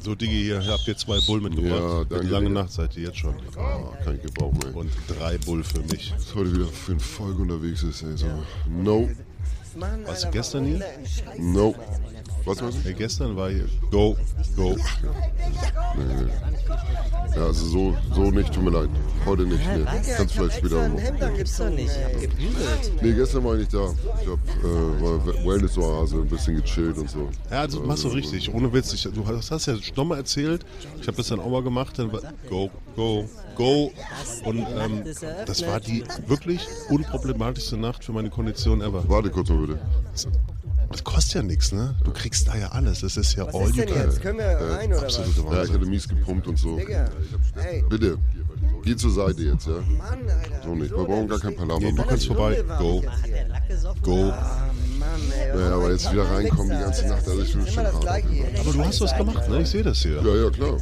So, Digi, hier habt ihr zwei Bull mitgebracht. Ja, danke, Die lange. Nacht seid ihr jetzt schon. Ah, kann ich gebrauchen, ey. Und drei Bull für mich. Was heute wieder für eine Folge unterwegs ist, ey. So. No, Warst du gestern hier? no. Was meinst Hey, gestern war hier. Go, go. du? Ja, also so, so nicht, tut mir leid. Heute nicht, nee. Kannst vielleicht später noch. Gibt's doch nicht. Ich hab gebügelt. Nee, gestern war ich nicht da. Ich hab, äh, war Wellness-Oase, ein bisschen gechillt und so. Ja, das machst du richtig. Ohne Witz. Ich, du hast, hast ja schon mal erzählt. Ich habe das dann auch mal gemacht. Dann war, go, go, go. Und ähm, das war die wirklich unproblematischste Nacht für meine Kondition ever. Warte kurz mal bitte. Das kostet ja nichts, ne? Du kriegst da ja alles. Das ist ja all Was ist you denn can. jetzt? Können wir rein oder was? Absolute Ja, ich Wahnsinn. hatte mies gepumpt und so. Digga, ey, Bitte, geh zur Seite jetzt, ja? Mann, Alter. So nicht. Wir brauchen gar kein Palaver Nee, du machen. kannst vorbei. Go, go. Ah, Mann, ey. Ja, aber jetzt wieder reinkommen die ganze Nacht, also ich will schon das hart. Gleiche hier. Aber du hast was gemacht, ne? Ich sehe das hier. Ja, ja, klar.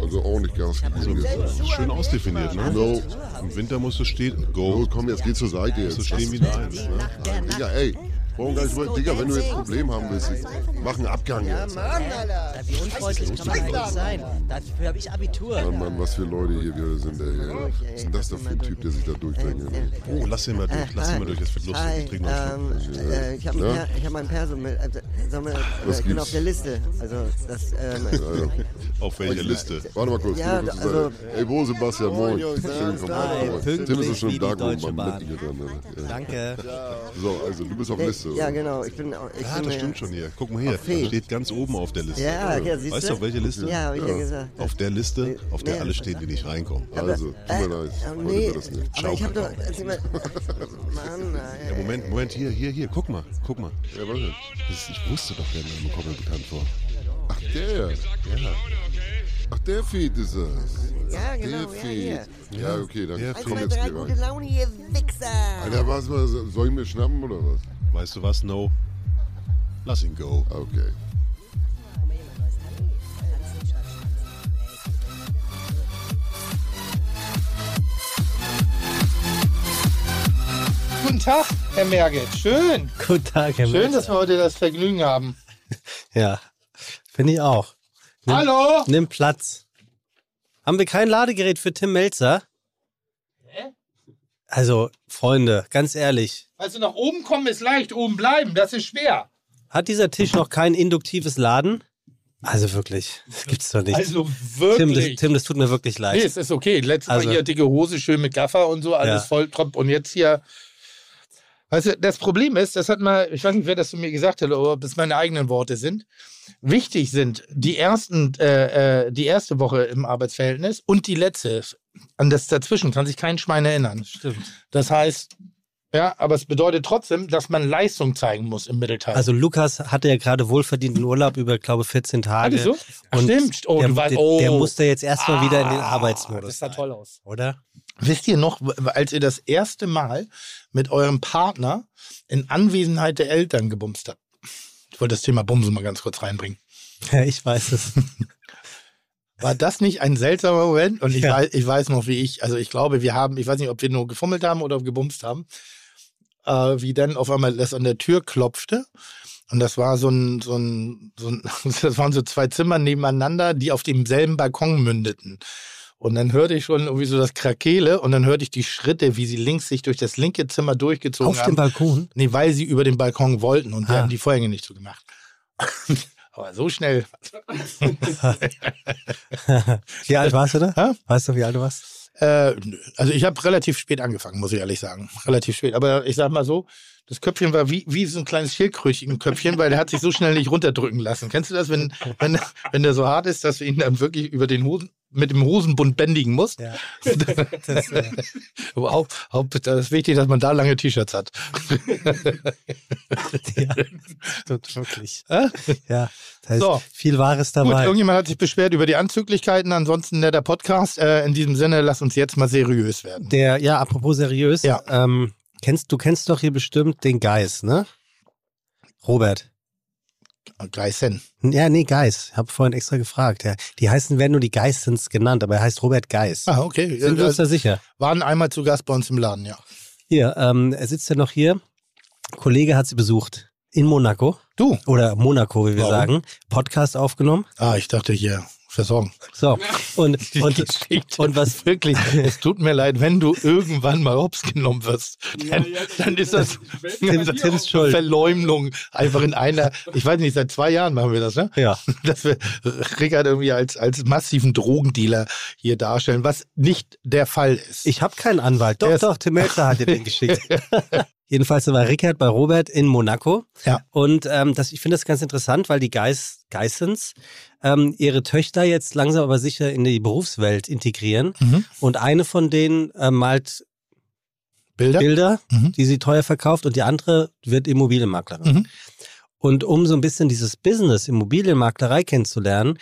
Also ordentlich Gas gegeben gestern. Schön ausdefiniert, ne? No. Im Winter musst du stehen. Go. Los, komm, jetzt geh zur Seite Musst du jetzt. stehen wie eine Eins, ne? Digga, ey. Brauchen gar nicht so, Digga, wenn du jetzt ein Problem haben willst, mach einen Abgang jetzt. Mann, Alter. Wie unfreundlich kann man eigentlich sein? Dafür habe ich Abitur. Mann, Mann, was für Leute hier wieder sind, ey. Was ist denn das doch für ein Typ, der sich da durchdrängelt? ey? Oh, lass ihn mal durch. Lass ihn mal durch. Das wird lustig. Hi, Ich trinke noch einen Schluck. ähm, äh, ich habe Ja? ja? hab mein Perso mit. Also, sag mal, Was äh, ich bin auf der Liste. Also, das, ähm, Auf welche Liste? Warte mal kurz, Ja, kurz also-. Ey, wo Sebastian? Moin. Jungs, Schön, komm. Tim ist schon im Mann, mit dir dran. ne? Ja. Danke. So, also, du bist auf Liste, ja, oder? genau. Ich bin, ich Ja, bin das äh, stimmt schon hier. Guck mal hier. Steht ganz oben auf der Liste. Ja, ja, siehst Weißt du? auf welche Liste? Ja, habe ich ja gesagt. Auf der Liste, auf der Nee. alle stehen, die nicht reinkommen. Also, tut mir leid. Äh, nee, das nicht. aber ich habe doch. Also, Mann, Ja, Moment, Moment, hier, hier, hier, guck mal, guck mal. Ja? Das ist, ich wusste doch, der Name kommt mir bekannt vor. Ach, der. Ja. Ach, der Feed ist es. Ja, Der genau, ja, Feed. hier. Ja, okay, dann Der komm jetzt hier gute rein. Laune, ihr Wichser. Alter, was, soll ich mir schnappen oder was? Weißt du was, No? Lass ihn go. Okay. Guten Tag, Herr Merget. Schön. Guten Tag, Herr Schön, Melzer. dass wir heute das Vergnügen haben. Ja, finde ich auch. Nimm, Hallo? Nimm Platz. Haben wir kein Ladegerät für Tim Melzer? Also, Freunde, ganz ehrlich, Also nach oben kommen ist leicht, oben bleiben, das ist schwer. hat dieser Tisch noch kein induktives Laden? Also wirklich, das gibt's doch nicht. Also Tim, das, wirklich. Tim, das tut mir wirklich leid. nee, es ist okay. Letztes Also- Mal hier dicke Hose, schön mit Gaffer und so, alles Ja. voll top. Und jetzt hier. Weißt du, das Problem ist, das hat mal, ich weiß nicht, wer das zu mir gesagt hat, ob es meine eigenen Worte sind. Wichtig sind die ersten, äh, äh, die erste Woche im Arbeitsverhältnis und die letzte. An das dazwischen kann sich kein Schwein erinnern. Stimmt. Das heißt, ja, aber es bedeutet trotzdem, dass man Leistung zeigen muss im Mittelteil. Also Lukas hatte ja gerade wohlverdienten Urlaub über, glaube 14 Tage. Hattest du? Ach, Und stimmt. Oh, der, weißt, oh. der musste jetzt erstmal wieder in den Ah, Arbeitsmodus. Das sah rein, toll aus. Oder? Wisst ihr noch, als ihr das erste Mal mit eurem Partner in Anwesenheit der Eltern gebumst habt? Ich wollte das Thema Bumsen mal ganz kurz reinbringen. Ja, ich weiß es. War das nicht ein seltsamer Moment? Und ich, Ja. weiß, ich weiß noch, wie ich, also ich glaube, wir haben, ich weiß nicht, ob wir nur gefummelt haben oder gebumst haben, äh, wie dann auf einmal das an der Tür klopfte. Und das war so ein, so ein, so ein, das waren so zwei Zimmer nebeneinander, die auf demselben Balkon mündeten. Und dann hörte ich schon irgendwie so das Krakele und dann hörte ich die Schritte, wie sie links sich durch das linke Zimmer durchgezogen Auf haben. dem Balkon? Nee, weil sie über den Balkon wollten und wir Ah. haben die Vorhänge nicht zugemacht. Aber so schnell. wie alt warst du da? Hä? Weißt du, wie alt du warst? Äh, also ich habe relativ spät angefangen, muss ich ehrlich sagen. Relativ spät. Aber ich sag mal so, das Köpfchen war wie, wie so ein kleines Schildkrötchen-Köpfchen, weil der hat sich so schnell nicht runterdrücken lassen. Kennst du das, wenn, wenn, wenn der so hart ist, dass du ihn dann wirklich über den Hosen, mit dem Hosenbund bändigen musst? Ja. Das, äh, auch, das ist wichtig, dass man da lange T-Shirts hat. ja, stimmt wirklich. Hä? Ja, das heißt, So. viel Wahres Gut, dabei. irgendjemand hat sich beschwert über die Anzüglichkeiten. Ansonsten netter Podcast. Äh, in diesem Sinne, lass uns jetzt mal seriös werden. Der, ja, apropos seriös. Ja. Ähm, kennst, du kennst doch hier bestimmt den Geis, ne? Robert. Geißen. Ja, nee, Geis. Ich habe vorhin extra gefragt. Ja. Die heißen, werden nur die Geissens genannt, aber er heißt Robert Geis. Ah, okay. Sind wir uns da sicher? waren einmal zu Gast bei uns im Laden, ja. Hier, ähm, er sitzt ja noch hier. Kollege hat sie besucht. In Monaco. Du? Oder Monaco, wie wir Warum? sagen. Podcast aufgenommen. Ah, ich dachte hier, versorgen. So. Und, Die und, und was wirklich, es tut mir leid, wenn du irgendwann mal hops genommen wirst, dann, dann ist das Tim- Tims Schuld. Verleumdung. Einfach in einer, ich weiß nicht, seit zwei Jahren machen wir das, ne? Ja. Dass wir Rickard irgendwie als, als massiven Drogendealer hier darstellen, was nicht der Fall ist. Ich habe keinen Anwalt. Doch, ist- doch, Tim Melzer hat dir den geschickt. Jedenfalls war Rickard bei Robert in Monaco. Ja. Und ähm, das, ich finde das ganz interessant, weil die Geis, Geissens ähm, ihre Töchter jetzt langsam aber sicher in die Berufswelt integrieren. Mhm. Und eine von denen äh, malt Bilder? Bilder, Mhm. die sie teuer verkauft und die andere wird Immobilienmaklerin. Mhm. Und um so ein bisschen dieses Business Immobilienmaklerei kennenzulernen,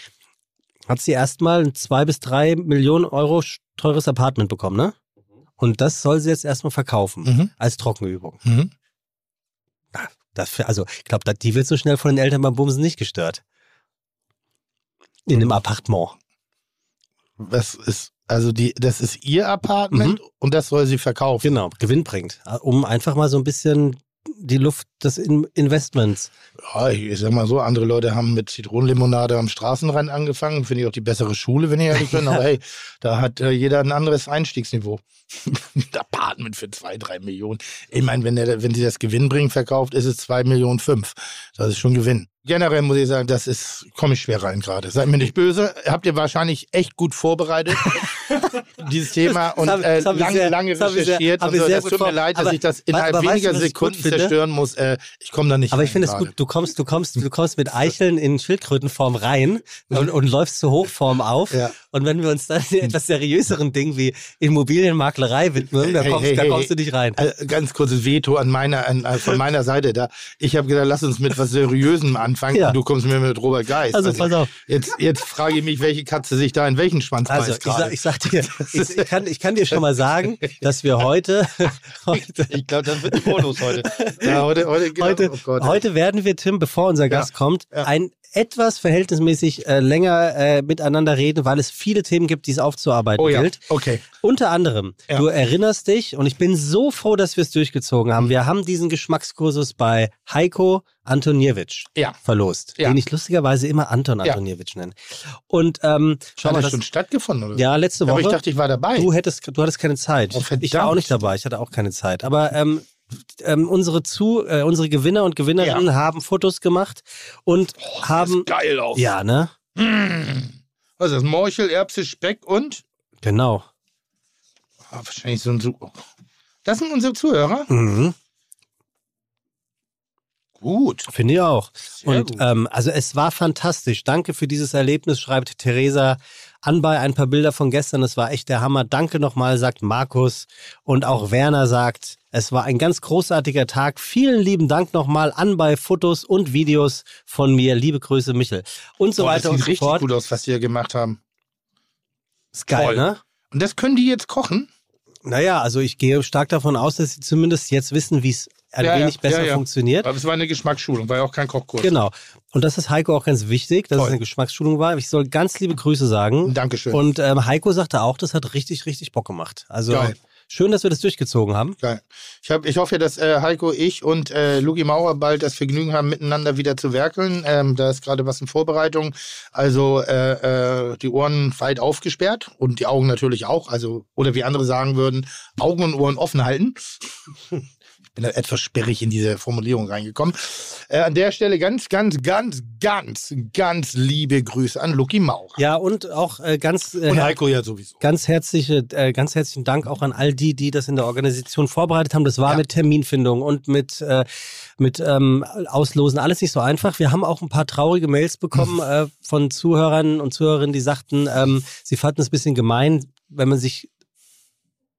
hat sie erstmal ein zwei bis drei Millionen Euro teures Apartment bekommen, ne? Und das soll sie jetzt erstmal verkaufen Mhm. als Trockenübung. Mhm. Das, also ich glaube, die wird so schnell von den Eltern beim Bumsen nicht gestört. In einem Appartement. Was ist, also die, das ist ihr Apartment und das soll sie verkaufen. Genau, gewinnbringend. Um einfach mal so ein bisschen die Luft des In Investments. Ja, ich, sag mal so, andere Leute haben mit Zitronenlimonade am Straßenrand angefangen. Finde ich auch die bessere Schule, wenn ich ehrlich bin. Aber hey, da hat äh, jeder ein anderes Einstiegsniveau. ein Apartment für zwei, drei Millionen. Ich meine, wenn, der, wenn sie das Gewinnbringend verkauft, ist es zwei Millionen fünf. Das ist schon Gewinn. Generell muss ich sagen, das ist, komme ich schwer rein gerade. Seid mir nicht böse. Habt ihr wahrscheinlich echt gut vorbereitet, dieses Thema und Das äh, das lange, sehr- lange das haben wir sehr- recherchiert. haben und so. sehr gut tut mir leid, dass aber- ich das aber innerhalb weißt du, weniger ich gut Sekunden zerstören muss. Äh, ich komme da nicht Aber ich finde es gut, du kommst, du kommst, du kommst mit Eicheln in Schildkrötenform rein und, und läufst zur Hochform auf. Ja. Und wenn wir uns dann den etwas seriöseren Dingen wie Immobilienmaklerei widmen, da kommst, hey, da hey, kommst hey. du nicht rein. Äh, ganz kurzes Veto an meiner, an, äh, von meiner Seite da. Ich habe gesagt, lass uns mit was Seriösem anfangen. Ja. Und du kommst mir mit Robert Geist. Also, pass auf. Jetzt, jetzt frage ich mich, welche Katze sich da in welchen Schwanz Also beißt ich gerade. sag, ich sag dir, ich, ich, kann, ich kann dir schon mal sagen, dass wir heute, heute, Ich glaube, das wird ein Bonus heute. Ja, heute, heute, heute, oh Gott. heute werden wir, Tim, bevor unser Gast kommt, ja. ein etwas verhältnismäßig äh, länger äh, miteinander reden, weil es viele Themen gibt, die es aufzuarbeiten oh ja, gilt. okay. Unter anderem, Ja. du erinnerst dich, und ich bin so froh, dass wir es durchgezogen haben. Wir haben diesen Geschmackskursus bei Heiko Antoniewicz Ja. verlost, Ja. den ich lustigerweise immer Anton Ja. Antoniewicz nenne. Und ähm, schau Hat mal, das schon stattgefunden? Oder? ja, letzte Woche. Aber ich dachte, ich war dabei. Du hättest, du hattest keine Zeit. Oh, ich war auch nicht dabei. Ich hatte auch keine Zeit. Aber ähm, ähm, unsere zu, äh, unsere Gewinner und Gewinnerinnen haben Fotos gemacht und haben, Geil aus. ja, ne, Was ist das? Morchel, Erbse, Speck und? genau. Ah, wahrscheinlich so ein... Su das sind unsere Zuhörer? Mhm. Gut. Finde ich auch. Sehr und ähm, also es war fantastisch. Danke für dieses Erlebnis, schreibt Theresa Anbei ein paar Bilder von gestern. Es war echt der Hammer. Danke nochmal, sagt Markus. Und auch Werner sagt, es war ein ganz großartiger Tag. Vielen lieben Dank nochmal Anbei Fotos und Videos von mir. Liebe Grüße, Michel. Und so Boah, weiter das und sieht so richtig fort. gut aus, was hier gemacht haben. Ist geil, Toll. ne? Und das können die jetzt kochen? Naja, also ich gehe stark davon aus, dass sie zumindest jetzt wissen, wie es ein Ja, ja, wenig besser ja, ja. funktioniert. Aber es war eine Geschmacksschulung, war ja auch kein Kochkurs. Genau. Und das ist Heiko auch ganz wichtig, dass Toll. es eine Geschmacksschulung war. Ich soll ganz liebe Grüße sagen. Dankeschön. Und ähm, Heiko sagte auch, das hat richtig, richtig Bock gemacht. Also Geil. schön, dass wir das durchgezogen haben. Geil. Ich, hab, ich hoffe, dass äh, Heiko, ich und äh, Lugi Maurer bald das Vergnügen haben, miteinander wieder zu werkeln. Ähm, da ist gerade was in Vorbereitung. Also äh, äh, die Ohren weit aufgesperrt und die Augen natürlich auch. Also, oder wie andere sagen würden, Augen und Ohren offen halten. Ich bin da etwas sperrig in diese Formulierung reingekommen. Äh, an der Stelle ganz, ganz, ganz, ganz, ganz liebe Grüße an Lucky Maurer. Ja, und auch äh, ganz, äh, Und Heiko ja sowieso. ganz, herzliche, äh, ganz herzlichen Dank auch an all die, die das in der Organisation vorbereitet haben. Das war Ja. mit Terminfindung und mit, äh, mit ähm, Auslosen alles nicht so einfach. Wir haben auch ein paar traurige Mails bekommen äh, von Zuhörern und Zuhörerinnen, die sagten, ähm, sie fanden es ein bisschen gemein, wenn man sich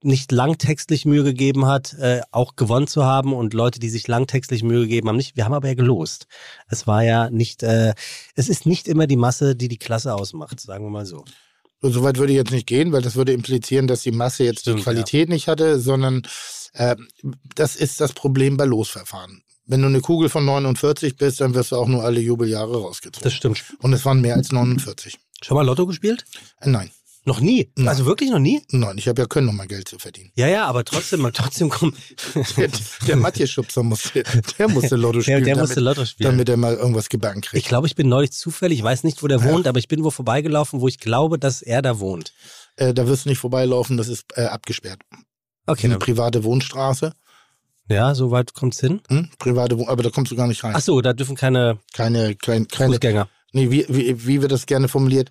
nicht langtextlich Mühe gegeben hat, äh, auch gewonnen zu haben und Leute, die sich langtextlich Mühe gegeben haben, nicht. Wir haben aber ja gelost. Es war ja nicht, äh, es ist nicht immer die Masse, die die Klasse ausmacht, sagen wir mal so. So so weit würde ich jetzt nicht gehen, weil das würde implizieren, dass die Masse jetzt Stimmt, die Qualität nicht hatte, sondern äh, das ist das Problem bei Losverfahren. Wenn du eine Kugel von 49 bist, dann wirst du auch nur alle Jubeljahre rausgezogen. Das stimmt. Und es waren mehr als 49. Schon mal Lotto gespielt? Äh, nein. Noch nie? Nein. Also wirklich noch nie? Nein, ich habe ja können, um mein Geld zu verdienen. Ja, ja, aber trotzdem, trotzdem kommt. Der, der Matje-Schubser musste, der musste Lotto Der, spielen, der damit, musste Lotto spielen. damit er mal irgendwas gebacken ich kriegt. glaube, ich bin neulich zufällig, ich weiß nicht, wo der wohnt, aber ich bin wo vorbeigelaufen, wo ich glaube, dass er da wohnt. Äh, da wirst du nicht vorbeilaufen, das ist äh, abgesperrt. Okay, Eine private Wohnstraße. ja, so weit kommt's hin. Hm? Private Wohn aber da kommst du gar nicht rein. Ach so, da dürfen keine Keine, kein, keine, Fußgänger. nee, wie, wie, wie wird das gerne formuliert?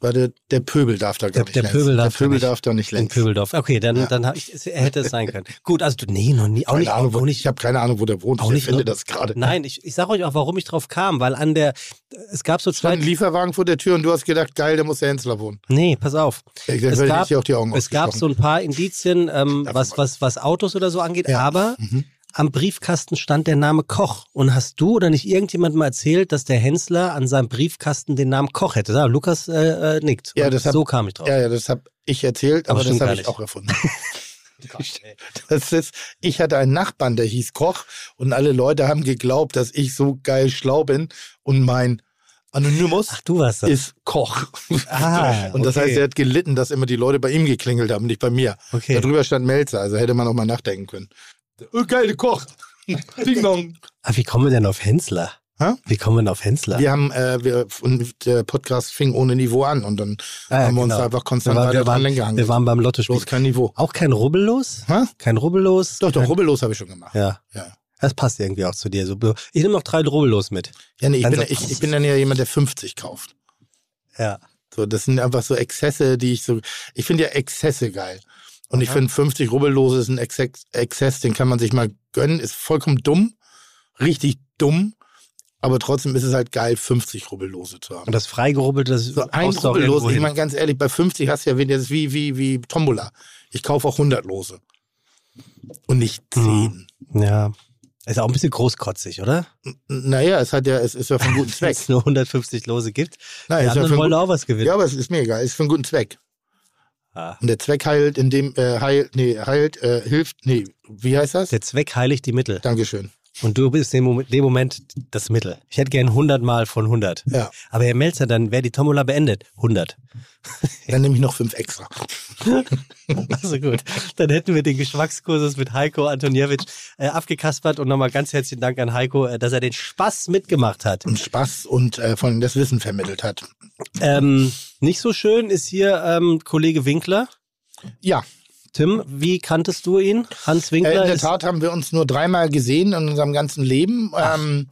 Warte, der Pöbel darf da Der- gar nicht der. Pöbel darf der Pöbel da nicht. darf da nicht längs. Pöbeldorf. Okay, dann, Ja. dann ich, hätte es sein können. Gut, also du, nee, noch nie, auch nicht, Ahnung, auch wo, nicht. ich habe keine Ahnung, wo der wohnt. Auch ich nicht, finde das gerade. Nein, ich, ich sage euch auch, warum ich drauf kam, weil an der, es gab so zwei, ein Lieferwagen vor der Tür und du hast gedacht, geil, da muss der Hensler wohnen. nee, pass auf. Ich, Es gab- dir auch die Augen Es gab so ein paar Indizien, ähm, was, was, was Autos oder so angeht, Ja. aber Mhm. Am Briefkasten stand der Name Koch. Und hast du oder nicht irgendjemand mal erzählt, dass der Hensler an seinem Briefkasten den Namen Koch hätte? Ja, Lukas äh, äh, nickt. Ja, das hab- so kam ich drauf. Ja, ja, das habe ich erzählt, Aber aber, das habe ich auch erfunden. Das ist, ich hatte einen Nachbarn, der hieß Koch und alle Leute haben geglaubt, dass ich so geil schlau bin und mein Anonymous Ach, du warst das. ist Koch. Ah, und das okay. heißt, er hat gelitten, dass immer die Leute bei ihm geklingelt haben, nicht bei mir. Okay. Darüber stand Melzer, also hätte man auch mal nachdenken können. Oh, geile Koch. Ding dong. Ah, wie kommen wir denn auf Hensler? Hä? Wie kommen wir denn auf Hensler? Wir haben, äh, wir, und der Podcast fing ohne Niveau an und dann Ah, ja, haben wir uns genau. einfach wir, konstant waren, weiter wir, dran waren, gehangen. wir waren beim Lottospiel. Bloß kein Niveau. Auch kein Rubbellos? Hä? Kein Rubbellos? Doch, doch, Kein- rubbellos habe ich schon gemacht. Ja. Ja. Das passt irgendwie auch zu dir. So, ich nehme noch drei Rubbellos mit. Ja, nee, ich bin, ich, ich bin dann ja jemand, der 50 kauft. Ja. So, das sind einfach so Exzesse, die ich so. Ich finde ja Exzesse geil. Und ich finde 50 Rubbellose ist ein Exzess, Exzess, den kann man sich mal gönnen. Ist vollkommen dumm. Richtig dumm. Aber trotzdem ist es halt geil, 50 Rubbellose zu haben. Und das freigerubbelte, das So ein Rubbellos, ich meine ganz ehrlich, bei 50 hast du ja wieder das ist wie, wie, wie Tombola. Ich kaufe auch 100 Lose. Und nicht 10. Ja. Ist auch ein bisschen großkotzig, oder? Naja, es hat ja, es ist ja für einen guten Wenn Zweck. es nur 150 Lose gibt. Nein, Die ja einen wollen guten, auch was gewinnen. ja, aber es ist mir egal, es ist für einen guten Zweck. Ah. Und der Zweck heilt, indem, äh, heilt, nee, heilt, äh, hilft, nee, wie heißt das? Der Zweck heiligt die Mittel. Dankeschön. Und du bist in dem Moment, das Mittel. Ich hätte gern 100 Mal von 100. Ja. Aber Herr Melzer, dann wäre die Tombola beendet. 100. Dann nehme ich noch fünf extra. Also gut. Dann hätten wir den Geschmackskursus mit Heiko Antoniewicz äh, abgekaspert und nochmal ganz herzlichen Dank an Heiko, äh, dass er den Spaß mitgemacht hat. Und Spaß und äh, von das Wissen vermittelt hat. Ähm, nicht so schön ist hier ähm, Kollege Winkler. Ja, Tim, wie kanntest du ihn? Hans äh, Winkler in der Tat haben wir uns nur dreimal gesehen in unserem ganzen Leben. Ähm,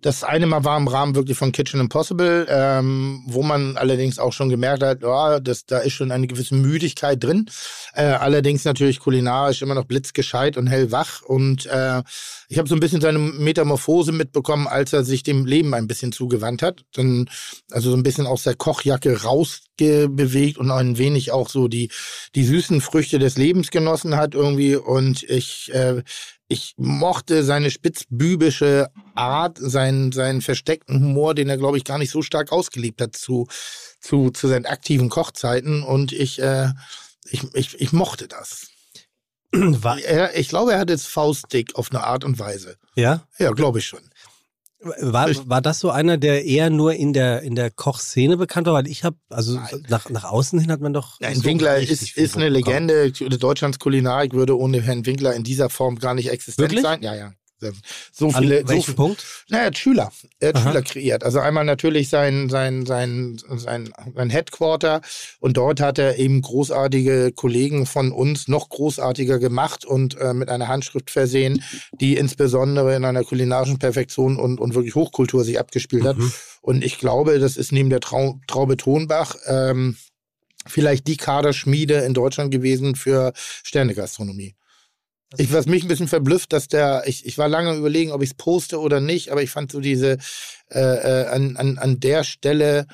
das eine Mal war im Rahmen wirklich von Kitchen Impossible, ähm, wo man allerdings auch schon gemerkt hat, ja, das, da ist schon eine gewisse Müdigkeit drin. Äh, allerdings natürlich kulinarisch immer noch blitzgescheit und hellwach. Und äh, ich habe so ein bisschen seine Metamorphose mitbekommen, als er sich dem Leben ein bisschen zugewandt hat. Dann, also so ein bisschen aus der Kochjacke rausbewegt und ein wenig auch so die, die süßen Früchte des Lebens genossen hat irgendwie. Und ich, äh, ich mochte seine spitzbübische Art, seinen, seinen versteckten Humor, den er, glaube ich, gar nicht so stark ausgelebt hat zu, zu, zu seinen aktiven Kochzeiten. Und ich, äh, ich, ich, ich mochte das. war, Er, ich glaube, er hat jetzt Faustdick auf eine Art und Weise. ja, Ja, glaube ich schon. War, war das so einer, der eher nur in der in der Kochszene bekannt war? Weil ich habe, also Nein. nach, nach außen hin hat man doch. Nein, so Winkler ist, ist eine. Legende. Deutschlands Kulinarik würde ohne Herrn Winkler in dieser Form gar nicht existent Wirklich? sein. Ja, ja. So An viele. So, Punkt? naja, er hat Schüler. Er hat Aha. Schüler kreiert. Also einmal natürlich sein, sein, sein, sein, sein Headquarter und dort hat er eben großartige Kollegen von uns noch großartiger gemacht und äh, mit einer Handschrift versehen, die insbesondere in einer kulinarischen Perfektion und, und wirklich Hochkultur sich abgespielt hat. Mhm. Und ich glaube, das ist neben der Trau Traube Tonbach ähm, vielleicht die Kaderschmiede in Deutschland gewesen für Sternegastronomie. Ich, was mich ein bisschen verblüfft, dass der, ich, ich war lange überlegen, ob ich es poste oder nicht, aber ich fand so diese, äh, äh, an, an, an der Stelle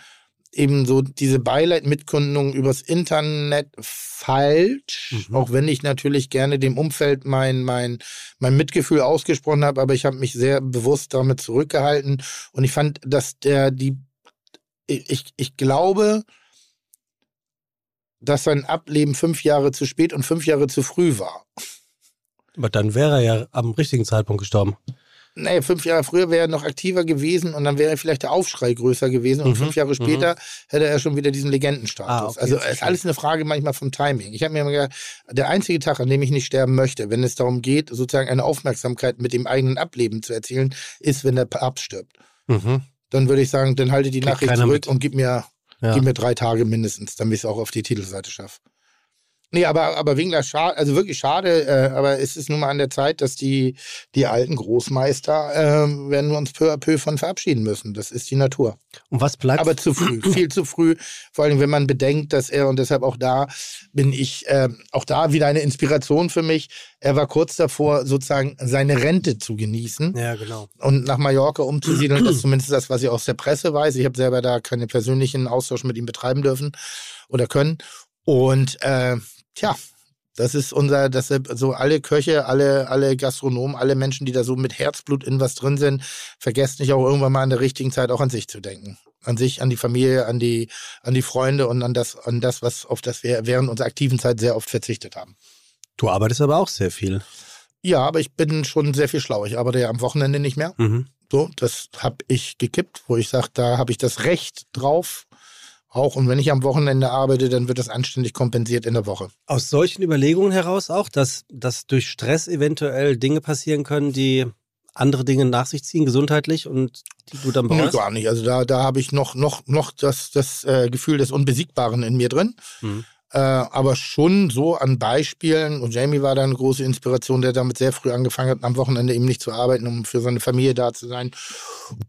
eben so diese Beileid-Mitkundung übers Internet falsch, Mhm. auch wenn ich natürlich gerne dem Umfeld mein, mein, mein Mitgefühl ausgesprochen habe, aber ich habe mich sehr bewusst damit zurückgehalten und ich fand, dass der die, ich, ich glaube, dass sein Ableben fünf Jahre zu spät und fünf Jahre zu früh war. Aber dann wäre er ja am richtigen Zeitpunkt gestorben. naja, fünf Jahre früher wäre er noch aktiver gewesen und dann wäre vielleicht der Aufschrei größer gewesen und Mhm, fünf Jahre später hätte er schon wieder diesen Legendenstatus. Ah, okay, also ist alles eine Frage manchmal vom Timing. Ich habe mir immer gedacht, der einzige Tag, an dem ich nicht sterben möchte, wenn es darum geht, sozusagen eine Aufmerksamkeit mit dem eigenen Ableben zu erzielen, ist, wenn der Papst stirbt. Mhm. Dann würde ich sagen, dann halte die Kriegt Nachricht zurück mit. und gib mir, Ja. gib mir drei Tage mindestens, damit ich es auch auf die Titelseite schaffe. Nee, aber, aber Winkler, schade, also wirklich schade, äh, aber es ist nun mal an der Zeit, dass die, die alten Großmeister, äh, werden wir uns peu à peu von verabschieden müssen. Das ist die Natur. Und was bleibt? Aber zu früh, viel zu früh. Vor allem, wenn man bedenkt, dass er, und deshalb auch da bin ich, äh, auch da wieder eine Inspiration für mich. Er war kurz davor, sozusagen seine Rente zu genießen ja, genau. und nach Mallorca umzusiedeln. Das ist zumindest das, was ich aus der Presse weiß. Ich habe selber da keine persönlichen Austausch mit ihm betreiben dürfen oder können. Und äh, tja, das ist unser, deshalb so alle Köche, alle, alle Gastronomen, alle Menschen, die da so mit Herzblut in was drin sind, vergesst nicht auch irgendwann mal in der richtigen Zeit auch an sich zu denken. An sich, an die Familie, an die, an die Freunde und an das, an das, was, auf das wir während unserer aktiven Zeit sehr oft verzichtet haben. Du arbeitest aber auch sehr viel. Ja, aber ich bin schon sehr viel schlauer. Ich arbeite ja am Wochenende nicht mehr. Mhm. So, das habe ich gekippt, wo ich sage, da habe ich das Recht drauf. Auch und wenn ich am Wochenende arbeite, dann wird das anständig kompensiert in der Woche. Aus solchen Überlegungen heraus auch, dass, dass durch Stress eventuell Dinge passieren können, die andere Dinge nach sich ziehen, gesundheitlich und die du dann Nee, brauchst? gar nicht. Also da, da habe ich noch, noch, noch das, das äh, Gefühl des Unbesiegbaren in mir drin. Mhm. Äh, aber schon so an Beispielen, und Jamie war da eine große Inspiration, der damit sehr früh angefangen hat, am Wochenende eben nicht zu arbeiten, um für seine Familie da zu sein.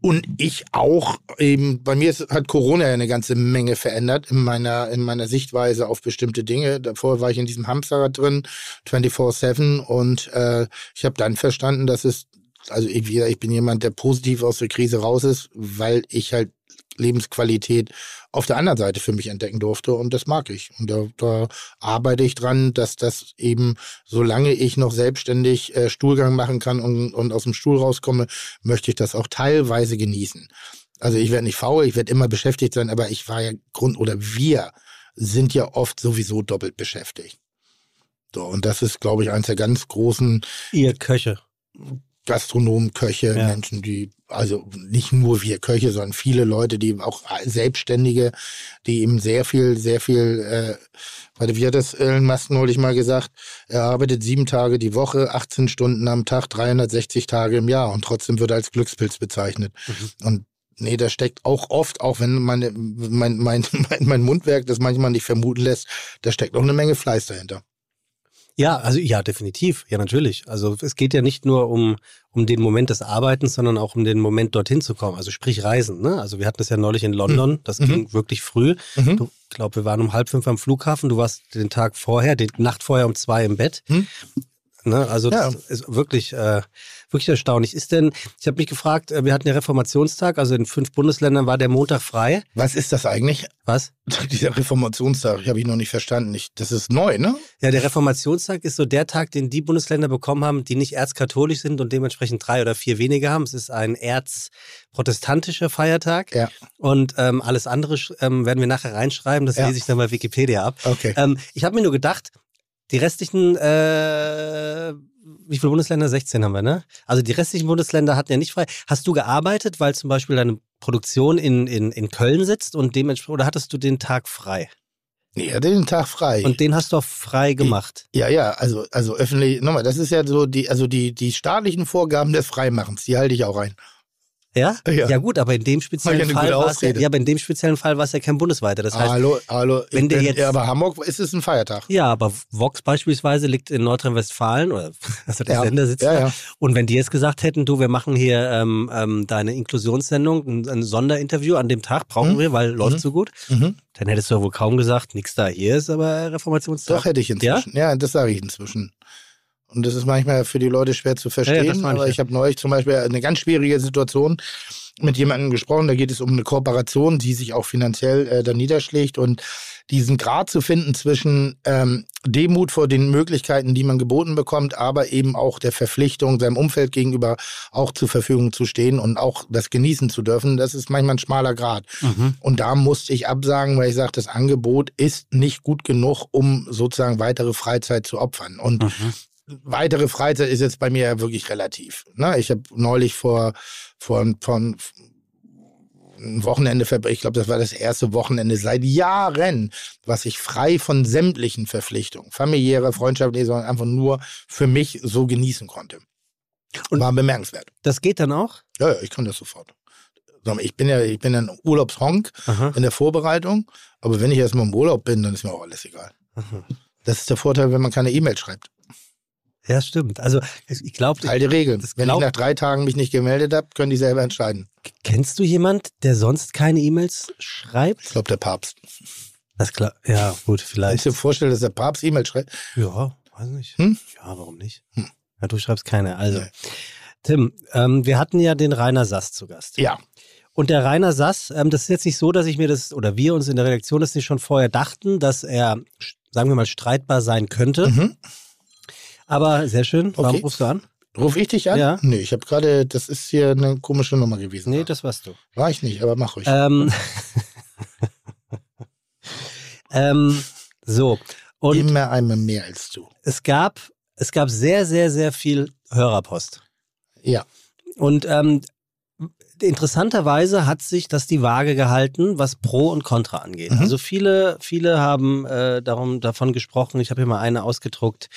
Und ich auch eben, bei mir ist, hat Corona ja eine ganze Menge verändert in meiner, in meiner Sichtweise auf bestimmte Dinge. Davor war ich in diesem Hamsterrad drin, 24-7, und äh, ich habe dann verstanden, dass es, also ich, ich bin jemand, der positiv aus der Krise raus ist, weil ich halt Lebensqualität auf der anderen Seite für mich entdecken durfte und das mag ich. Und da, da arbeite ich dran, dass das eben, solange ich noch selbstständig äh, Stuhlgang machen kann und, und aus dem Stuhl rauskomme, möchte ich das auch teilweise genießen. Also ich werde nicht faul, ich werde immer beschäftigt sein, aber ich war ja Grund oder wir sind ja oft sowieso doppelt beschäftigt. So, und das ist, glaube ich, eines der ganz großen Ihr Köche. Gastronomen, Köche, Ja. Menschen, die, also nicht nur wir Köche, sondern viele Leute, die auch Selbstständige, die eben sehr viel, sehr viel, äh, warte, wie hat das Elon Musk neulich mal gesagt? Er arbeitet sieben Tage die Woche, 18 Stunden am Tag, 360 Tage im Jahr und trotzdem wird er als Glückspilz bezeichnet. Und Nee, da steckt auch oft, auch wenn meine, mein, mein, mein, mein Mundwerk das manchmal nicht vermuten lässt, da steckt auch eine Menge Fleiß dahinter. Ja, also ja, definitiv. Ja, natürlich. Also es geht ja nicht nur um, um den Moment des Arbeitens, sondern auch um den Moment dorthin zu kommen. Also sprich Reisen. Ne? Also wir hatten das ja neulich in London. Das Mhm. ging wirklich früh. Mhm. Du glaub, wir waren um halb fünf am Flughafen. Du warst den Tag vorher, die Nacht vorher um zwei im Bett. Mhm. Ne? Also Ja. das ist wirklich, äh, wirklich erstaunlich. Ist denn, ich habe mich gefragt, äh, wir hatten ja Reformationstag, also in fünf Bundesländern war der Montag frei. Was ist das eigentlich? Was? Dieser Reformationstag, ich habe ich noch nicht verstanden. Ich, das ist neu, ne? Ja, der Reformationstag ist so der Tag, den die Bundesländer bekommen haben, die nicht erzkatholisch sind und dementsprechend drei oder vier weniger haben. Es ist ein erzprotestantischer Feiertag. Ja. Und ähm, alles andere ähm, werden wir nachher reinschreiben. Das Ja. lese ich dann bei Wikipedia ab. Okay. Ähm, ich habe mir nur gedacht, die restlichen, äh, wie viele Bundesländer? 16 haben wir, ne? Also die restlichen Bundesländer hatten ja nicht frei. Hast du gearbeitet, weil zum Beispiel deine Produktion in, in, in Köln sitzt und dementsprechend, oder hattest du den Tag frei? Nee, hatte den Tag frei. Und den hast du auch frei gemacht. ja, ja, also, also öffentlich, nochmal, das ist ja so die, also die, die staatlichen Vorgaben des Freimachens, die halte ich auch ein. Ja? Ja. gut, aber in dem speziellen ja Fall war es ja, ja, aber in dem speziellen Fall war es ja kein bundesweiter. Das heißt, hallo, hallo. wenn der bin- jetzt- ja, aber Hamburg ist es ein Feiertag. ja, aber Vox beispielsweise liegt in Nordrhein-Westfalen oder also der Ja. Sender sitzt Ja, da. ja. Und wenn die jetzt gesagt hätten, du, wir machen hier ähm, ähm, deine Inklusionssendung, ein, ein Sonderinterview an dem Tag, brauchen Mhm. wir, weil läuft Mhm. so gut, Mhm. dann hättest du ja wohl kaum gesagt, nix da, hier ist aber Reformationstag. Doch, hätte ich inzwischen. Ja, das sage ich inzwischen. Und das ist manchmal für die Leute schwer zu Ja, ja, verstehen. meine ich aber ja. ich habe neulich zum Beispiel eine ganz schwierige Situation mit jemandem gesprochen. Da geht es um eine Kooperation, die sich auch finanziell äh, dann niederschlägt. Und diesen Grad zu finden zwischen ähm, Demut vor den Möglichkeiten, die man geboten bekommt, aber eben auch der Verpflichtung, seinem Umfeld gegenüber auch zur Verfügung zu stehen und auch das genießen zu dürfen, das ist manchmal ein schmaler Grad. Mhm. Und da musste ich absagen, weil ich sage, das Angebot ist nicht gut genug, um sozusagen weitere Freizeit zu opfern. Und Mhm. Weitere Freizeit ist jetzt bei mir ja wirklich relativ. Ne? Ich habe neulich vor, vor, vor ein Wochenende ich glaube, das war das erste Wochenende seit Jahren, was ich frei von sämtlichen Verpflichtungen, familiäre, freundschaftliche, sondern einfach nur für mich so genießen konnte. Und war bemerkenswert. Das geht dann auch? Ja, ja, ich kann das sofort. Ich bin ja, ich bin ein Urlaubshonk Aha. in der Vorbereitung, aber wenn ich erstmal im Urlaub bin, dann ist mir auch alles egal. Aha. Das ist der Vorteil, wenn man keine E-Mail schreibt. Ja, stimmt. Also ich glaube, Alte Regel. das Wenn glaub- ich nach drei Tagen mich nicht gemeldet habe, können die selber entscheiden. kennst du jemand, der sonst keine E-Mails schreibt? Ich glaube, der Papst. Das klar. Ja, gut, Kannst vielleicht. du dir vorstellen, dass der Papst E-Mail schreibt? Ja, weiß nicht. Hm? Ja, warum nicht? Hm. Ja, du schreibst keine. Also, Nee. Tim, ähm, wir hatten ja den Rainer Sass zu Gast. Ja. Und der Rainer Sass, ähm, das ist jetzt nicht so, dass ich mir das, oder wir uns in der Redaktion das nicht schon vorher dachten, dass er, sagen wir mal, streitbar sein könnte. Mhm. Aber sehr schön. Warum Okay. rufst du an? Ruf ich dich an? Ja. Nee, ich habe gerade, das ist hier eine komische Nummer gewesen. Nee, das warst du. War ich nicht, aber mach ruhig. Ähm, ähm, so. Und Immer einmal mehr als du. es gab, es gab sehr, sehr, sehr viel Hörerpost. Ja. Und ähm, interessanterweise hat sich das die Waage gehalten, was Pro und Contra angeht. Mhm. Also viele, viele haben äh, darum, davon gesprochen. Ich habe hier mal eine ausgedruckt.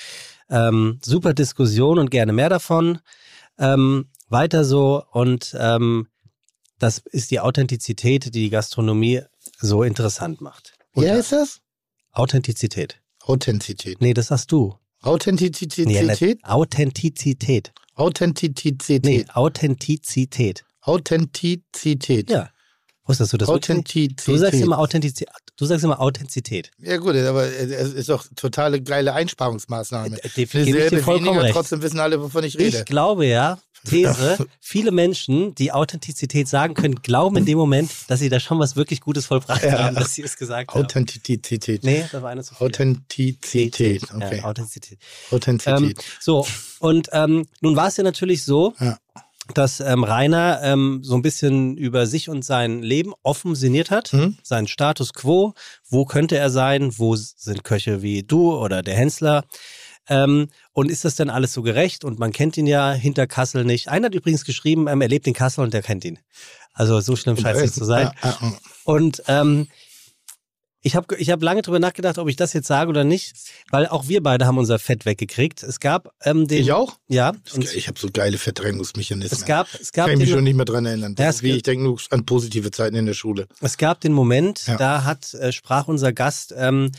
Ähm, super Diskussion und gerne mehr davon. Ähm, weiter so. Und ähm, das ist die Authentizität, die die Gastronomie so interessant macht. Wie heißt das? Authentizität. Authentizität. Nee, das sagst du. Authentizität? Nee, Authentizität. Authentizität. Nee, Authentizität. Authentizität. Ja. Wusstest du das? Authentizität. Du sagst immer Authentizität. Du sagst immer Authentizität. Ja gut, aber es ist doch totale geile Einsparungsmaßnahme. Äh, die- ich dir vollkommen weniger, recht. trotzdem wissen alle, wovon ich rede. Ich glaube ja, These, viele Menschen, die Authentizität sagen können, glauben in dem Moment, dass sie da schon was wirklich Gutes vollbracht Ja. haben, dass sie es gesagt haben. Authentizität. Nee, das war eine zu viel. Authentizität. Ja, Okay. Authentizität. Authentizität. Ähm, so, und ähm, nun war es ja natürlich so, Ja. Dass ähm, Rainer ähm, so ein bisschen über sich und sein Leben offen sinniert hat, Mhm. seinen Status quo, wo könnte er sein, wo sind Köche wie du oder der Hensler. Ähm, und ist das denn alles so gerecht? Und man kennt ihn ja hinter Kassel nicht. Einer hat übrigens geschrieben, ähm, er lebt in Kassel und der kennt ihn. Also so schlimm scheint es nicht zu sein. Und ähm, ich habe ich hab lange drüber nachgedacht, ob ich das jetzt sage oder nicht, weil auch wir beide haben unser Fett weggekriegt. Es gab ähm, den. Ich auch? Ja. Ich habe so geile Verdrängungsmechanismen. es gab, es gab Kann ich mich schon nicht mehr dran erinnern. Ja, Das ist wie ich denke nur an positive Zeiten in der Schule. es gab den Moment, Ja. da hat äh, sprach unser Gast. Ähm,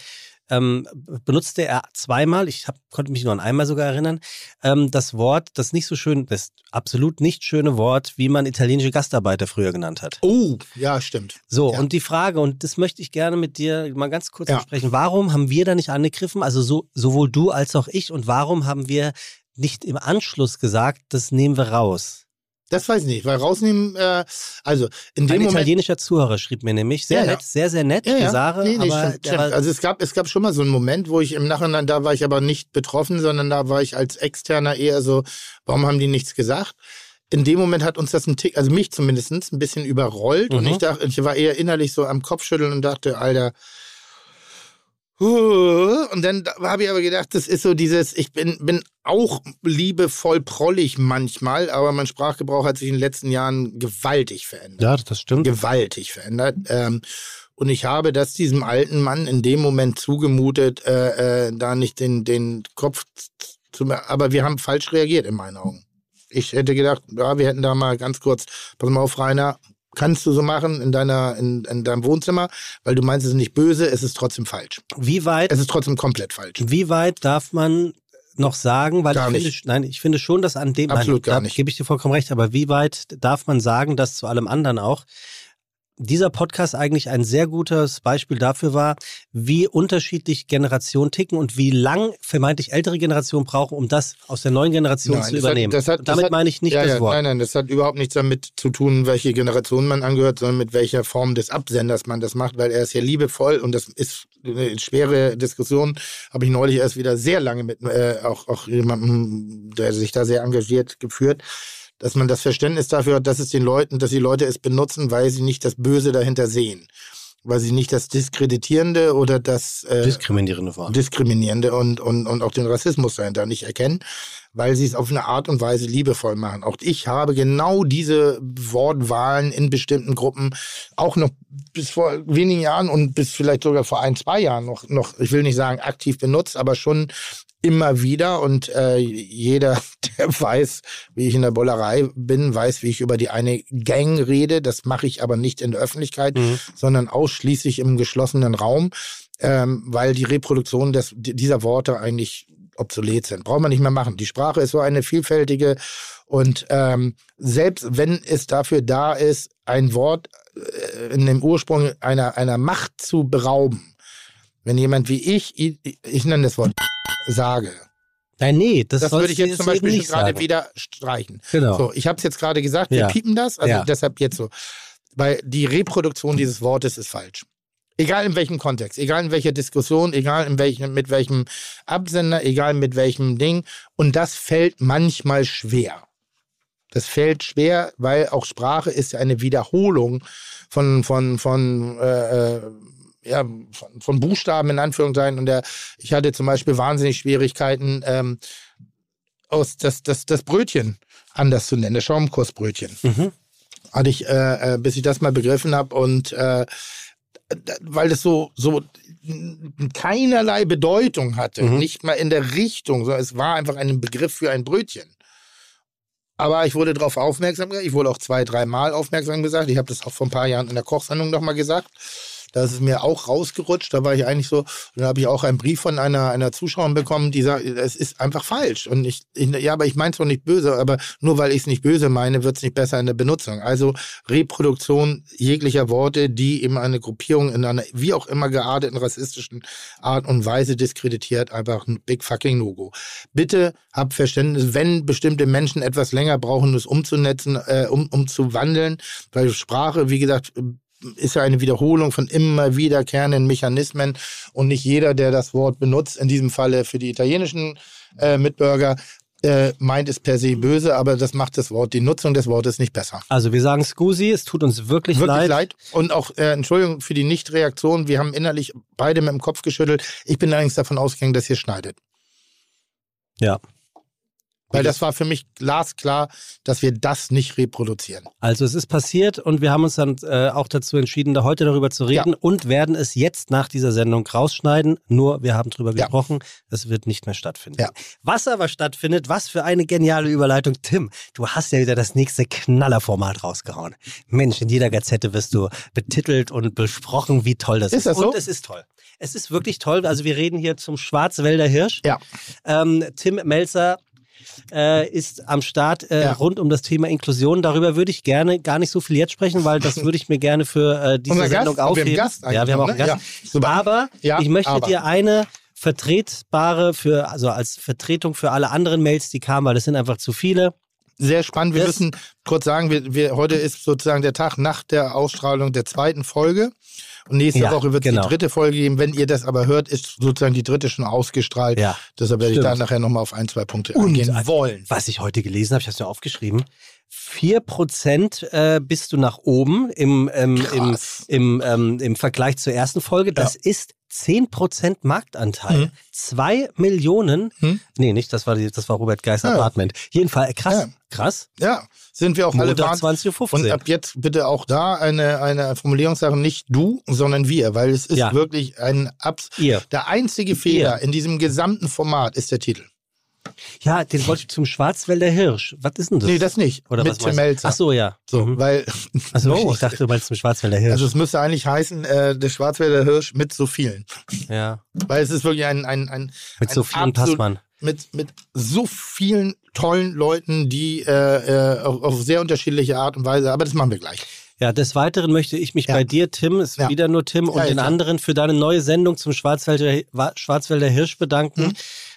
ähm, benutzte er zweimal, ich hab, konnte mich nur an einmal sogar erinnern, ähm, das Wort, das nicht so schön, das absolut nicht schöne Wort, wie man italienische Gastarbeiter früher genannt hat. Oh, ja, stimmt. So, Ja. und die Frage, und das möchte ich gerne mit dir mal ganz kurz Ja. besprechen. Warum haben wir da nicht angegriffen? Also so, sowohl du als auch ich. Und warum haben wir nicht im Anschluss gesagt, das nehmen wir raus? Das weiß ich nicht, weil rausnehmen, äh, also in dem Ein Moment. italienischer Zuhörer schrieb mir nämlich, sehr Ja, ja. nett, sehr, sehr nett, Ja, die ja. Sarah, Nee, nee, aber stimmt, der stimmt. war, Also es gab, es gab schon mal so einen Moment, wo ich im Nachhinein, da war ich aber nicht betroffen, sondern da war ich als Externer eher so, warum haben die nichts gesagt? In dem Moment hat uns das ein Tick, also mich zumindest, ein bisschen überrollt und Mhm. ich dachte, ich war eher innerlich so am Kopfschütteln und dachte, Alter. Und dann habe ich aber gedacht, das ist so dieses, ich bin, bin auch liebevoll prollig manchmal, aber mein Sprachgebrauch hat sich in den letzten Jahren gewaltig verändert ja, das stimmt. gewaltig verändert. Ähm, und ich habe das diesem alten Mann in dem Moment zugemutet, äh, äh, da nicht den, den Kopf zu. Aber wir haben falsch reagiert in meinen Augen. Ich hätte gedacht, ja, wir hätten da mal ganz kurz, pass mal auf, Rainer, kannst du so machen in deiner, in, in deinem Wohnzimmer, weil du meinst, es ist nicht böse, es ist trotzdem falsch. Wie weit, Es ist trotzdem komplett falsch. wie weit darf man noch sagen, weil Gar ich finde, nicht. nein, ich finde schon, dass an dem, Absolut nein, gar da nicht. gebe ich dir vollkommen recht, aber wie weit darf man sagen, dass zu allem anderen auch, dieser Podcast eigentlich ein sehr gutes Beispiel dafür war, wie unterschiedlich Generationen ticken und wie lang vermeintlich ältere Generationen brauchen, um das aus der neuen Generation Nein, zu hat- übernehmen. das hat- und damit hat- meine ich nicht ja, das Wort. Nein, nein, das hat überhaupt nichts damit zu tun, welche Generation man angehört, sondern mit welcher Form des Absenders man das macht, weil er ist ja liebevoll und das ist eine schwere Diskussion. Habe ich neulich erst wieder sehr lange mit äh, auch, auch jemandem, der sich da sehr engagiert geführt, dass man das Verständnis dafür hat, dass es den Leuten, dass die Leute es benutzen, weil sie nicht das Böse dahinter sehen. weiß ich nicht, das Diskreditierende oder das äh, Diskriminierende. Diskriminierende und, und, und auch den Rassismus dahinter nicht erkennen, weil sie es auf eine Art und Weise liebevoll machen. Auch ich habe genau diese Wortwahlen in bestimmten Gruppen auch noch bis vor wenigen Jahren und bis vielleicht sogar vor ein, zwei Jahren noch, noch ich will nicht sagen aktiv benutzt, aber schon immer wieder und äh, jeder, der weiß, wie ich in der Bollerei bin, weiß, wie ich über die eine Gang rede. Das mache ich aber nicht in der Öffentlichkeit, Mhm. sondern ausschließlich im geschlossenen Raum, ähm, weil die Reproduktion des, dieser Worte eigentlich obsolet sind. Braucht man nicht mehr machen. Die Sprache ist so eine vielfältige und ähm, selbst wenn es dafür da ist, ein Wort äh, in dem Ursprung einer, einer Macht zu berauben, wenn jemand wie ich, ich, ich nenne das Wort sage, Nein, nee, das, das würde ich jetzt zum Beispiel nicht gerade wieder streichen. Genau. So, ich habe es jetzt gerade gesagt, wir Ja. piepen das, also Ja. deshalb jetzt so. Weil die Reproduktion dieses Wortes ist falsch. Egal in welchem Kontext, egal in welcher Diskussion, egal in welchem, mit welchem Absender, egal mit welchem Ding. Und das fällt manchmal schwer. Das fällt schwer, weil auch Sprache ist eine Wiederholung von, von, von, äh, äh, ja, von, von Buchstaben in Anführungszeichen. Und der, ich hatte zum Beispiel wahnsinnig Schwierigkeiten, ähm, aus das, das, das Brötchen anders zu nennen, das Schaumkursbrötchen. Mhm. Hatte ich, äh, äh, bis ich das mal begriffen habe und äh, weil das so, so keinerlei Bedeutung hatte, Mhm. nicht mal in der Richtung, sondern es war einfach ein Begriff für ein Brötchen. Aber ich wurde darauf aufmerksam, gemacht. ich wurde auch zwei, dreimal aufmerksam gesagt. Ich habe das auch vor ein paar Jahren in der Kochsendung nochmal gesagt. Da ist es mir auch rausgerutscht. Da war ich eigentlich so, und dann habe ich auch einen Brief von einer, einer Zuschauerin bekommen, die sagt, es ist einfach falsch. Und ich, ich ja, aber ich meine es doch nicht böse, aber nur weil ich es nicht böse meine, wird es nicht besser in der Benutzung. Also Reproduktion jeglicher Worte, die eben eine Gruppierung in einer wie auch immer gearteten rassistischen Art und Weise diskreditiert, einfach ein big fucking No-Go. Bitte habt Verständnis, wenn bestimmte Menschen etwas länger brauchen, das umzunetzen, äh, um, umzuwandeln, weil Sprache, wie gesagt, ist ja eine Wiederholung von immer wiederkehrenden Mechanismen und nicht jeder, der das Wort benutzt, in diesem Falle für die italienischen äh, Mitbürger, äh, meint es per se böse, aber das macht das Wort, die Nutzung des Wortes nicht besser. Also wir sagen Scusi, es tut uns wirklich, Wirklich leid. leid. Und auch, äh, Entschuldigung für die Nichtreaktion, wir haben innerlich beide mit dem Kopf geschüttelt. Ich bin allerdings davon ausgegangen, dass ihr schneidet. Ja. Weil das war für mich glasklar, dass wir das nicht reproduzieren. Also es ist passiert und wir haben uns dann äh, auch dazu entschieden, da heute darüber zu reden Ja. und werden es jetzt nach dieser Sendung rausschneiden. Nur wir haben drüber Ja. gesprochen, es wird nicht mehr stattfinden. Ja. Was aber stattfindet, was für eine geniale Überleitung. Tim, du hast ja wieder das nächste Knallerformat rausgehauen. Mensch, in jeder Gazette wirst du betitelt und besprochen, wie toll das ist. Ist das so? Und es ist toll. Es ist wirklich toll. Also wir reden hier zum Schwarzwälder Hirsch. Ja. Ähm, Tim Melzer äh, ist am Start äh, Ja. rund um das Thema Inklusion. Darüber würde ich gerne gar nicht so viel jetzt sprechen, weil das würde ich mir gerne für äh, diese Unser Gast? Sendung Aber wir haben aufheben. Gast ja, wir haben auch einen ne? Gast. Ja, super. Aber Ja, ich möchte aber. dir eine vertretbare für, also als Vertretung für alle anderen Mails, die kamen, weil das sind einfach zu viele. Sehr spannend. Wir Das- müssen kurz sagen, wir, wir, heute ist sozusagen der Tag nach der Ausstrahlung der zweiten Folge. Und nächste Ja, Woche wird es genau. die dritte Folge geben. Wenn ihr das aber hört, ist sozusagen die dritte schon ausgestrahlt. Ja, Deshalb werde ich da stimmt. nachher nochmal auf ein, zwei Punkte Und eingehen ein- wollen. Was ich heute gelesen habe, ich habe es mir aufgeschrieben. 4% äh, bist du nach oben im, ähm, im, im, ähm, im Vergleich zur ersten Folge. Das ist 10% Marktanteil. Mhm. Zwei Millionen. Mhm. Nee, nicht, das war, die, das war Robert Geis Ja. Apartment. Jedenfalls, äh, krass, Ja. krass. Ja, sind wir auch alle Montag wahnsinnig. 20.15 Und ab jetzt bitte auch da eine, eine Formulierungssache, nicht du, sondern wir, weil es ist Ja. wirklich ein Abs. Ihr. Der einzige Fehler in diesem gesamten Format ist der Titel. Ja, den wollte ich zum Schwarzwälder Hirsch. Was ist denn das? Nee, das nicht. Oder Mit was Tim? Melzer. Ach so, ja. So, Mhm. weil. Also No. ich dachte, du meinst zum Schwarzwälder Hirsch. Also es müsste eigentlich heißen, äh, der Schwarzwälder Hirsch mit so vielen. ja. Weil es ist wirklich ein, ein, ein Mit ein so vielen Passmann. Mit, mit so vielen tollen Leuten, die äh, äh, auf, auf sehr unterschiedliche Art und Weise, aber das machen wir gleich. Ja, des Weiteren möchte ich mich Ja. bei dir, Tim, ist Ja. wieder nur Tim, und Ja, den klar. anderen für deine neue Sendung zum Schwarzwälder, Wa- Schwarzwälder Hirsch bedanken. Mhm.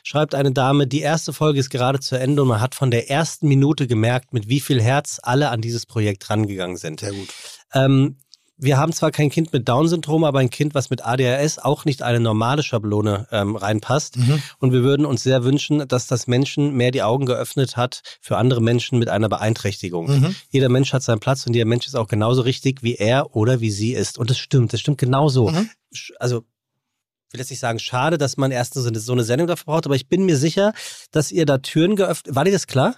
Schreibt eine Dame, die erste Folge ist gerade zu Ende und man hat von der ersten Minute gemerkt, mit wie viel Herz alle an dieses Projekt rangegangen sind. Sehr gut. Ähm, wir haben zwar kein Kind mit Down-Syndrom, aber ein Kind, was mit ADHS auch nicht eine normale Schablone ähm, reinpasst. Mhm. Und wir würden uns sehr wünschen, dass das Menschen mehr die Augen geöffnet hat für andere Menschen mit einer Beeinträchtigung. Mhm. Jeder Mensch hat seinen Platz und jeder Mensch ist auch genauso richtig, wie er oder wie sie ist. Und das stimmt, das stimmt genauso. Mhm. Also, will jetzt nicht sagen, schade, dass man erst so eine, so eine Sendung dafür braucht, aber ich bin mir sicher, dass ihr da Türen geöffnet. War dir das klar?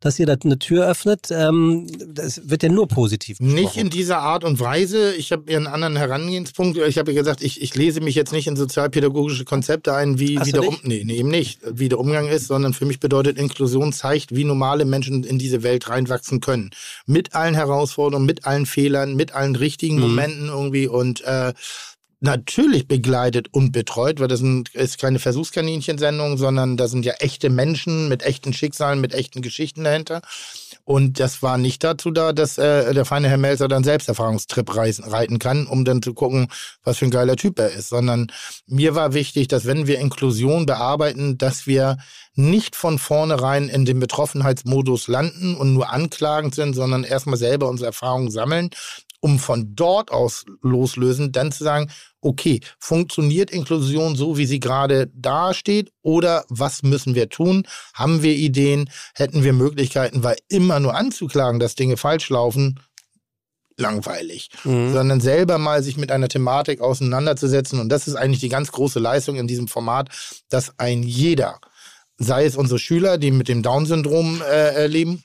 Dass ihr da eine Tür öffnet? Ähm, das wird ja nur positiv Nicht besprochen. in dieser Art und Weise. Ich habe einen anderen Herangehenspunkt. Ich habe ja gesagt, ich, ich lese mich jetzt nicht in sozialpädagogische Konzepte ein, wie, Hast wie der nicht? um, nee, nee, eben nicht, wie der Umgang ist, sondern für mich bedeutet Inklusion zeigt, wie normale Menschen in diese Welt reinwachsen können. Mit allen Herausforderungen, mit allen Fehlern, mit allen richtigen Mhm. Momenten irgendwie und äh, natürlich begleitet und betreut, weil das ist keine Versuchskaninchensendung, sondern da sind ja echte Menschen mit echten Schicksalen, mit echten Geschichten dahinter. Und das war nicht dazu da, dass äh, der feine Herr Melzer dann Selbsterfahrungstrip reisen, reiten kann, um dann zu gucken, was für ein geiler Typ er ist. Sondern mir war wichtig, dass wenn wir Inklusion bearbeiten, dass wir nicht von vornherein in den Betroffenheitsmodus landen und nur anklagend sind, sondern erstmal selber unsere Erfahrungen sammeln, um von dort aus loslösen, dann zu sagen, okay, funktioniert Inklusion so, wie sie gerade dasteht oder was müssen wir tun? Haben wir Ideen? Hätten wir Möglichkeiten? Weil immer nur anzuklagen, dass Dinge falsch laufen, langweilig, Mhm. sondern selber mal sich mit einer Thematik auseinanderzusetzen. Und das ist eigentlich die ganz große Leistung in diesem Format, dass ein jeder, sei es unsere Schüler, die mit dem Down-Syndrom äh, äh, leben,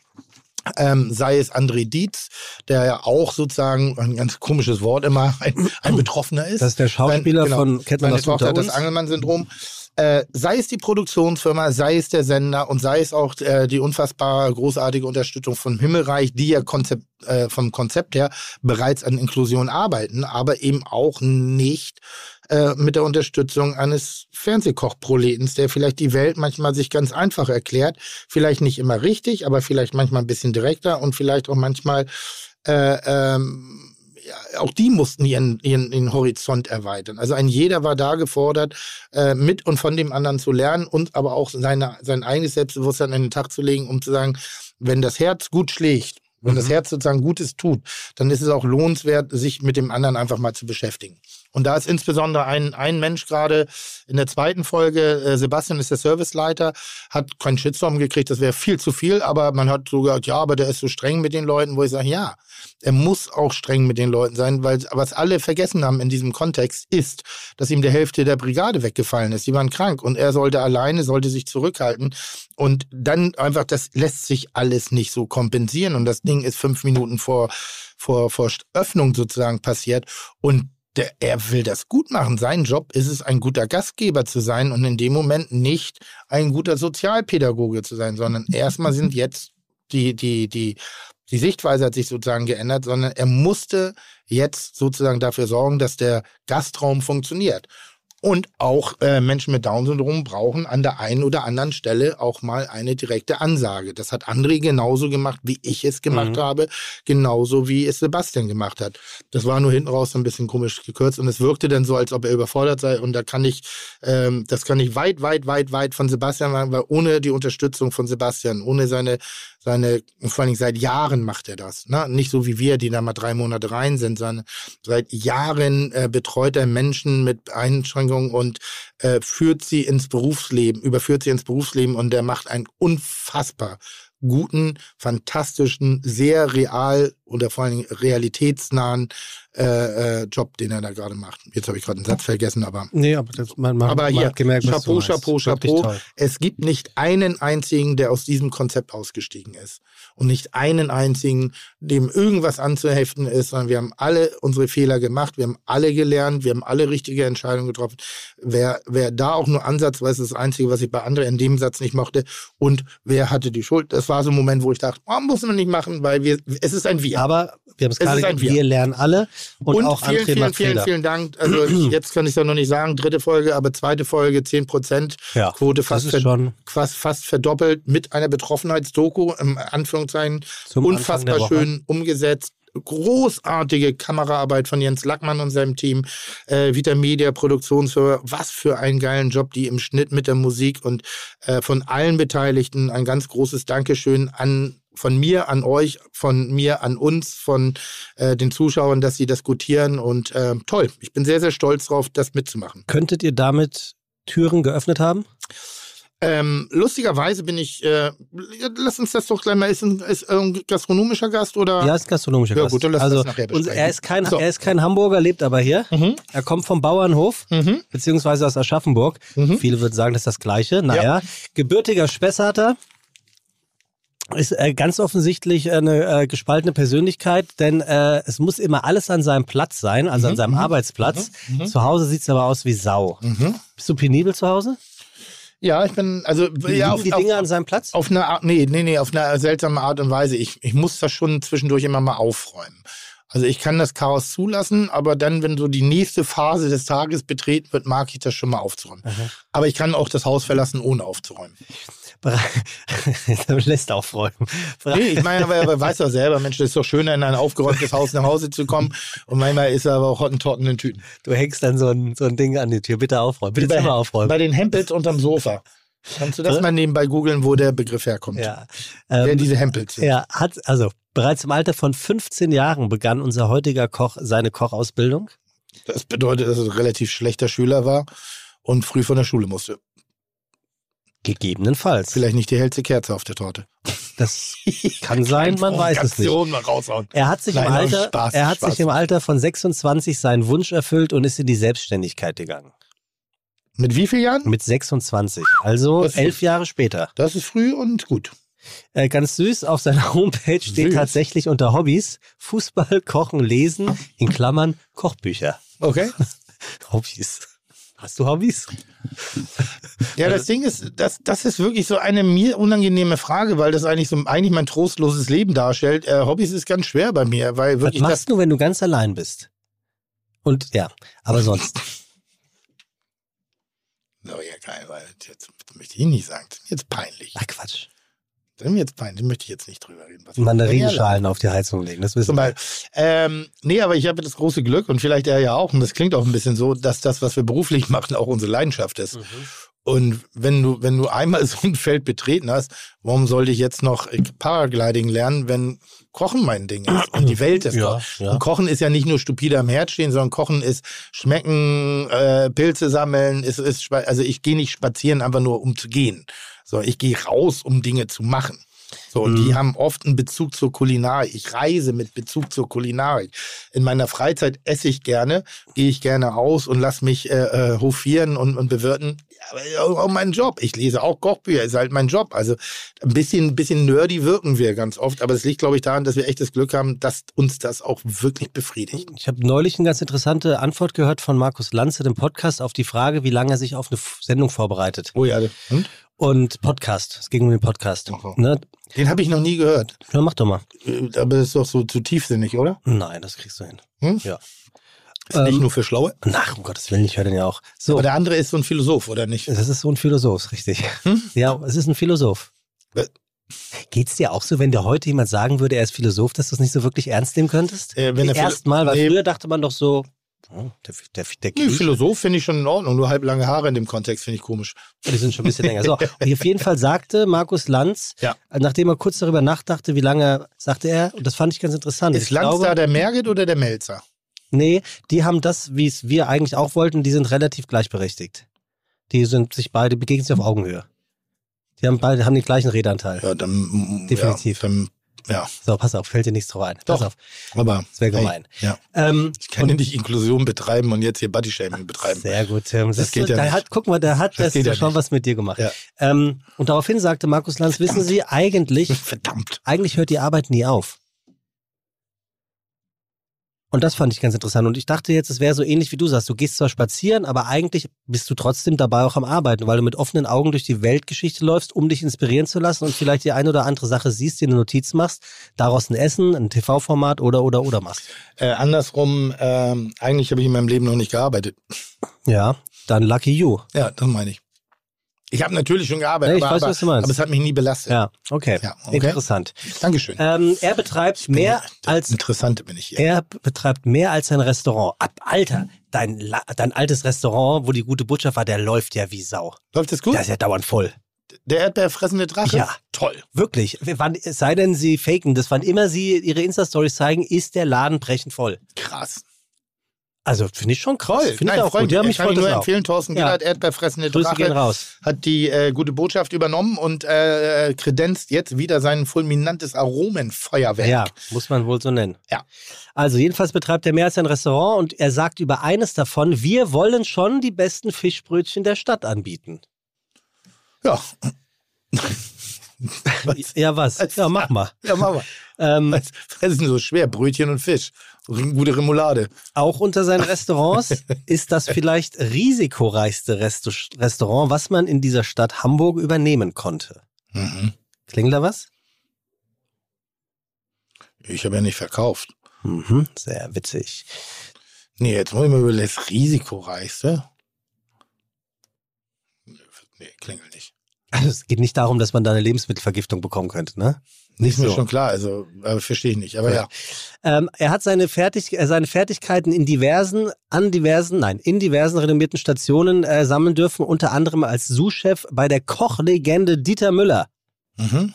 ähm, sei es André Dietz, der ja auch sozusagen, ein ganz komisches Wort immer, ein, ein Betroffener ist. Das ist der Schauspieler Sein- von Kennt man das unter Tochter das? Angelmann-Syndrom. Äh, sei es die Produktionsfirma, sei es der Sender und sei es auch äh, die unfassbar großartige Unterstützung von Himmelreich, die ja Konzept, äh, vom Konzept her bereits an Inklusion arbeiten, aber eben auch nicht äh, mit der Unterstützung eines Fernsehkochproletens, der vielleicht die Welt manchmal sich ganz einfach erklärt, vielleicht nicht immer richtig, aber vielleicht manchmal ein bisschen direkter und vielleicht auch manchmal äh, ähm, ja, auch die mussten ihren, ihren, ihren Horizont erweitern. Also ein jeder war da gefordert, äh, mit und von dem anderen zu lernen und aber auch seine, sein eigenes Selbstbewusstsein an den Tag zu legen, um zu sagen, wenn das Herz gut schlägt, wenn das Herz sozusagen Gutes tut, dann ist es auch lohnenswert, sich mit dem anderen einfach mal zu beschäftigen. Und da ist insbesondere ein, ein Mensch gerade in der zweiten Folge, äh, Sebastian ist der Serviceleiter, hat keinen Shitstorm gekriegt, das wäre viel zu viel, aber man hat so gesagt, ja, aber der ist so streng mit den Leuten, wo ich sage, ja, er muss auch streng mit den Leuten sein, weil was alle vergessen haben in diesem Kontext ist, dass ihm die Hälfte der Brigade weggefallen ist. Die waren krank und er sollte alleine, sollte sich zurückhalten. Und dann einfach, das lässt sich alles nicht so kompensieren. Und das Ding ist fünf Minuten vor, vor, vor Öffnung sozusagen passiert. Und der, er will das gut machen. Sein Job ist es, ein guter Gastgeber zu sein und in dem Moment nicht ein guter Sozialpädagoge zu sein, sondern erstmal sind jetzt die, die, die, die Sichtweise hat sich sozusagen geändert, sondern er musste jetzt sozusagen dafür sorgen, dass der Gastraum funktioniert. Und auch äh, Menschen mit Down-Syndrom brauchen an der einen oder anderen Stelle auch mal eine direkte Ansage. Das hat André genauso gemacht, wie ich es gemacht Mhm. habe, genauso wie es Sebastian gemacht hat. Das war nur hinten raus ein bisschen komisch gekürzt und es wirkte dann so, als ob er überfordert sei. Und da kann ich, ähm, das kann ich weit, weit, weit, weit von Sebastian sagen, weil ohne die Unterstützung von Sebastian, ohne seine, seine, vor allen Dingen seit Jahren macht er das. Ne? Nicht so wie wir, die da mal drei Monate rein sind, sondern seit Jahren äh, betreut er Menschen mit Einschränkungen und äh, führt sie ins Berufsleben, überführt sie ins Berufsleben und der macht einen unfassbar guten, fantastischen, sehr real oder vor allen Dingen realitätsnahen äh, äh, Job, den er da gerade macht. Jetzt habe ich gerade einen Satz vergessen, aber Nee, aber das, man, man, aber man hier, hat gemerkt, was Chapeau, meinst. Chapeau, Chapeau. Es gibt nicht einen einzigen, der aus diesem Konzept ausgestiegen ist. Und nicht einen einzigen, dem irgendwas anzuheften ist, sondern wir haben alle unsere Fehler gemacht, wir haben alle gelernt, wir haben alle richtige Entscheidungen getroffen. Wer, wer da auch nur ansatzweise das Einzige, was ich bei anderen in dem Satz nicht mochte, und wer hatte die Schuld, das war so ein Moment, wo ich dachte, oh, muss man nicht machen, weil wir, es ist ein Wir. Aber wir haben es gerade gesagt, Wir. wir lernen alle und, Und auch vielen, André vielen, vielen, vielen Dank. Also jetzt kann ich es ja noch nicht sagen, dritte Folge, aber zweite Folge 10 Prozent. Ja, Quote fast, ver fast, fast verdoppelt mit einer Betroffenheitsdoku, im Anführungszeichen, Zum unfassbar schön umgesetzt. Großartige Kameraarbeit von Jens Lackmann und seinem Team, äh, Vita Media Produktionsfirma. Was für einen geilen Job, die im Schnitt mit der Musik und äh, von allen Beteiligten ein ganz großes Dankeschön an von mir an euch, von mir an uns, von äh, den Zuschauern, dass sie das gutieren und äh, toll. Ich bin sehr, sehr stolz drauf, das mitzumachen. Könntet ihr damit Türen geöffnet haben? Ähm, lustigerweise bin ich, äh, ja, lass uns das doch gleich mal, ist ein, ist ein gastronomischer Gast oder? Ja, ist ein gastronomischer Ja, Gast. gut, dann lass uns also, das nachher und besprechen. er ist, kein, So. er ist kein Hamburger, lebt aber hier. Mhm. Er kommt vom Bauernhof, Mhm. beziehungsweise aus Aschaffenburg. Mhm. Viele würden sagen, das ist das Gleiche. Naja, gebürtiger Spessarter. Ist äh, ganz offensichtlich eine äh, gespaltene Persönlichkeit, denn äh, es muss immer alles an seinem Platz sein, also an seinem Arbeitsplatz. Zu Hause sieht es aber aus wie Sau. Mhm. Bist du penibel zu Hause? Ja, ich bin, also, Liegen ja, auf, die auf, Dinge an seinem Platz? auf eine Art, nee, nee, nee, auf eine seltsame Art und Weise. Ich, ich muss das schon zwischendurch immer mal aufräumen. Also ich kann das Chaos zulassen, aber dann, wenn so die nächste Phase des Tages betreten wird, mag ich das schon mal aufzuräumen. Aber ich kann auch das Haus verlassen, ohne aufzuräumen. Lässt aufräumen. Nee, ich meine, aber, aber weißt du selber, Mensch, das ist doch schöner, in ein aufgeräumtes Haus nach Hause zu kommen. Und manchmal ist er aber auch Hottentotten in Tüten. Du hängst dann so ein, so ein Ding an die Tür. Bitte aufräumen. Bitte bei, aufräumen. bei den Hempels unterm Sofa. Kannst du das mal nebenbei googeln, wo der Begriff herkommt? Ja. Wer Ähm, diese Hempels sind. er hat, also bereits im Alter von 15 Jahren begann unser heutiger Koch seine Kochausbildung. Das bedeutet, dass er ein relativ schlechter Schüler war und früh von der Schule musste. Gegebenenfalls. Vielleicht nicht die hellste Kerze auf der Torte. Das kann sein, man weiß es nicht. Mal raushauen. Er hat sich Nein, im Alter, Spaß, er hat Spaß. sich im Alter von 26 seinen Wunsch erfüllt und ist in die Selbstständigkeit gegangen. Mit wie vielen Jahren? Mit 26. Also Das ist elf Jahre später. Das ist früh und gut. Äh, ganz süß, auf seiner Homepage steht Süß. tatsächlich unter Hobbys Fußball, Kochen, Lesen, in Klammern Kochbücher. Okay. Hobbys. Hast du Hobbys? Ja, das Ding ist, das, das ist wirklich so eine mir unangenehme Frage, weil das eigentlich so eigentlich mein trostloses Leben darstellt. Äh, Hobbys ist ganz schwer bei mir, weil Was wirklich das, machst du, wenn du ganz allein bist? Und ja, aber sonst. Oh ja, geil, weil jetzt möchte ich nicht sagen. Jetzt peinlich. Ach Quatsch. Das ist mir jetzt peinlich. Möchte ich jetzt nicht drüber reden. Was Mandarinenschalen auf die Heizung legen, das wissen wir. Ähm, nee, aber ich habe das große Glück und vielleicht er ja auch, und das klingt auch ein bisschen so, dass das, was wir beruflich machen, auch unsere Leidenschaft ist. Und wenn du, wenn du einmal so ein Feld betreten hast, warum sollte ich jetzt noch Paragliding lernen, wenn Kochen mein Ding ist und die Welt ist Ja, Kochen. ja. Und Kochen ist ja nicht nur stupide am Herd stehen, sondern Kochen ist schmecken, äh, Pilze sammeln, ist, ist also ich gehe nicht spazieren einfach nur um zu gehen. So, ich gehe raus, um Dinge zu machen. So, und Mhm. die haben oft einen Bezug zur Kulinarik. Ich reise mit Bezug zur Kulinarik. In meiner Freizeit esse ich gerne, gehe ich gerne aus und lass mich äh, äh, hofieren und, und bewirten. Ja, aber auch mein Job. Ich lese auch Kochbücher, ist halt mein Job. Also ein bisschen, bisschen nerdy wirken wir ganz oft, aber es liegt, glaube ich, daran, dass wir echt das Glück haben, dass uns das auch wirklich befriedigt. Ich habe neulich eine ganz interessante Antwort gehört von Markus Lanze im Podcast auf die Frage, wie lange er sich auf eine Sendung vorbereitet. Oh ja, und? Und Podcast. Es ging um den Podcast. Aha. Ne? Den habe ich noch nie gehört. Na, mach doch mal. Äh, Aber das ist doch so zu tiefsinnig, oder? Nein, das kriegst du hin. Hm? Ja. Ist nicht Ähm, nur für Schlaue. Ach, um Gottes Willen, ich höre den ja auch. So, Aber der andere ist so ein Philosoph, oder nicht? das ist so ein Philosoph, richtig. Hm? Ja, es ist ein Philosoph. Äh. Geht's dir auch so, wenn dir heute jemand sagen würde, er ist Philosoph, dass du es nicht so wirklich ernst nehmen könntest? Äh, er Erstmal, weil Nee. früher dachte man doch so, oh, der, der, der Nee, Philosoph finde ich schon in Ordnung. Nur halblange Haare in dem Kontext finde ich komisch. die sind schon ein bisschen länger. So, und auf jeden Fall sagte Markus Lanz, Ja. nachdem er kurz darüber nachdachte, wie lange, sagte er, und das fand ich ganz interessant. Ist ich Lanz glaube, da der Merget oder der Melzer? Nee, die haben das, wie es wir eigentlich auch wollten, die sind relativ gleichberechtigt. Die sind sich beide, begegnen sich auf Augenhöhe. Die haben beide, haben den gleichen Redanteil. Ja, dann. Definitiv. Ja, dann, ja. So, pass auf, fällt dir nichts drauf ein. Pass Doch. auf, aber. das wäre gemein. Ja. Ähm, Ich kann ja nicht Inklusion betreiben und jetzt hier Bodyshaming betreiben. Sehr gut, Tim. Das Siehst geht du, ja da nicht. Hat, guck mal, der hat Das das, ja schon nicht. was mit dir gemacht. Ja. Ähm, und daraufhin sagte Markus Lanz, wissen Sie, eigentlich, Verdammt. eigentlich hört die Arbeit nie auf. Und das fand ich ganz interessant. Und ich dachte jetzt, es wäre so ähnlich wie du sagst. Du gehst zwar spazieren, aber eigentlich bist du trotzdem dabei auch am Arbeiten, weil du mit offenen Augen durch die Weltgeschichte läufst, um dich inspirieren zu lassen und vielleicht die eine oder andere Sache siehst, dir eine Notiz machst, daraus ein Essen, ein TV-Format oder, oder, oder machst. Äh, andersrum, ähm, eigentlich habe ich in meinem Leben noch nicht gearbeitet. Ja, dann lucky you. Ja, das meine ich. Ich habe natürlich schon gearbeitet, Ja, aber, weiß, aber, aber es hat mich nie belastet. Ja, okay. Ja, okay. Interessant. Dankeschön. Ähm, er betreibt mehr als Interessante bin ich hier. Er betreibt mehr als ein Restaurant. Ab, Alter, dein, dein altes Restaurant, wo die gute Botschaft war, der läuft ja wie Sau. Läuft das gut? Der ist ja dauernd voll. Der erdbeerfressende Drache? Ja. Toll. Wirklich. Wann, sei denn, sie faken das. Wann immer sie ihre Insta-Stories zeigen, ist der Laden brechend voll. Krass. Also finde ich schon krass. Finde ich auch freut gut. Ja, mich. kann ich nur empfehlen. Thorsten Ja. Gillard, erdbeerfressende Grüße gehen Drache, raus. hat die äh, gute Botschaft übernommen und äh, kredenzt jetzt wieder sein fulminantes Aromenfeuerwerk. Ja, muss man wohl so nennen. Ja. Also jedenfalls betreibt er mehr als ein Restaurant und er sagt über eines davon, wir wollen schon die besten Fischbrötchen der Stadt anbieten. Ja. Ja, was? Ja, mach mal. Ja, machen wir. Ähm, Was was ist denn so schwer? Brötchen und Fisch. Gute Remoulade. auch unter seinen Restaurants ist das vielleicht risikoreichste Resto Restaurant, was man in dieser Stadt Hamburg übernehmen konnte. Mhm. Klingelt da was? Ich habe ja nicht verkauft. Mhm, sehr witzig. Nee, jetzt muss ich mal überlegen, das risikoreichste. Nee, klingelt nicht. Also es geht nicht darum, dass man da eine Lebensmittelvergiftung bekommen könnte, ne? Nicht Ist mir so. schon klar, also äh, verstehe ich nicht. Aber ja. Ähm, er hat seine, Fertig äh, seine Fertigkeiten in diversen, an diversen, nein, in diversen renommierten Stationen äh, sammeln dürfen, unter anderem als Sous-Chef bei der Kochlegende Dieter Müller. Mhm.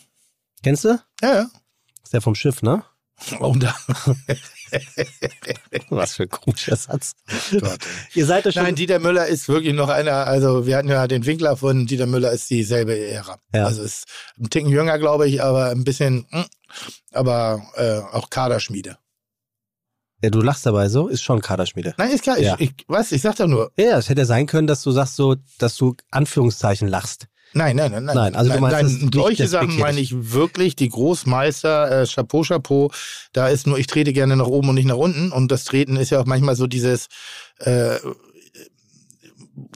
Kennst du? Ja, ja. Ist der vom Schiff, ne? Oh, da. Was für ein komischer Satz. Gott. Ihr seid euch schon. Nein, Dieter Müller ist wirklich noch einer, also wir hatten ja den Winkler von Dieter Müller ist dieselbe Ära. Ja. Also ist ein Ticken jünger, glaube ich, aber ein bisschen, mm, aber äh, auch Kaderschmiede. ja, du lachst dabei so, ist schon Kaderschmiede. Nein, ist klar, Ja. ich, ich weiß, ich sag doch nur, Ja, es hätte sein können, dass du sagst so, dass du Anführungszeichen lachst. Nein, nein, nein, nein. Nein, also du nein, meinst nein, nicht solche Sachen meine ich wirklich, die Großmeister, äh, Chapeau, Chapeau, da ist nur, ich trete gerne nach oben und nicht nach unten und das Treten ist ja auch manchmal so dieses, äh,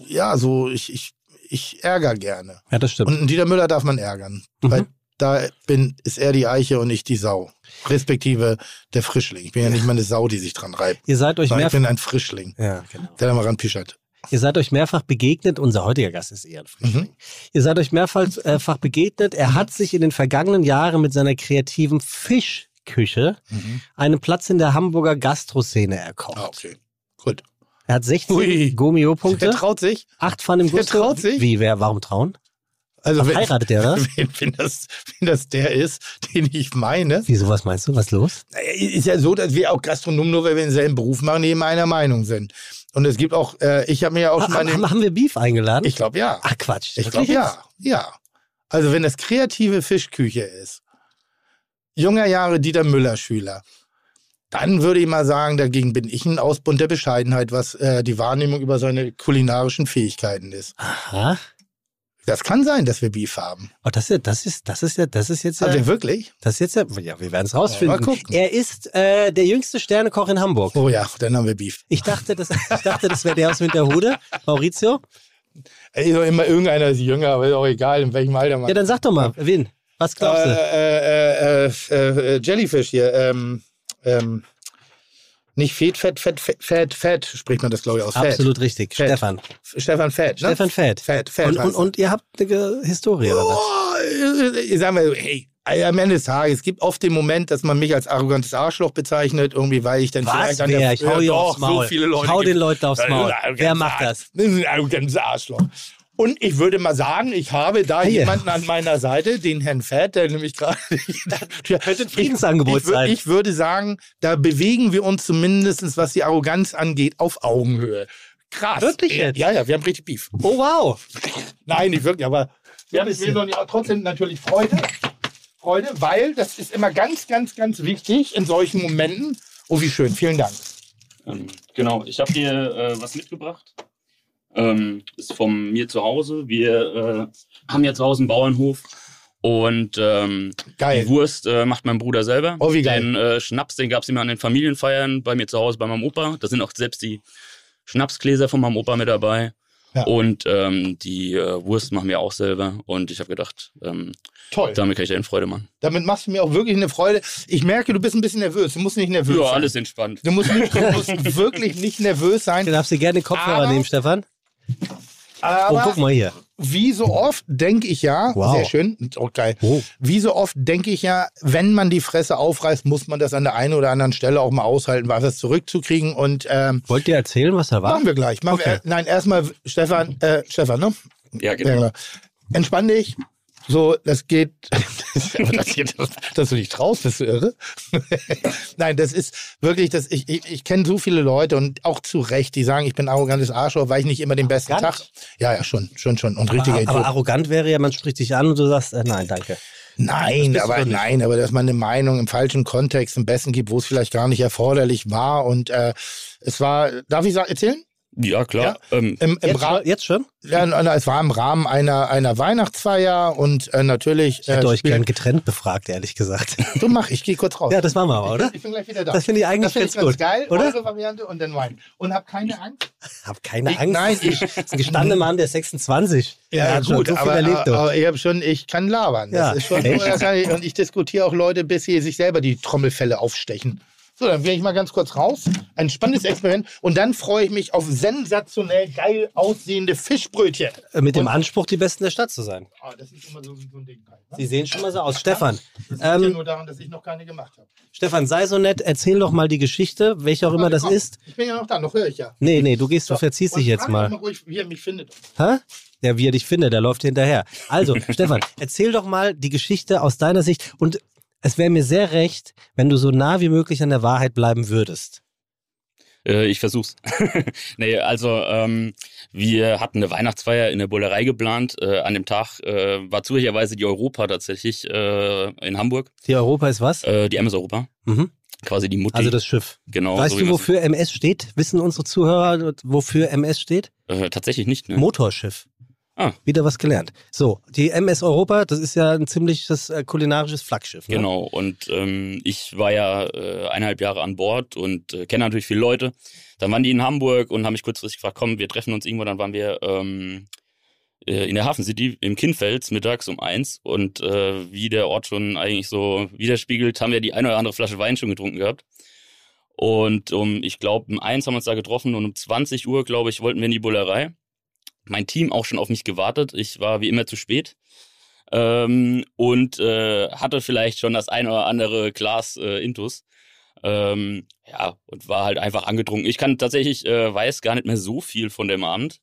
ja, so, ich, ich, ich ärgere gerne. Ja, das stimmt. Und Dieter Müller darf man ärgern. Mhm. Weil da bin, ist er die Eiche und nicht die Sau. Respektive der Frischling. Ich bin ja nicht mal eine Sau, die sich dran reibt. Ihr seid euch Sondern ich bin ein Frischling, Ja, genau. der da mal ranpischert. Ihr seid euch mehrfach begegnet, unser heutiger Gast ist ein Frischling. Mhm. Ihr seid euch mehrfach äh, begegnet. Er hat sich in den vergangenen Jahren mit seiner kreativen Fischküche Mhm. einen Platz in der Hamburger Gastroszene erkocht. Ah, okay. Gut. Er hat 16 Ui. Gomio-Punkte, Der traut sich. 8 Pfannen im Der Gusto. traut sich? Wie, wer, warum trauen? Also wenn, heiratet der, oder? wenn, wenn, das, wenn das der ist, den ich meine. Wieso, was meinst du? Was ist los? Ist ja so, dass wir auch Gastronomen, nur weil wir denselben Beruf machen, eben einer Meinung sind. Und es gibt auch, äh, ich habe mir ja auch Ha, schon mal... haben, haben wir Beef eingeladen? Ich glaube, ja. Ach Quatsch. Ich glaube, ja. Ja. Also, wenn das kreative Fischküche ist, junger Jahre Dieter Müller-Schüler, dann würde ich mal sagen, dagegen bin ich ein Ausbund der Bescheidenheit, was äh, die Wahrnehmung über seine kulinarischen Fähigkeiten ist. Aha. Das kann sein, dass wir Beef haben. Oh, das, ist, ja- das, ist, das ist ja, das ist jetzt ja, Haben wir wirklich? das ist jetzt ja, ja, wir werden es rausfinden. Mal gucken. Er ist äh, der jüngste Sternekoch in Hamburg. Oh ja, dann haben wir Beef. Ich dachte, das, ich dachte, das wäre der aus Winterhude, Maurizio. Ey, doch immer irgendeiner ist jünger, aber ist auch egal, in welchem Alter man. Ja, dann sag doch mal, wen? Was glaubst du? äh, äh, äh, äh, Jellyfish hier. Ähm, ähm, nicht Fett, Fett, Fett, Fett, Fett, Fett, spricht man das, glaube ich, aus. Fett. Absolut richtig. Fett. Stefan. Stefan Fett, ne? Stefan Fett. Fett, Fett. Und, und, und ihr habt eine Historie, oder was? Oh, äh, ich sag mal, hey, am Ende des Tages, es gibt oft den Moment, dass man mich als arrogantes Arschloch bezeichnet, irgendwie, weil ich dann Was? vielleicht an Wer? der Ich hau Ja, aufs doch, Maul. So viele Leute Ich hau den Leuten aufs Das Maul. Wer macht Arsch- Das ist ein arrogantes Arschloch. Und ich würde mal sagen, ich habe da Hier. jemanden an meiner Seite, den Herrn Fett, der nämlich gerade. Könnte ein Friedensangebot ich, ich, sein. Ich würde sagen, da bewegen wir uns zumindest, was die Arroganz angeht, auf Augenhöhe. Krass. Wirklich Ja, jetzt? Ja, ja, wir haben richtig Beef. Oh, wow. Nein, nicht wirklich, aber wir haben wir haben trotzdem natürlich Freude. Freude, weil das ist immer ganz, ganz, ganz wichtig in solchen Momenten. Oh, wie schön, vielen Dank. Ähm, genau, ich habe hier äh, was mitgebracht. Ähm, ist von mir zu Hause. Wir äh, haben ja zu Hause einen Bauernhof. Und ähm, Geil. die Wurst äh, macht mein Bruder selber. Oh, wie geil. Den äh, Schnaps, den gab es immer an den Familienfeiern bei mir zu Hause bei meinem Opa. Da sind auch selbst die Schnapsgläser von meinem Opa mit dabei. Ja. Und ähm, die äh, Wurst machen wir auch selber. Und ich habe gedacht, ähm, Toll. damit kann ich dir Freude machen. Damit machst du mir auch wirklich eine Freude. Ich merke, du bist ein bisschen nervös. Du musst nicht nervös Ja, sein. alles entspannt. Du musst, nicht, du musst wirklich nicht nervös sein. Du darfst dir gerne den Kopfhörer Aber- nehmen, Stefan. Oh, Aber guck mal hier. wie so oft denke ich ja, Wow. sehr schön, oh, geil. Oh. Wie so oft denke ich ja, wenn man die Fresse aufreißt, muss man das an der einen oder anderen Stelle auch mal aushalten, was zurückzukriegen. Und ähm, Wollt ihr erzählen, was da war? machen wir gleich. Machen Okay. wir, äh, nein, erstmal Stefan, äh, Stefan, ne? Ja, genau. Ja, genau. entspann dich. So, das geht. Das geht, dass du dich traust, bist du irre? Nein, das ist wirklich, das, ich, ich, ich kenne so viele Leute und auch zu Recht, die sagen, ich bin arrogantes Arschloch, weil ich nicht immer den besten Arrogant? Tag. Ja, ja, schon, schon, schon. Und richtiger aber, Idiot. aber arrogant wäre ja, man spricht dich an und du sagst, äh, nein, danke. Nein, Das aber nicht. nein, aber dass man eine Meinung im falschen Kontext im Besten gibt, wo es vielleicht gar nicht erforderlich war. Und äh, es war, darf ich sagen, erzählen? Ja, klar. Ähm, Im, im Jetzt, jetzt schon? ja, es war im Rahmen einer, einer Weihnachtsfeier und äh, natürlich. Ich hätte äh, euch gern getrennt befragt, ehrlich gesagt. Du mach, ich gehe kurz raus. ja, das machen wir aber, oder? Ich bin gleich wieder da. Das finde ich eigentlich Das finde ich ganz ganz gut. geil, oder? eure Variante und dann mein. Und hab keine Angst. Hab keine Ich- Angst. nein, ich, ich- ein gestandener Mann, der ist 26. Ja, schon gut, so aber, erlebt. du. aber ich habe schon, ich kann labern. Das Ja, ist schon, ich, und ich diskutiere auch Leute, bis sie sich selber die Trommelfälle aufstechen. So, dann gehe ich mal ganz kurz raus. Ein spannendes Experiment. Und dann freue ich mich auf sensationell geil aussehende Fischbrötchen. Äh, Mit dem und- Anspruch, die Besten der Stadt zu sein. Ah, das ist immer so, so ein Ding. Ne? Sie sehen schon mal so aus. Stefan, Das liegt ja ähm, nur daran, dass ich noch keine gemacht habe. Stefan, sei so nett, erzähl doch mal die Geschichte, welche auch immer das Komm, ist. Ich bin ja noch da, noch höre ich ja. Nee, nee, du gehst, du So, verziehst und dich jetzt mal. mal ruhig, wie er mich findet. Hä? Ja, wie er dich findet, der läuft hinterher. Also, Stefan, erzähl doch mal die Geschichte aus deiner Sicht und es wäre mir sehr recht, wenn du so nah wie möglich an der Wahrheit bleiben würdest. Äh, ich versuch's. nee, also ähm, wir hatten eine Weihnachtsfeier in der Bullerei geplant. Äh, an dem Tag äh, war zufälligerweise die Europa tatsächlich äh, in Hamburg. Die Europa ist was? Äh, die MS Europa. Mhm. Quasi die Mutti. Also das Schiff. genau. weißt so du, wofür MS steht? Wissen unsere Zuhörer, wofür MS steht? Äh, tatsächlich nicht, ne? Motorschiff. Ah. Wieder was gelernt. So, die MS Europa, das ist ja ein ziemliches äh, kulinarisches Flaggschiff. Ne? Genau, und ähm, ich war ja äh, eineinhalb Jahre an Bord und äh, kenne natürlich viele Leute. Dann waren die in Hamburg und haben mich kurzfristig gefragt, komm, wir treffen uns irgendwo. Dann waren wir ähm, äh, in der Hafen City im Kinnfels mittags um eins und äh, wie der Ort schon eigentlich so widerspiegelt, haben wir die eine oder andere Flasche Wein schon getrunken gehabt. Und um, ich glaube, um eins haben wir uns da getroffen und um 20 Uhr, glaube ich, wollten wir in die Bullerei. Mein Team auch schon auf mich gewartet. Ich war wie immer zu spät ähm, und äh, hatte vielleicht schon das ein oder andere Glas äh, Intus. Ähm, ja, und war halt einfach angetrunken. Ich kann tatsächlich, äh, weiß gar nicht mehr so viel von dem Abend.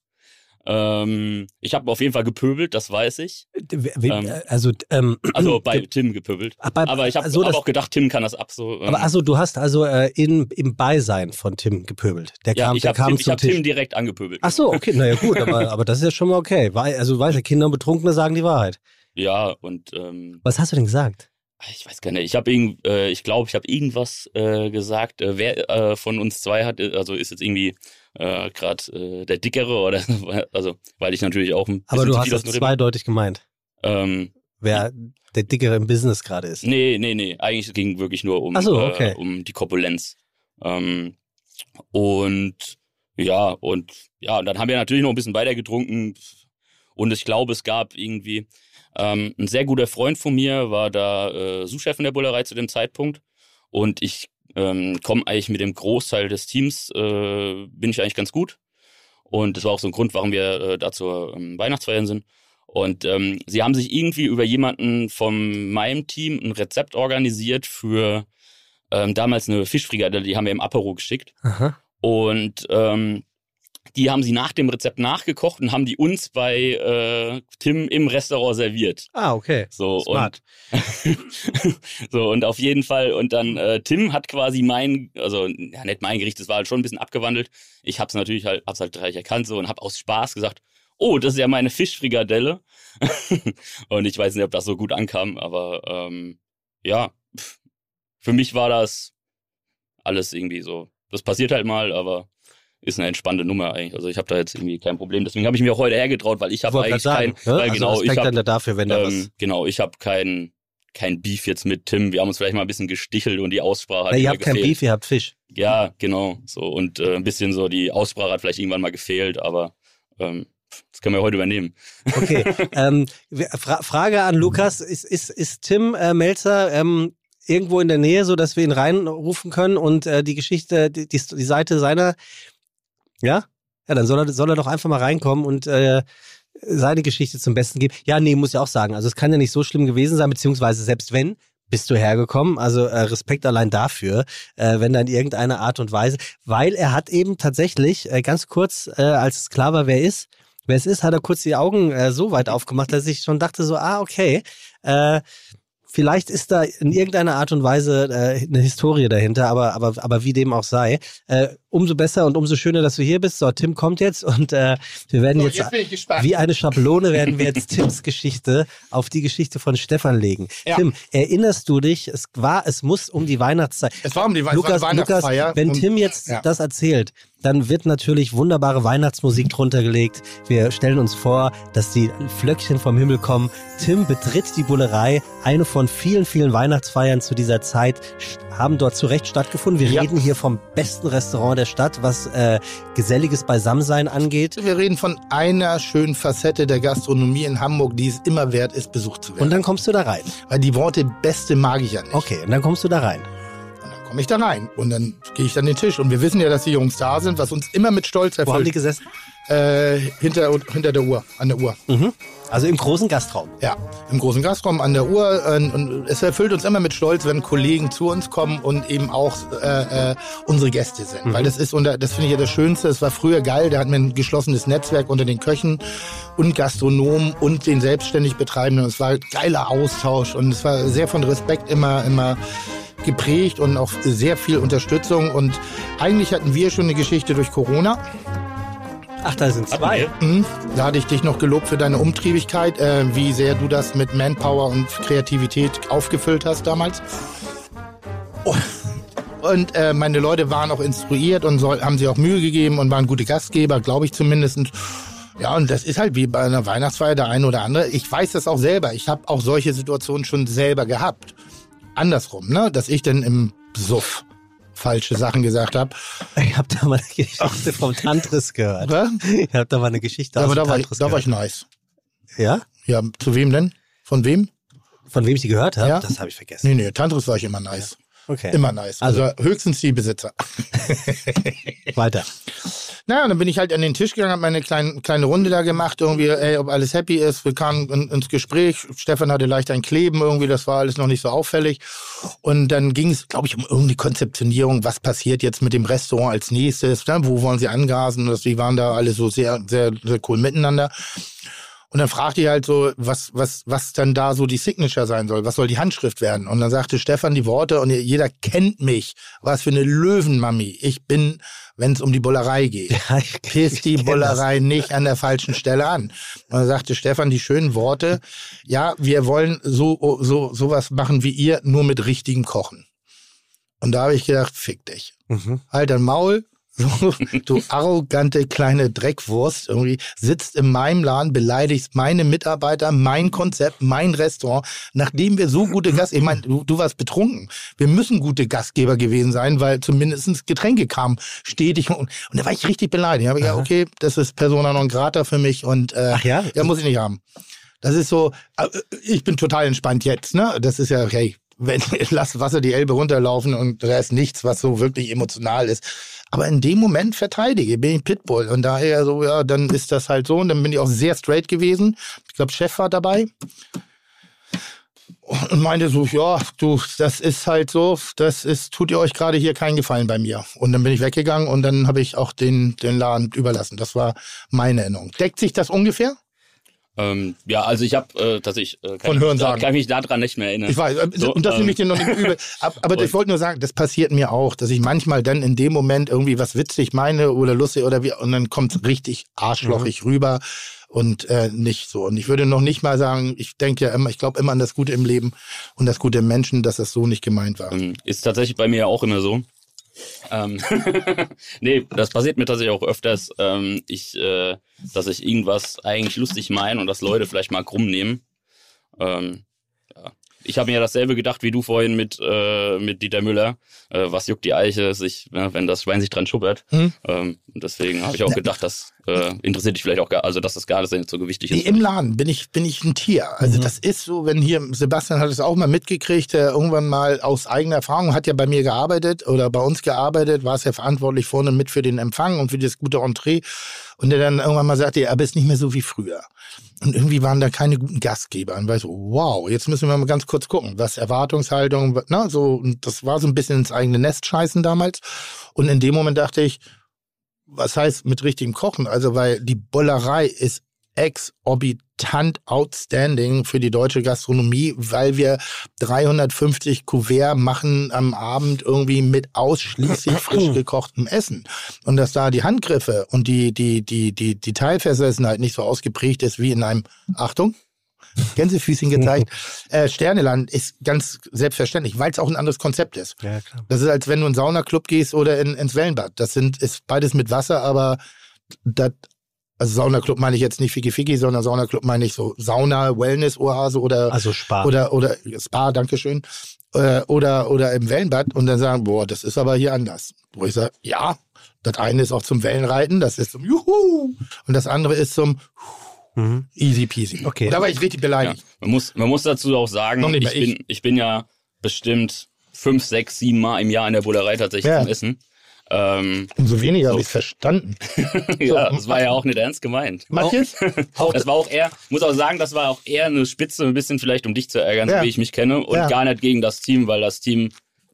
Ähm, ich habe auf jeden Fall gepöbelt, das weiß ich. W- w- Ähm, also, ähm, Also bei Tim gepöbelt. Bei- Aber ich habe also hab auch gedacht, Tim kann das ab so. ähm, aber also du hast also äh, in, im Beisein von Tim gepöbelt. Der ja, kam, ich der habe kam Tim, ich zum hab Tisch. Tim direkt angepöbelt. Ach so, okay, naja gut, aber, aber das ist ja schon mal okay. Weil, also du weißt ja, Kinder und Betrunkene sagen die Wahrheit. Ja, und ähm, Was hast du denn gesagt? Ich weiß gar nicht. Ich habe irgend, äh, ich glaube, ich habe irgendwas äh, gesagt. Äh, wer äh, von uns zwei hat, äh, also ist jetzt irgendwie äh, gerade der dickere oder also, weil ich natürlich auch ein bisschen Aber du hast das zweideutig gemeint, Ähm, wer der Dickere im Business gerade ist. nee, nee, nee. Eigentlich ging wirklich nur um, so, okay. um die Korpulenz. Ähm, und ja, und ja, und dann haben wir natürlich noch ein bisschen weiter getrunken. Und ich glaube, es gab irgendwie ähm, ein sehr guter Freund von mir, war da äh, Sous-Chef in der Bullerei zu dem Zeitpunkt. Und ich ähm, komme eigentlich mit dem Großteil des Teams, äh, bin ich eigentlich ganz gut. Und das war auch so ein Grund, warum wir äh, da zur ähm, Weihnachtsfeiern sind. Und ähm, sie haben sich irgendwie über jemanden von meinem Team ein Rezept organisiert für ähm, damals eine Fischfrikadelle, die haben wir im Apero geschickt. Aha. Und ähm, die haben sie nach dem Rezept nachgekocht und haben die uns bei äh, Tim im Restaurant serviert. Ah, okay. So Smart. und so und auf jeden Fall und dann äh, Tim hat quasi mein also ja nicht mein Gericht, das war halt schon ein bisschen abgewandelt. Ich hab's natürlich halt hab's halt gleich erkannt so und hab aus Spaß gesagt, oh, das ist ja meine Fischfrikadelle. und ich weiß nicht, ob das so gut ankam, aber ähm, ja, für mich war das alles irgendwie so. Das passiert halt mal, aber ist eine entspannte Nummer eigentlich. Also ich habe da jetzt irgendwie kein Problem. Deswegen habe ich mich auch heute hergetraut, weil ich habe eigentlich grad kein, sagen, ne? weil also genau, ich Respekt habe dann dafür, wenn da ähm, was. genau, ich habe kein, kein Beef jetzt mit Tim. Wir haben uns vielleicht mal ein bisschen gestichelt und die Aussprache hat Na, ihr habt kein gefehlt. Beef, ihr habt Fisch. Ja, genau. So und äh, ein bisschen so die Aussprache hat vielleicht irgendwann mal gefehlt, aber ähm, das können wir heute übernehmen. Okay. ähm, Fra Frage an Lukas: Ist, ist, ist Tim äh, Melzer ähm, irgendwo in der Nähe, so dass wir ihn reinrufen können und äh, die Geschichte, die, die, die Seite seiner. Ja? Ja, dann soll er, soll er doch einfach mal reinkommen und äh, seine Geschichte zum Besten geben. Ja, nee, muss ich auch sagen. Also es kann ja nicht so schlimm gewesen sein, beziehungsweise selbst wenn, bist du hergekommen. Also äh, Respekt allein dafür, äh, wenn da in irgendeiner Art und Weise, weil er hat eben tatsächlich, äh, ganz kurz, äh, als es klar war, wer ist, wer es ist, hat er kurz die Augen äh, so weit aufgemacht, dass ich schon dachte so, ah, okay, äh, Vielleicht ist da in irgendeiner Art und Weise äh, eine Historie dahinter, aber, aber, aber wie dem auch sei. Äh, umso besser und umso schöner, dass du hier bist. So, Tim kommt jetzt und äh, wir werden So, jetzt, jetzt bin ich gespannt. wie eine Schablone werden wir jetzt Tims Geschichte auf die Geschichte von Stefan legen. Ja. Tim, erinnerst du dich, es war, es muss um die Weihnachtszeit. Es war um die war Lukas, eine Lukas, Weihnachtsfeier wenn Tim jetzt ja. das erzählt, dann wird natürlich wunderbare Weihnachtsmusik drunter gelegt. Wir stellen uns vor, dass die Flöckchen vom Himmel kommen. Tim betritt die Bullerei. Eine von vielen, vielen Weihnachtsfeiern zu dieser Zeit haben dort zu Recht stattgefunden. Wir Ja. reden hier vom besten Restaurant der Stadt, was äh, geselliges Beisammensein angeht. Wir reden von einer schönen Facette der Gastronomie in Hamburg, die es immer wert ist, besucht zu werden. Und dann kommst du da rein. Weil die Worte Beste mag ich ja nicht. Okay, und dann kommst du da rein. Und dann komme ich da rein und dann gehe ich an den Tisch. Und wir wissen ja, dass die Jungs da sind, was uns immer mit Stolz Wo haben die erfüllt. gesessen? Äh, hinter, hinter der Uhr, an der Uhr. Mhm. Also im großen Gastraum. Ja, im großen Gastraum an der Uhr. Und es erfüllt uns immer mit Stolz, wenn Kollegen zu uns kommen und eben auch äh, äh, unsere Gäste sind. Weil das ist unter, das finde ich ja das Schönste. Es war früher geil, da hatten wir ein geschlossenes Netzwerk unter den Köchen und Gastronomen und den selbstständig Betreibenden. Und es war geiler Austausch und es war sehr von Respekt immer, immer geprägt und auch sehr viel Unterstützung. Und eigentlich hatten wir schon eine Geschichte durch Corona. Ach, da sind zwei. Mhm. Da hatte ich dich noch gelobt für deine Umtriebigkeit, äh, wie sehr du das mit Manpower und Kreativität aufgefüllt hast damals. Oh. Und äh, meine Leute waren auch instruiert und soll, haben sich auch Mühe gegeben und waren gute Gastgeber, glaube ich zumindest. Und ja, und das ist halt wie bei einer Weihnachtsfeier der eine oder andere. Ich weiß das auch selber. Ich habe auch solche Situationen schon selber gehabt. Andersrum, ne? Dass ich dann im Suff falsche Sachen gesagt habe. Ich habe da mal eine Geschichte vom Tantris gehört. Was? Ich habe da mal eine Geschichte aus Aber dem da war, ich, da war ich nice. Ja? Ja, zu wem denn? Von wem? Von wem ich die gehört habe? Ja. Das habe ich vergessen. Nee, nee, Tantris war ich immer nice. Okay. Immer nice. Also, höchstens die Besitzer. Weiter. Naja, dann bin ich halt an den Tisch gegangen, habe meine kleine, kleine Runde da gemacht, irgendwie, ey, ob alles happy ist. Wir kamen in, ins Gespräch. Stefan hatte leicht ein Kleben irgendwie, das war alles noch nicht so auffällig. Und dann ging es, glaube ich, um irgendeine Konzeptionierung, was passiert jetzt mit dem Restaurant als nächstes, ne? wo wollen sie angasen. Das, die waren da alle so sehr, sehr, sehr cool miteinander. Und dann fragte ich halt so, was, was, was dann da so die Signature sein soll, was soll die Handschrift werden? Und dann sagte Stefan die Worte und jeder kennt mich. Was für eine Löwenmami. Ich bin, wenn es um die Bullerei geht. Ja, ich- Piss die kenn Bullerei nicht an der falschen Stelle an. Und dann sagte Stefan die schönen Worte, ja, wir wollen so, so, sowas machen wie ihr, nur mit richtigem Kochen. Und da habe ich gedacht, fick dich. Mhm. Halt dein Maul, so, du arrogante kleine Dreckwurst, irgendwie sitzt in meinem Laden, beleidigst meine Mitarbeiter, mein Konzept, mein Restaurant, nachdem wir so gute Gast, ich meine, du, du warst betrunken. Wir müssen gute Gastgeber gewesen sein, weil zumindest Getränke kamen stetig und, und da war ich richtig beleidigt. Da habe ich okay, das ist Persona non grata für mich und äh, Ach ja? ja, muss ich nicht haben. Das ist so, äh, ich bin total entspannt jetzt, ne? Das ist ja, hey, wenn, lass Wasser die Elbe runterlaufen und da ist nichts, was so wirklich emotional ist. Aber in dem Moment verteidige, bin ich Pitbull. Und daher so, ja, dann ist das halt so. Und dann bin ich auch sehr straight gewesen. Ich glaube, Chef war dabei. Und meinte so, ja, du, das ist halt so, das ist, tut ihr euch gerade hier keinen Gefallen bei mir. Und dann bin ich weggegangen und dann habe ich auch den, den Laden überlassen. Das war meine Erinnerung. Deckt sich das ungefähr? Ähm, ja, also ich habe äh, tatsächlich äh, kann, Von ich- Hörensagen. kann ich mich daran nicht mehr erinnern. Ich weiß, äh, So, und das ähm, nehme ich dir noch nicht übel. Aber, ich wollte nur sagen, das passiert mir auch, dass ich manchmal dann in dem Moment irgendwie was witzig meine oder lustig oder wie, und dann kommt es richtig arschlochig rüber und äh, nicht so. Und ich würde noch nicht mal sagen, ich denke ja immer, ich glaube immer an das Gute im Leben und das Gute im Menschen, dass es so nicht gemeint war. Ähm, Ist tatsächlich bei mir ja auch immer so. Ähm, nee, das passiert mir tatsächlich auch öfters, ähm, ich, äh, dass ich irgendwas eigentlich lustig meine und dass Leute vielleicht mal krumm nehmen. Ähm. Ich habe mir ja dasselbe gedacht wie du vorhin mit, äh, mit Dieter Müller. Äh, was juckt die Eiche, sich, ja, wenn das Schwein sich dran schuppert. Hm? Ähm, deswegen habe ich auch gedacht, das äh, interessiert dich vielleicht auch gar, also dass das gar nicht so gewichtig ist. Im Laden bin ich, bin ich ein Tier. Also das ist so, wenn hier, Sebastian hat es auch mal mitgekriegt, der irgendwann mal aus eigener Erfahrung, hat ja bei mir gearbeitet oder bei uns gearbeitet, war es ja verantwortlich vorne mit für den Empfang und für das gute Entree. Und der dann irgendwann mal sagte, ja, aber ist nicht mehr so wie früher. Und irgendwie waren da keine guten Gastgeber. Und war so, wow, jetzt müssen wir mal ganz kurz gucken, was Erwartungshaltung, na, so, und das war so ein bisschen ins eigene Nest scheißen damals. Und in dem Moment dachte ich, was heißt mit richtigem Kochen? Also, weil die Bollerei ist exorbitant outstanding für die deutsche Gastronomie, weil wir 350 Kuvert machen am Abend irgendwie mit ausschließlich frisch gekochtem Essen. Und dass da die Handgriffe und die, die, die, die, die Teilversessenheit nicht so ausgeprägt ist wie in einem, Achtung, Gänsefüßchen gezeigt. äh, Sterneland ist ganz selbstverständlich, weil es auch ein anderes Konzept ist. Ja. Das ist, als wenn du in einen Saunaclub gehst oder in, ins Wellenbad. Das sind, ist beides mit Wasser, aber das, also Saunaclub meine ich jetzt nicht Fiki Fiki, sondern Saunaclub meine ich so Sauna, Wellness, Oase oder, Also Spa. oder, oder Spa, Dankeschön. Äh, oder, oder im Wellenbad und dann sagen, boah, das ist aber hier anders. Wo ich sage, ja, das eine ist auch zum Wellenreiten, das ist zum Juhu und das andere ist zum Mhm. Easy peasy. Okay. Da war ich richtig Ja. beleidigt. Man, muss, man muss dazu auch sagen, ich ich. bin, ich bin ja bestimmt fünf, sechs, sieben Mal im Jahr in der Bullerei tatsächlich Ja. zum Essen. Ähm, Umso weniger So. habe ich verstanden. ja, das war ja auch nicht ernst gemeint. Matthias? Auch Das war auch eher, muss auch sagen, das war auch eher eine Spitze, ein bisschen vielleicht, um dich zu ärgern, Ja. wie ich mich kenne. Und Ja. gar nicht gegen das Team, weil das Team,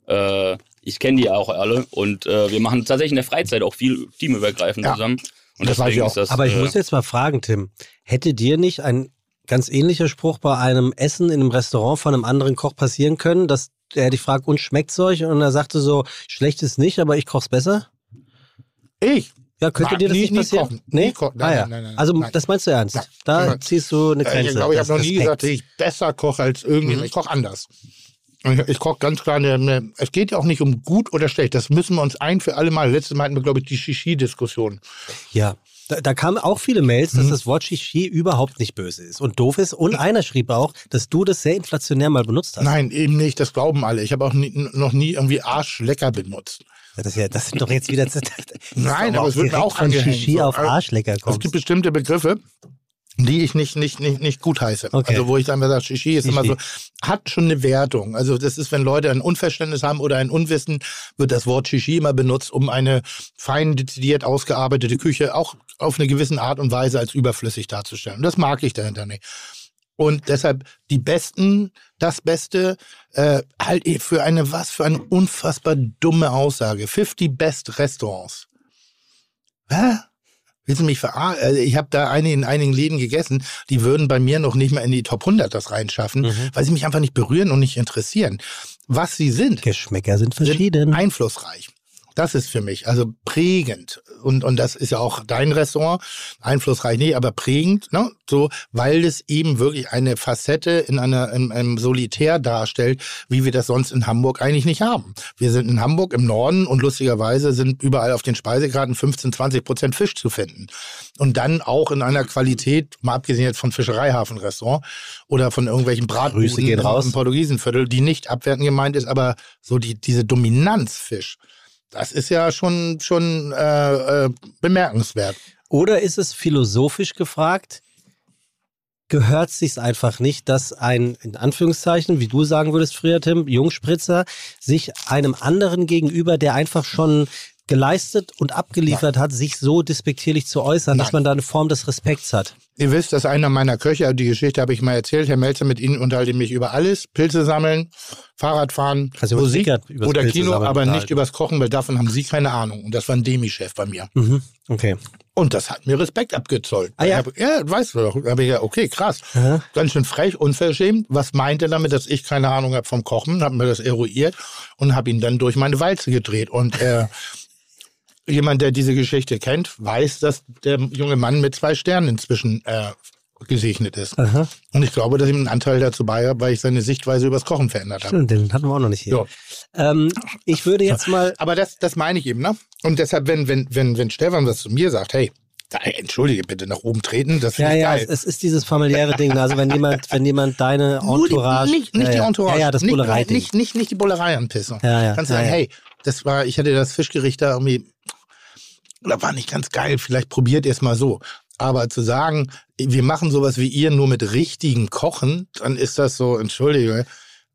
äh, ich kenne die auch alle. Und äh, wir machen tatsächlich in der Freizeit auch viel teamübergreifend Ja. zusammen. Und Das weiß ich ist das. Aber ich äh, muss jetzt mal fragen, Tim, hätte dir nicht ein ganz ähnlicher Spruch bei einem Essen in einem Restaurant von einem anderen Koch passieren können, dass der dich fragt, und schmeckt's euch? Und er sagte so, schlecht ist nicht, aber ich koch's besser? ich. Ja, könnte dir das nie- nicht passieren? kochen. Nee? Nie kochen. Nein, ah, ja. nein, nein, also das meinst du ernst? Da ziehst du eine Äh, Grenze. Ich glaube, ich habe noch nie Respekt. gesagt, dass ich besser koche als irgendjemand. Mhm. Ich koche anders. Ich, ich koche ganz klar. Eine, eine, es geht ja auch nicht um gut oder schlecht. Das müssen wir uns ein für alle Mal. Letztes Mal hatten wir, glaube ich, die Shishi-Diskussion. Ja. Da, da kamen auch viele Mails, Mhm. dass das Wort Shishi überhaupt nicht böse ist und doof ist. Und einer schrieb auch, dass du das sehr inflationär mal benutzt hast. Nein, eben nicht. Das glauben alle. Ich habe auch nie, noch nie irgendwie Arschlecker benutzt. Das, ist ja, das sind doch jetzt wieder. Nein, aber es wird mir auch von angehängt. Shishi auf also, Arschlecker Es kommt. gibt bestimmte Begriffe, die ich nicht, nicht, nicht, nicht gut heiße. Okay. Also wo ich dann sage, Shishi ist immer Shishi. so, hat schon eine Wertung. Also das ist, wenn Leute ein Unverständnis haben oder ein Unwissen, wird das Wort Shishi immer benutzt, um eine fein dezidiert ausgearbeitete Küche auch auf eine gewisse Art und Weise als überflüssig darzustellen. Und das mag ich dahinter nicht. Und deshalb die Besten, das Beste, äh, halt eh für eine, was für eine unfassbar dumme Aussage. 50 Best Restaurants. Hä? Willst du mich verarschen? Also ich habe da eine in einigen Läden gegessen, die würden bei mir noch nicht mal in die Top 100 das reinschaffen, Mhm. weil sie mich einfach nicht berühren und nicht interessieren. Was sie sind, Geschmäcker sind sind verschieden. einflussreich. Das ist für mich, also prägend. Und, und das ist ja auch dein Restaurant. Einflussreich nicht, aber prägend, ne? So, weil es eben wirklich eine Facette in einer, in einem Solitär darstellt, wie wir das sonst in Hamburg eigentlich nicht haben. Wir sind in Hamburg im Norden und lustigerweise sind überall auf den Speisekarten 15, 20 Prozent Fisch zu finden. Und dann auch in einer Qualität, mal abgesehen jetzt von Fischereihafenrestaurant oder von irgendwelchen Bratbuden Grüße gehen im, raus. im Portugiesenviertel, die nicht abwertend gemeint ist, aber so die, diese Dominanz Fisch. Das ist ja schon, schon äh, äh, bemerkenswert. Oder ist es philosophisch gefragt? Gehört sich's einfach nicht, dass ein, in Anführungszeichen, wie du sagen würdest, früher Tim, Jungspritzer, sich einem anderen gegenüber, der einfach schon geleistet und abgeliefert hat, sich so despektierlich zu äußern, dass Nein. man da eine Form des Respekts hat. Ihr wisst, dass einer meiner Köche, die Geschichte habe ich mal erzählt, Herr Melzer, mit Ihnen unterhalte ich mich über alles. Pilze sammeln, Fahrradfahren, über Musik oder Pilze Kino, aber nicht übers Kochen, weil davon haben Sie keine Ahnung. Und das war ein Demi-Chef bei mir. Mhm. Okay. Und das hat mir Respekt abgezollt. Ah, ja? Hab, ja, weißt du doch. Da habe ich ja, okay, krass. Aha. Ganz schön frech, unverschämt. Was meint er damit, dass ich keine Ahnung habe vom Kochen? Habe mir das eruiert und habe ihn dann durch meine Walze gedreht. Und äh, jemand, der diese Geschichte kennt, weiß, dass der junge Mann mit zwei Sternen inzwischen äh, gesegnet ist. Aha. Und ich glaube, dass ich einen Anteil dazu bei habe, weil ich seine Sichtweise übers Kochen verändert habe. Stimmt, den hatten wir auch noch nicht hier. Ähm, ich würde jetzt mal. Aber das, das meine ich eben, ne? Und deshalb, wenn, wenn, wenn, wenn Stefan was zu mir sagt, hey, entschuldige bitte, nach oben treten, das Ja, finde ich ja, geil. es, ist dieses familiäre Ding. Also wenn jemand, wenn jemand deine Entourage. Nicht, nicht ja, die. Entourage. Ja, ja, das nicht, Bullerei-Ding. nicht, nicht, nicht die Bullerei anpissen. Ja, ja, Kannst ja, sagen, hey, das war, ich hatte das Fischgericht da irgendwie, da war nicht ganz geil, vielleicht probiert ihr es mal so. Aber zu sagen, wir machen sowas wie ihr nur mit richtigen Kochen, dann ist das so, entschuldige,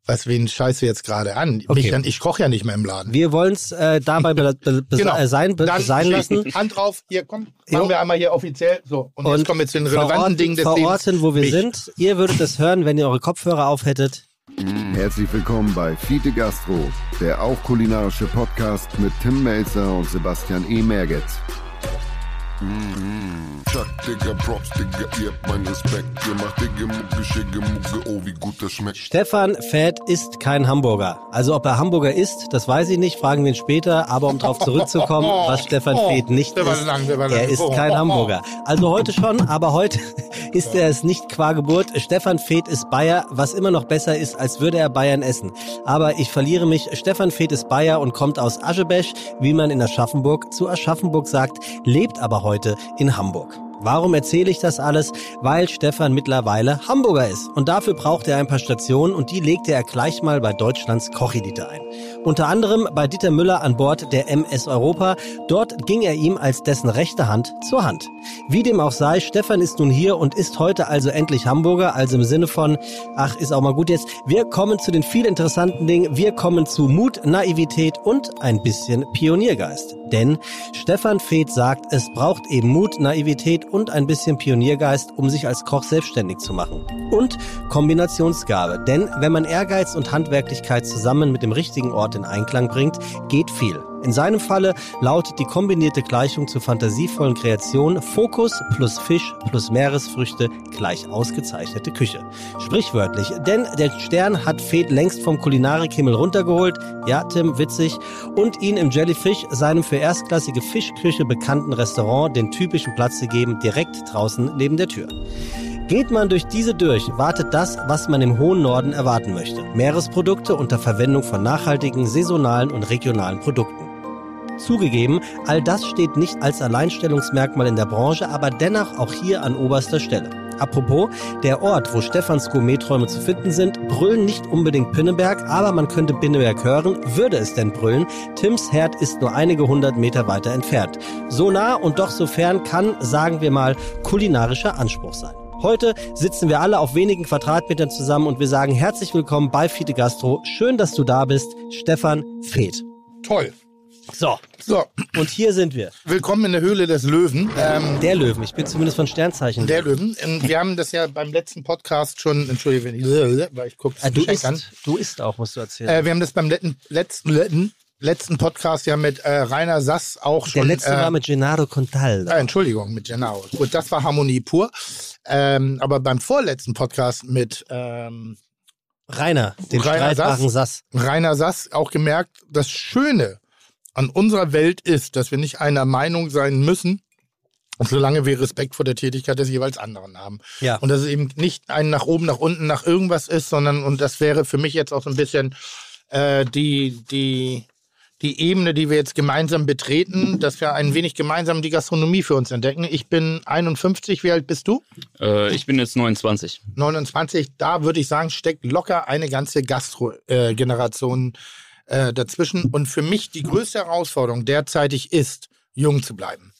was wen scheißt du jetzt gerade an? Okay. Mich, ich koche ja nicht mehr im Laden. Wir wollen es äh, dabei be be be äh, sein, Genau. Dann sein lassen. Hand drauf, hier komm, Jo. machen wir einmal hier offiziell. So, und, Und jetzt kommen wir zu den relevanten Dingen des Lebens. verorten, wo wir Mich. sind. Ihr würdet es hören, wenn ihr eure Kopfhörer aufhättet. Herzlich willkommen bei Fiete Gastro, der auch kulinarische Podcast mit Tim Melzer und Sebastian E. Merget. Mm, Chuck, Digga, Props, Digga, ihr habt meinen Respekt. Ihr macht Digga, Mucke, Schicke, Mucke, oh, wie gut das schmeckt. Stefan Fett ist kein Hamburger. Also ob er Hamburger ist, das weiß ich nicht, fragen wir ihn später. Aber um darauf zurückzukommen, was Stefan Oh, Fett nicht ist, lang, er ist kein oh. Hamburger. Also heute schon, aber heute ist er es nicht qua Geburt. Stefan Feth ist Bayer, was immer noch besser ist, als würde er Bayern essen. Aber ich verliere mich. Stefan Feth ist Bayer und kommt aus Aschebesch, wie man in Aschaffenburg zu Aschaffenburg sagt, lebt aber heute in Hamburg. Warum erzähle ich das alles? Weil Stefan mittlerweile Hamburger ist. Und dafür braucht er ein paar Stationen und die legte er gleich mal bei Deutschlands Kochelite ein. Unter anderem bei Dieter Müller an Bord der MS Europa. Dort ging er ihm als dessen rechte Hand zur Hand. Wie dem auch sei, Stefan ist nun hier und ist heute also endlich Hamburger, also im Sinne von, ach, ist auch mal gut jetzt. Wir kommen zu den viel interessanten Dingen. Wir kommen zu Mut, Naivität und ein bisschen Pioniergeist. Denn Stefan Feeth sagt, es braucht eben Mut, Naivität und ein bisschen Pioniergeist, um sich als Koch selbstständig zu machen. Und Kombinationsgabe. Denn wenn man Ehrgeiz und Handwerklichkeit zusammen mit dem richtigen Ort in Einklang bringt, geht viel. In seinem Falle lautet die kombinierte Gleichung zur fantasievollen Kreation Fokus plus Fisch plus Meeresfrüchte gleich ausgezeichnete Küche. Sprichwörtlich, denn der Stern hat Fed längst vom Kulinarikhimmel runtergeholt, ja Tim, witzig, und ihn im Jellyfish, seinem für erstklassige Fischküche bekannten Restaurant, den typischen Platz gegeben, direkt draußen neben der Tür. Geht man durch diese durch, wartet das, was man im hohen Norden erwarten möchte. Meeresprodukte unter Verwendung von nachhaltigen, saisonalen und regionalen Produkten. Zugegeben, all das steht nicht als Alleinstellungsmerkmal in der Branche, aber dennoch auch hier an oberster Stelle. Apropos, der Ort, wo Stefans Gourmetträume zu finden sind, brüllen nicht unbedingt Pinneberg, aber man könnte Pinneberg hören, würde es denn brüllen. Tims Herd ist nur einige hundert Meter weiter entfernt. So nah und doch so fern kann, sagen wir mal, kulinarischer Anspruch sein. Heute sitzen wir alle auf wenigen Quadratmetern zusammen und wir sagen herzlich willkommen bei Fide Gastro. Schön, dass du da bist, Stefan Feeth. Toll. So, So, und hier sind wir. willkommen in der Höhle des Löwen. Ähm, Der Löwen. Ich bin zumindest von Sternzeichen. der Löwen. Ähm, Wir haben das ja beim letzten Podcast schon, entschuldige, wenn ich, weil ich gucke Ah, du isst, an. du isst auch, musst du erzählen. Äh, wir haben das beim letzten, letzten, letzten, Podcast ja mit äh, Rainer Sass auch schon. der letzte äh, war mit Gennaro Contaldo. Äh, Entschuldigung, mit genau. Gut, das war Harmonie pur. Ähm, aber beim vorletzten Podcast mit ähm, Rainer, den Rainer streitbaren Sass. Rainer Sass auch gemerkt, das Schöne an unserer Welt ist, dass wir nicht einer Meinung sein müssen, solange wir Respekt vor der Tätigkeit des jeweils anderen haben. Ja. Und dass es eben nicht ein nach oben, nach unten, nach irgendwas ist, sondern, und das wäre für mich jetzt auch so ein bisschen äh, die, die, die Ebene, die wir jetzt gemeinsam betreten, dass wir ein wenig gemeinsam die Gastronomie für uns entdecken. Ich bin 51, wie alt bist du? Äh, ich bin jetzt 29. 29, da würde ich sagen, steckt locker eine ganze Gastro-Generation äh, dazwischen. Und für mich die größte Herausforderung derzeitig ist, jung zu bleiben.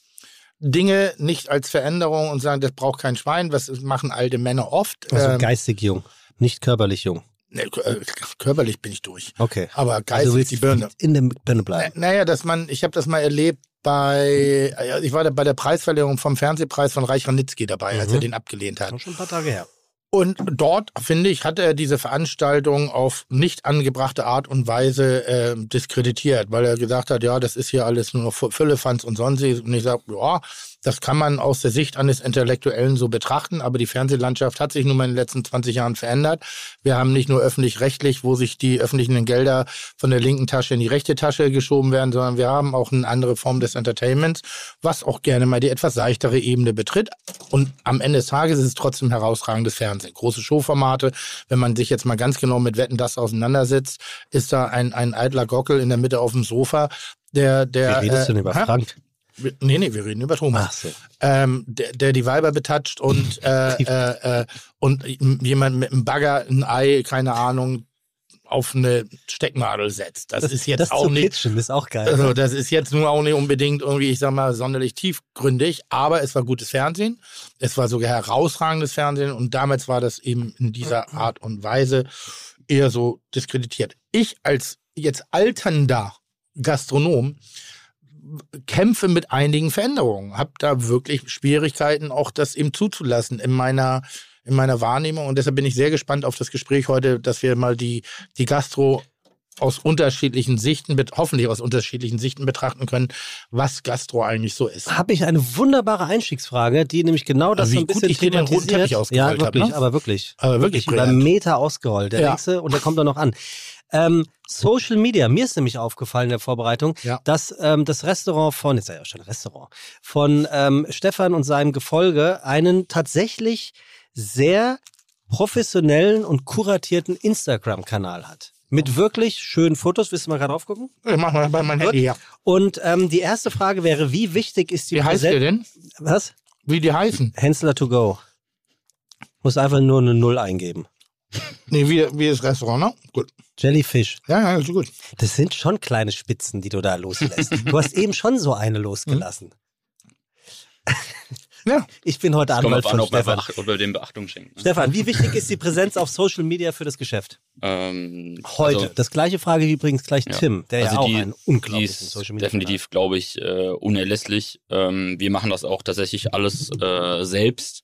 Dinge nicht als Veränderung und sagen, das braucht kein Schwein, was machen alte Männer oft. Also Ähm, geistig jung, nicht körperlich jung. ne, äh, körperlich bin ich durch. Okay. Aber Also geistig willst die Birne. in der Birne Äh, bleiben. Naja, dass man, ich habe das mal erlebt bei, ja, ich war da bei der Preisverleihung vom Fernsehpreis von Reich Ranitzky dabei, als Mhm. er den abgelehnt hat. Schon ein paar Tage her. Und dort, finde ich, hat er diese Veranstaltung auf nicht angebrachte Art und Weise äh, diskreditiert, weil er gesagt hat, ja, das ist hier alles nur noch Füllefanz und sonstiges. Und ich sage, ja, das kann man aus der Sicht eines Intellektuellen so betrachten, aber die Fernsehlandschaft hat sich nun mal in den letzten 20 Jahren verändert. Wir haben nicht nur öffentlich-rechtlich, wo sich die öffentlichen Gelder von der linken Tasche in die rechte Tasche geschoben werden, sondern wir haben auch eine andere Form des Entertainments, was auch gerne mal die etwas seichtere Ebene betritt. Und am Ende des Tages ist es trotzdem herausragendes Fernsehen. Große Showformate, wenn man sich jetzt mal ganz genau mit Wetten das auseinandersetzt, ist da ein, ein eitler Gockel in der Mitte auf dem Sofa, der, der. Wie redest du denn äh, über hä? Frank? Nee, nee, wir reden über Thomas. Ach so. Ähm, der, der die Weiber betatscht und, äh, äh, äh, und jemand mit einem Bagger ein Ei, keine Ahnung, auf eine Stecknadel setzt. Das, ist jetzt das auch zu nicht. kitchen, ist auch geil. Also, das ist jetzt nur auch nicht unbedingt irgendwie, ich sag mal, sonderlich tiefgründig, aber es war gutes Fernsehen. Es war sogar herausragendes Fernsehen und damals war das eben in dieser Art und Weise eher so diskreditiert. Ich als jetzt alternder Gastronom kämpfe mit einigen Veränderungen, habe da wirklich Schwierigkeiten, auch das eben zuzulassen in meiner in meiner Wahrnehmung und deshalb bin ich sehr gespannt auf das Gespräch heute, dass wir mal die die Gastro aus unterschiedlichen Sichten, hoffentlich aus unterschiedlichen Sichten betrachten können, was Gastro eigentlich so ist. Habe ich eine wunderbare Einstiegsfrage, die nämlich genau das Also so ein bisschen ich dir den roten thematisiert. Teppich ausgerollt Ja, hab, wirklich, ne? aber wirklich. Aber wirklich über brillant. Meter ausgerollt, der Ja. nächste, und der kommt dann noch an. Ähm, Social Media, mir ist nämlich aufgefallen in der Vorbereitung, Ja. dass ähm, das Restaurant von, jetzt sei ja schon Restaurant, von ähm, Stefan und seinem Gefolge einen tatsächlich sehr professionellen und kuratierten Instagram-Kanal hat. Mit wirklich schönen Fotos. Willst du mal gerade drauf gucken? Ich mach mal bei meinem. Handy her. Und ähm, die erste Frage wäre, wie wichtig ist die Wie heißt der denn? Was? Wie die heißen? Hensler to go. Muss einfach nur eine Null eingeben. Nee, wie, wie das Restaurant, ne? Gut. Jellyfish. Ja, ja, ist gut. Das sind schon kleine Spitzen, die du da loslässt. du hast eben schon so eine losgelassen. Ja. Ich bin heute Anwalt auf an, von man, Stefan. ob man dem Beachtung schenkt. Ne? Stefan, wie wichtig ist die Präsenz auf Social Media für das Geschäft? Ähm, Heute. also- das gleiche Frage wie übrigens gleich Ja. Tim, der ja Also auch die- einen Die unglaublichen ist Social Media definitiv, glaube ich, äh, unerlässlich. Ähm, wir machen das auch tatsächlich alles äh, selbst.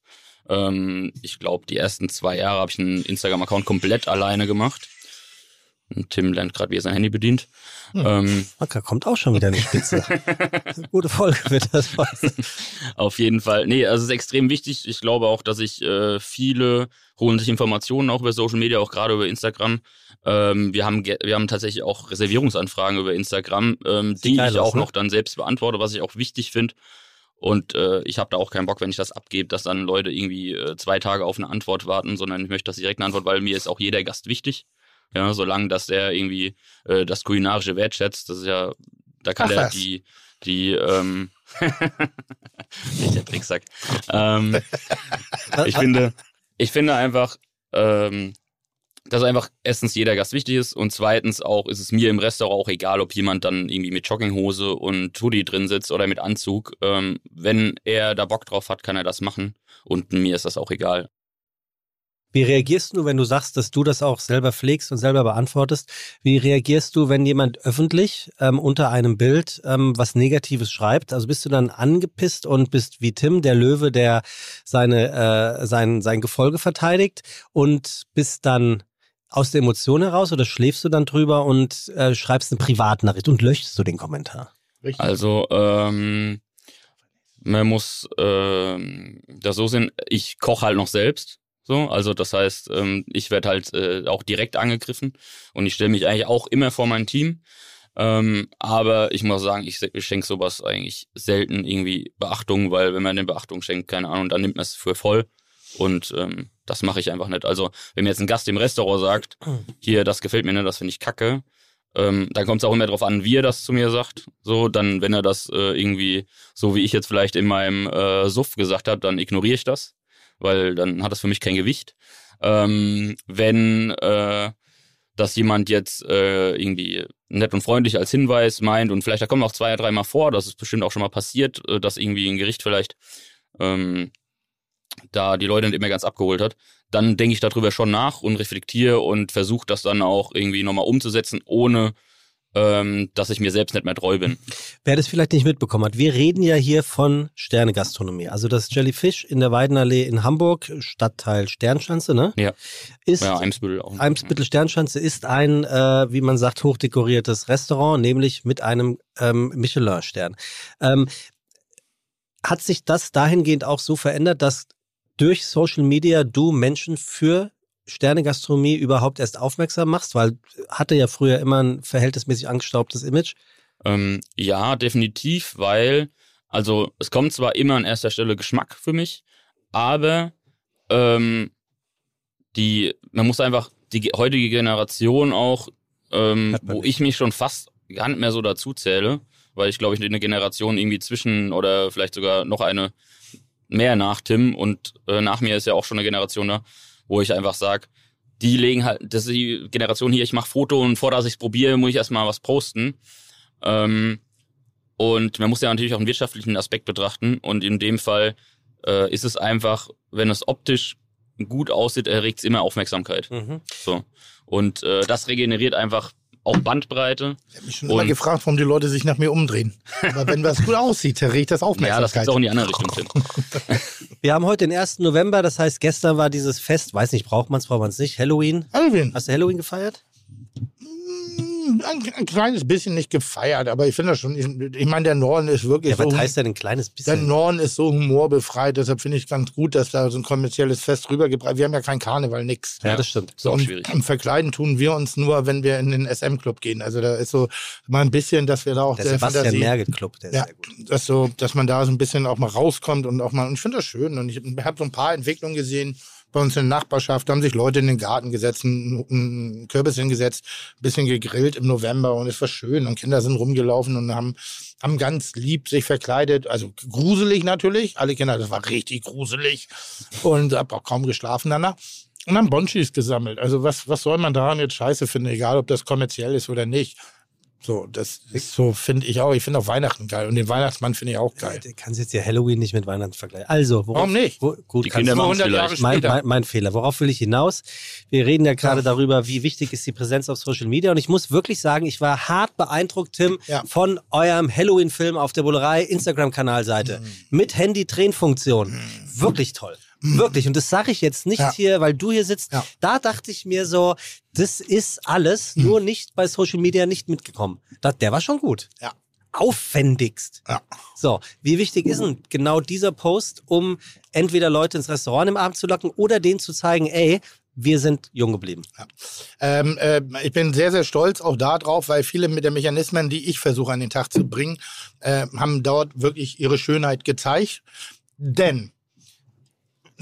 Ähm, ich glaube, die ersten zwei Jahre habe ich einen Instagram-Account komplett alleine gemacht. Und Tim lernt gerade, wie er sein Handy bedient. Ähm, Da kommt auch schon wieder eine Spitze. Eine Gute Folge wird das heute. Auf jeden Fall. Nee, also es ist extrem wichtig. Ich glaube auch, dass ich äh, viele holen sich Informationen auch über Social Media, auch gerade über Instagram. Ähm, wir haben wir haben tatsächlich auch Reservierungsanfragen über Instagram, ähm, die ich auch ne? noch dann selbst beantworte, was ich auch wichtig finde. Und äh, ich habe da auch keinen Bock, wenn ich das abgebe, dass dann Leute irgendwie äh, zwei Tage auf eine Antwort warten, sondern ich möchte das direkt eine Antwort, weil mir ist auch jeder Gast wichtig. Ja, solange dass der irgendwie äh, das kulinarische wertschätzt, das ist ja, da kann Ach der was. die die ähm, nicht der Tricksack. Ähm, ich finde, ich finde einfach, ähm, dass einfach erstens jeder Gast wichtig ist und zweitens auch ist es mir im Restaurant auch egal, ob jemand dann irgendwie mit Jogginghose und Hoodie drin sitzt oder mit Anzug. Ähm, wenn er da Bock drauf hat, kann er das machen und mir ist das auch egal. Wie reagierst du, wenn du sagst, dass du das auch selber pflegst und selber beantwortest? Wie reagierst du, wenn jemand öffentlich ähm, unter einem Bild ähm, was Negatives schreibt? Also bist du dann angepisst und bist wie Tim, der Löwe, der seine, äh, sein, sein Gefolge verteidigt und bist dann aus der Emotion heraus oder schläfst du dann drüber und äh, schreibst eine Privatnachricht und löschst du den Kommentar? Richtig. Also, ähm, man muss ähm, das so sehen, ich koche halt noch selbst. So, also das heißt, ähm, ich werde halt äh, auch direkt angegriffen und ich stelle mich eigentlich auch immer vor mein Team. Ähm, aber ich muss sagen, ich, schenke sowas eigentlich selten irgendwie Beachtung, weil wenn man den Beachtung schenkt, keine Ahnung, dann nimmt man es für voll. Und ähm, das mache ich einfach nicht. Also, wenn mir jetzt ein Gast im Restaurant sagt, hier, das gefällt mir nicht, das finde ich kacke, ähm, dann kommt es auch immer darauf an, wie er das zu mir sagt. So, dann, wenn er das äh, irgendwie, so wie ich jetzt vielleicht in meinem äh, Suff gesagt habe, dann ignoriere ich das, weil dann hat das für mich kein Gewicht. Ähm, wenn äh, das jemand jetzt äh, irgendwie nett und freundlich als Hinweis meint und vielleicht da kommt auch zwei, dreimal vor, das ist bestimmt auch schon mal passiert, äh, dass irgendwie ein Gericht vielleicht ähm, da die Leute nicht immer ganz abgeholt hat, dann denke ich darüber schon nach und reflektiere und versuche das dann auch irgendwie nochmal umzusetzen, ohne ähm, dass ich mir selbst nicht mehr treu bin. Wer das vielleicht nicht mitbekommen hat, wir reden ja hier von Sternegastronomie. Also das Jellyfish in der Weidenallee in Hamburg, Stadtteil Sternschanze, ne? Ja. Ist Ja, Eimsbüttel auch. Eimsbüttel Sternschanze ist ein, äh, wie man sagt, hochdekoriertes Restaurant, nämlich mit einem ähm, Michelin-Stern. Ähm, hat sich das dahingehend auch so verändert, dass durch Social Media du Menschen für Sternegastronomie überhaupt erst aufmerksam machst? Weil hatte ja früher immer ein verhältnismäßig angestaubtes Image. Ähm, ja, definitiv, weil, also es kommt zwar immer an erster Stelle Geschmack für mich, aber ähm, die, man muss einfach die ge- heutige Generation auch, ähm, wo nicht. ich mich schon fast gar nicht mehr so dazu zähle, weil ich glaube, ich eine Generation irgendwie zwischen oder vielleicht sogar noch eine mehr nach Tim und äh, nach mir ist ja auch schon eine Generation da, wo ich einfach sage, die legen halt, das ist die Generation hier, ich mache Foto und vor dass ich es probiere, muss ich erstmal was posten. Ähm, und man muss ja natürlich auch einen wirtschaftlichen Aspekt betrachten. Und in dem Fall äh, ist es einfach, wenn es optisch gut aussieht, erregt es immer Aufmerksamkeit. So. Und äh, das regeneriert einfach auch Bandbreite. Ich habe mich schon immer Und- gefragt, warum die Leute sich nach mir umdrehen. Aber wenn was gut aussieht, dann regt das Ja, das Aufmerksamkeit. geht auch in die andere Richtung, Tim. Wir haben heute den 1. November, das heißt, gestern war dieses Fest, weiß nicht, braucht man es, braucht man es nicht, Halloween. Alvin, Hast du Halloween gefeiert? Ein, ein kleines bisschen nicht gefeiert, aber ich finde das schon, ich, ich meine, der Norden ist wirklich Ja, was so. heißt denn ein kleines Der bisschen? Norden ist so humorbefreit, deshalb finde ich ganz gut, dass da so ein kommerzielles Fest rübergebracht Wir haben ja kein Karneval, nix. Ja, das stimmt. Ist auch und schwierig. am Verkleiden tun wir uns nur, wenn wir in den SM-Club gehen. Also da ist so mal ein bisschen, dass wir da auch Der der Sebastian Fantasie, Merget Club, der ist ja, sehr gut. dass so, dass man da so ein bisschen auch mal rauskommt und auch mal, und ich finde das schön. Und ich habe so ein paar Entwicklungen gesehen bei uns in der Nachbarschaft. Haben sich Leute in den Garten gesetzt, einen, Kürbis hingesetzt, ein bisschen gegrillt im November und es war schön. Und Kinder sind rumgelaufen und haben, haben ganz lieb sich verkleidet. Also gruselig natürlich. Alle Kinder, das war richtig gruselig. Und hab auch kaum geschlafen danach. Und haben Bonchis gesammelt. Also was, was soll man daran jetzt scheiße finden, egal ob das kommerziell ist oder nicht. So, das ist so, finde ich auch. Ich finde auch Weihnachten geil. Und den Weihnachtsmann finde ich auch geil. Du kannst jetzt hier Halloween nicht mit Weihnachten vergleichen. Also, worauf, Warum nicht? Wo, gut, Die Kinder machen es 100 Jahre mein, mein, mein Fehler. Worauf will ich hinaus? Wir reden ja gerade darüber, wie wichtig ist die Präsenz auf Social Media. Und ich muss wirklich sagen, ich war hart beeindruckt, Tim, Ja. von eurem Halloween-Film auf der Bullerei Instagram-Kanalseite. Mhm. Mit Handy-Tränenfunktion. Wirklich toll. Wirklich. Und das sage ich jetzt nicht Ja. hier, weil du hier sitzt. Ja. Da dachte ich mir so, das ist alles, nur nicht bei Social Media nicht mitgekommen. Das, der war schon gut. Ja. Aufwendigst. Ja. So, wie wichtig ist denn genau dieser Post, um entweder Leute ins Restaurant im Abend zu locken oder denen zu zeigen, ey, wir sind jung geblieben. Ähm, äh, ich bin sehr, sehr stolz auch darauf, weil viele mit der Mechanismen, die ich versuche an den Tag zu bringen, äh, haben dort wirklich ihre Schönheit gezeigt. Denn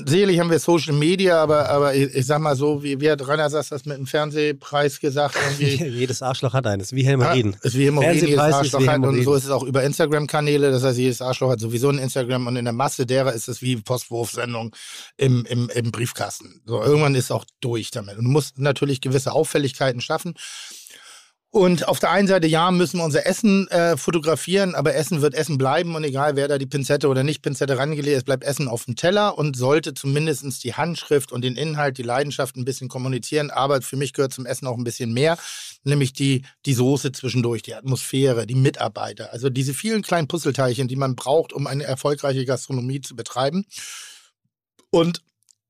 sicherlich haben wir Social Media, aber, aber ich, ich sag mal so, wie, wie hat Rainer Sass das mit dem Fernsehpreis gesagt? Jedes Arschloch hat eines, wie Helmeriden. Ja, ist wie Hämorrhoiden, jedes Fernsehpreis ist Arschloch hat. Und so ist es auch über Instagram-Kanäle. Das heißt, jedes Arschloch hat sowieso ein Instagram und in der Masse derer ist es wie Postwurfsendung im, im, im Briefkasten. So, irgendwann ist auch durch damit. Und du musst natürlich gewisse Auffälligkeiten schaffen. Und auf der einen Seite, ja, müssen wir unser Essen äh, fotografieren, aber Essen wird Essen bleiben und egal, wer da die Pinzette oder nicht Pinzette rangelegt ist, bleibt Essen auf dem Teller und sollte zumindest die Handschrift und den Inhalt, die Leidenschaft ein bisschen kommunizieren. Aber für mich gehört zum Essen auch ein bisschen mehr, nämlich die, die Soße zwischendurch, die Atmosphäre, die Mitarbeiter. Also diese vielen kleinen Puzzleteilchen, die man braucht, um eine erfolgreiche Gastronomie zu betreiben. Und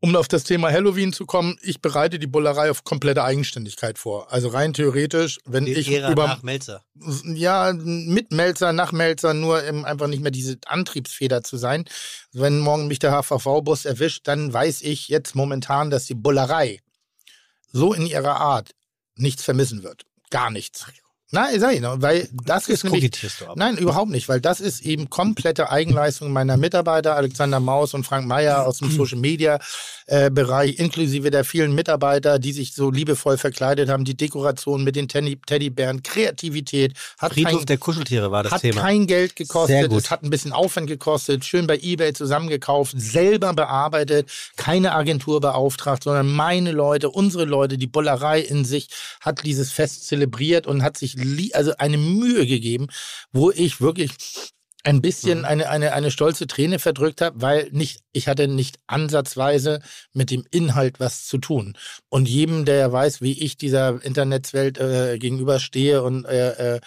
um auf das Thema Halloween zu kommen, ich bereite die Bullerei auf komplette Eigenständigkeit vor. Also rein theoretisch, wenn Die ich Ära über nach Melzer. ja, mit Melzer, nach Melzer, nur eben einfach nicht mehr diese Antriebsfeder zu sein. Wenn morgen mich der HVV-Bus erwischt, dann weiß ich jetzt momentan, dass die Bullerei so in ihrer Art nichts vermissen wird. Gar nichts. Nein, sag ich noch, weil das ist Jetzt nämlich. Nein, überhaupt nicht, weil das ist eben komplette Eigenleistung meiner Mitarbeiter, Alexander Maus und Frank Meyer aus dem Social Media äh, Bereich, inklusive der vielen Mitarbeiter, die sich so liebevoll verkleidet haben, die Dekoration mit den Teddy Teddybären, Kreativität, hat Friedhof kein, der Kuscheltiere war das hat Thema. kein Geld Sehr gekostet, gut. es hat ein bisschen Aufwand gekostet, schön bei Ebay zusammengekauft, selber bearbeitet, keine Agentur beauftragt, sondern meine Leute, unsere Leute, die Bullerei in sich hat dieses Fest zelebriert und hat sich also eine Mühe gegeben, wo ich wirklich ein Mhm. bisschen eine, eine, eine stolze Träne verdrückt habe, weil nicht, ich hatte nicht ansatzweise mit dem Inhalt was zu tun. Und jedem, der ja weiß, wie ich dieser Internetswelt äh, gegenüberstehe und äh, äh,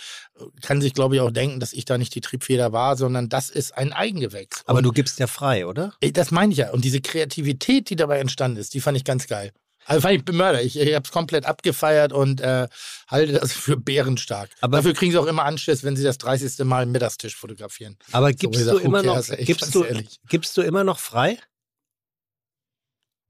kann sich, glaube ich, auch denken, dass ich da nicht die Triebfeder war, sondern das ist ein Eigengewächs. Aber und, du gibst ja frei, oder? Das meine ich ja. Und diese Kreativität, die dabei entstanden ist, die fand ich ganz geil. Also fand ich Mörder. Ich, ich habe es komplett abgefeiert und äh, halte das für bärenstark. Aber- Dafür kriegen sie auch immer Anschiss, wenn sie das 30. Mal Mittagstisch fotografieren. Aber So, gibst ich du immer okay, noch, echt, gibst du, ehrlich. gibst du immer noch frei?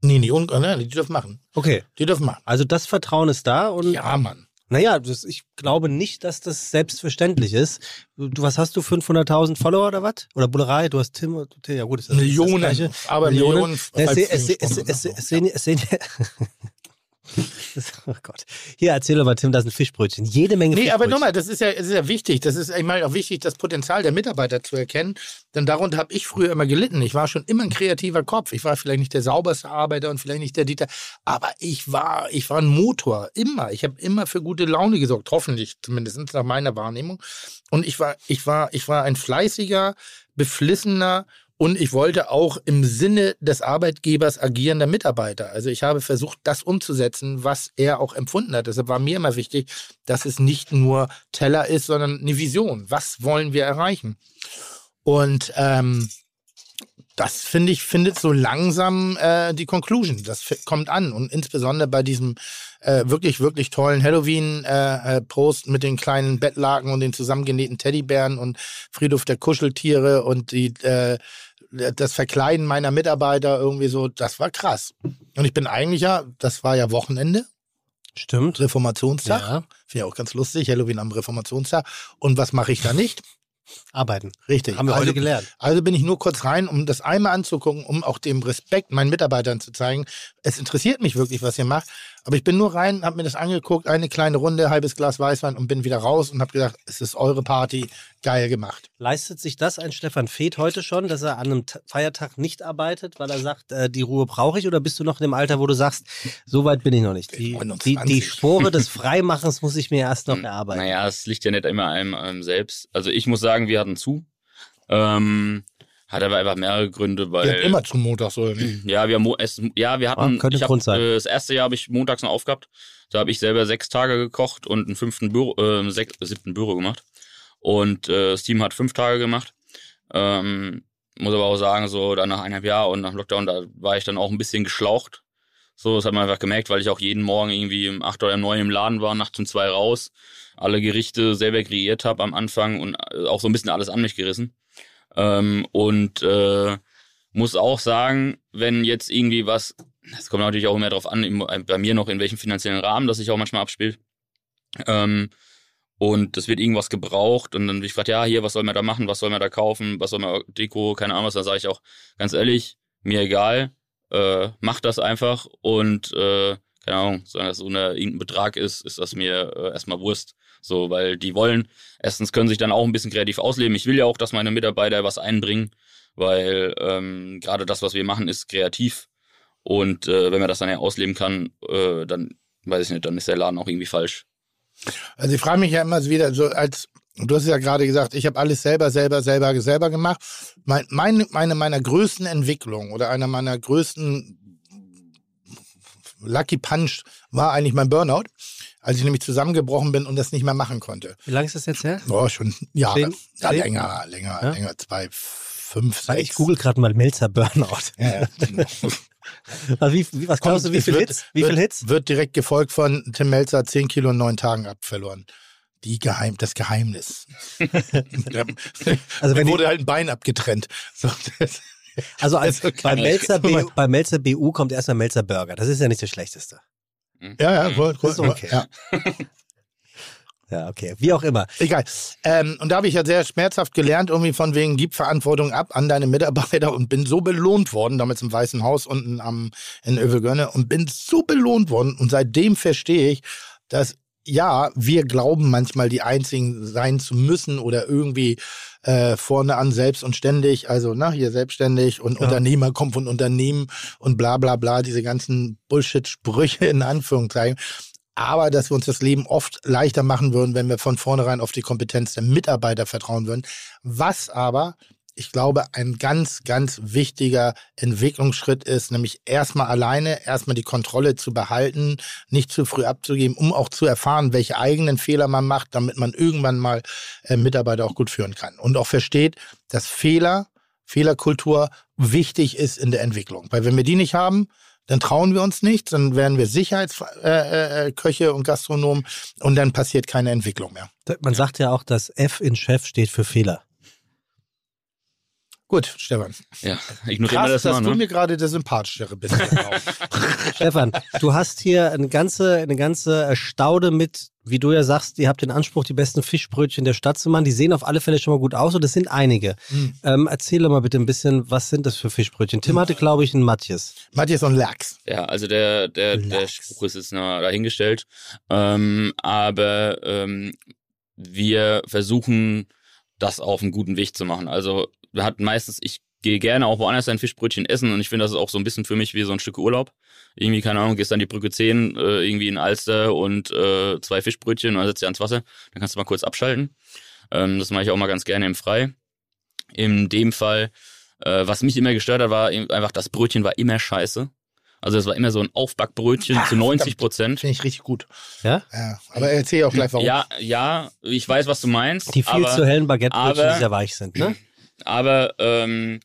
Nee, nee, un nein, die dürfen machen. Okay. Die dürfen machen. Also das Vertrauen ist da und Ja, Mann. Naja, das, ich glaube nicht, dass das selbstverständlich ist. Du, was hast du, 500.000 Follower oder was? Oder Bullerei? Du hast Tim, ja gut, ist das Millionen, Das aber Millionen, se- es, sehen, es sehen, oh Gott. Hier, erzähl doch mal, Tim, das ist ein Fischbrötchen. Jede Menge Nee, aber Fischbrötchen. nochmal, das ist ja, das ist ja wichtig. Das ist, ich meine, auch wichtig, das Potenzial der Mitarbeiter zu erkennen. Denn darunter habe ich früher immer gelitten. Ich war schon immer ein kreativer Kopf. Ich war vielleicht nicht der sauberste Arbeiter und vielleicht nicht der Dieter. Aber ich war, ich war ein Motor. Immer. Ich habe immer für gute Laune gesorgt. Hoffentlich, zumindest nach meiner Wahrnehmung. Und ich war, ich war, ich war ein fleißiger, beflissener und ich wollte auch im Sinne des Arbeitgebers agierender Mitarbeiter. Also ich habe versucht, das umzusetzen, was er auch empfunden hat. Deshalb war mir immer wichtig, dass es nicht nur Teller ist, sondern eine Vision. Was wollen wir erreichen? Und ähm, das finde ich, findet so langsam äh, die Conclusion. Das kommt an. Und insbesondere bei diesem äh, wirklich, wirklich tollen Halloween-Post mit den kleinen Bettlaken und den zusammengenähten Teddybären und Friedhof der Kuscheltiere und die, äh, das Verkleiden meiner Mitarbeiter irgendwie so, das war krass. Und ich bin eigentlich ja, das war ja Wochenende, Stimmt. Reformationstag. Ja. Finde ich auch ganz lustig, Halloween am Reformationstag. Und was mache ich da nicht? Arbeiten. Richtig. Haben wir also, heute gelernt. Also bin ich nur kurz rein, um das einmal anzugucken, um auch dem Respekt meinen Mitarbeitern zu zeigen. Es interessiert mich wirklich, was ihr macht. Aber ich bin nur rein, habe mir das angeguckt, eine kleine Runde, halbes Glas Weißwein und bin wieder raus und habe gesagt, es ist eure Party, geil gemacht. Leistet sich das ein Stefan Feeth heute schon, dass er an einem Feiertag nicht arbeitet, weil er sagt, äh, die Ruhe brauche ich? Oder bist du noch in dem Alter, wo du sagst, so weit bin ich noch nicht? Die, die, 29. die Spore des Freimachens muss ich mir erst noch erarbeiten. Naja, es liegt ja nicht immer einem, einem selbst. Also ich muss sagen, wir hatten zu. Ähm, hat aber einfach mehrere Gründe, weil. Ihr habt immer zum Montag so. oder nicht? Ja, wir haben Mo- es, ja, wir hatten. Ah, könnte ich ein hab, Grund sein. Äh, das erste Jahr habe ich montags noch aufgehabt. Da habe ich selber sechs Tage gekocht und einen fünften Büro, äh, sech, siebten Büro gemacht. Und äh, das Team hat fünf Tage gemacht. Ähm, muss aber auch sagen, so dann nach eineinhalb Jahr und nach dem Lockdown, da war ich dann auch ein bisschen geschlaucht. So, das hat man einfach gemerkt, weil ich auch jeden Morgen irgendwie um acht oder neun im Laden war, nachts um zwei raus, alle Gerichte selber kreiert habe am Anfang und äh, auch so ein bisschen alles an mich gerissen. Ähm, und äh, muss auch sagen, wenn jetzt irgendwie was, das kommt natürlich auch immer darauf an, im, bei mir noch in welchem finanziellen Rahmen das sich auch manchmal abspielt. Ähm, und es wird irgendwas gebraucht und dann bin ich gefragt, ja, hier, was soll man da machen, was soll man da kaufen, was soll man, Deko, keine Ahnung was, dann sage ich auch, ganz ehrlich, mir egal, äh, mach das einfach und äh, keine Ahnung, solange das so irgendein Betrag ist, ist das mir äh, erstmal Wurst. So, weil die wollen, erstens können sich dann auch ein bisschen kreativ ausleben. Ich will ja auch, dass meine Mitarbeiter was einbringen, weil ähm, gerade das, was wir machen, ist kreativ. Und äh, wenn man das dann ja ausleben kann, äh, dann weiß ich nicht, dann ist der Laden auch irgendwie falsch. Also ich frage mich ja immer wieder, so als du hast ja gerade gesagt, ich habe alles selber, selber, selber, selber gemacht. Mein, meine, meine meiner größten Entwicklung oder einer meiner größten Lucky Punch war eigentlich mein Burnout, als ich nämlich zusammengebrochen bin und das nicht mehr machen konnte. Wie lange ist das jetzt her? Oh, schon Jahre. Zehn? Ja, Zehn? länger, länger, Ja? länger, zwei, fünf, sechs. Ich google gerade mal Melzer Burnout. Ja, ja. Also wie, was glaubst du, wie Es viel wird- Hits? Wie viel Hits? Wird direkt gefolgt von Tim Melzer, 10 Kilo in neun Tagen abverloren. Die Geheim, das Geheimnis. Also wenn wurde halt ein Bein abgetrennt. So, Also als, Also bei, Melzer BU, bei Melzer BU kommt erstmal Melzer Burger. Das ist ja nicht das Schlechteste. Ja, ja, cool, cool, Ist okay. ja. Ja, okay. Wie auch immer. Egal. Ähm, und da habe ich ja sehr schmerzhaft gelernt, irgendwie von wegen, gib Verantwortung ab an deine Mitarbeiter und bin so belohnt worden, damals im Weißen Haus unten am, in Övelgönne und bin so belohnt worden und seitdem verstehe ich, dass ja, wir glauben manchmal die Einzigen sein zu müssen oder irgendwie äh, vorne an selbst und ständig, also na, hier selbstständig und Unternehmer kommt von Unternehmen und bla bla bla, diese ganzen Bullshit-Sprüche in Anführungszeichen. Aber dass wir uns das Leben oft leichter machen würden, wenn wir von vornherein auf die Kompetenz der Mitarbeiter vertrauen würden. Was aber, ich glaube, ein ganz, ganz wichtiger Entwicklungsschritt ist, nämlich erstmal alleine, erstmal die Kontrolle zu behalten, nicht zu früh abzugeben, um auch zu erfahren, welche eigenen Fehler man macht, damit man irgendwann mal äh, Mitarbeiter auch gut führen kann. Und auch versteht, dass Fehler, Fehlerkultur wichtig ist in der Entwicklung. Weil wenn wir die nicht haben, dann trauen wir uns nicht, dann werden wir Sicherheitsköche äh, äh, Köche und Gastronomen und dann passiert keine Entwicklung mehr. Man sagt ja auch, dass F in Chef steht für Fehler. Gut, Stefan. Ja, ignorieren Krass, wir das dass mal, du ne? mir gerade der sympathischere bist. Stefan, du hast hier eine ganze, eine ganze Staude mit, wie du ja sagst, ihr habt den Anspruch, die besten Fischbrötchen der Stadt zu machen. Die sehen auf alle Fälle schon mal gut aus und es sind einige. Hm. Ähm, erzähl doch mal bitte ein bisschen, was sind das für Fischbrötchen? Tim hatte, glaube ich, einen Matthias. Matthias und Lachs. Ja, also der, der, der. Spruch ist jetzt noch dahingestellt. Ähm, aber ähm, wir versuchen, das auf einen guten Weg zu machen. Also wir hatten meistens, ich gehe gerne auch woanders ein Fischbrötchen essen und ich finde, das ist auch so ein bisschen für mich wie so ein Stück Urlaub. Irgendwie, keine Ahnung, gehst an die Brücke 10, äh, irgendwie in Alster und äh, zwei Fischbrötchen und dann setzt du ans Wasser. Dann kannst du mal kurz abschalten. Ähm, das mache ich auch mal ganz gerne im Frei. In dem Fall, äh, was mich immer gestört hat, war einfach, das Brötchen war immer scheiße. Also es war immer so ein Aufbackbrötchen Ach, zu 90 verdammt. Prozent. Finde ich richtig gut. Ja? Ja, aber erzähl auch gleich warum. Ja, ja, ich weiß, was du meinst. Die viel aber, zu hellen Baguettebrötchen, die sehr weich sind, ne? Aber ähm,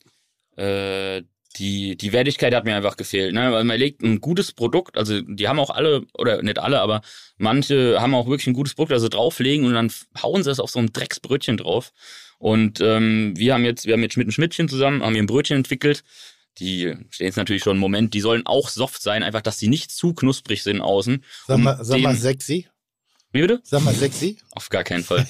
äh, die, die Wertigkeit hat mir einfach gefehlt. Ne? Weil man legt ein gutes Produkt, also die haben auch alle, oder nicht alle, aber manche haben auch wirklich ein gutes Produkt, also drauflegen und dann hauen sie es auf so ein Drecksbrötchen drauf. Und ähm, wir haben jetzt, wir haben jetzt mit einem Schmidtchen zusammen, haben hier ein Brötchen entwickelt. Die stehen jetzt natürlich schon einen Moment, die sollen auch soft sein, einfach, dass die nicht zu knusprig sind außen. Sag um mal, sag mal sexy. Wie bitte? Sag mal sexy. Auf gar keinen Fall.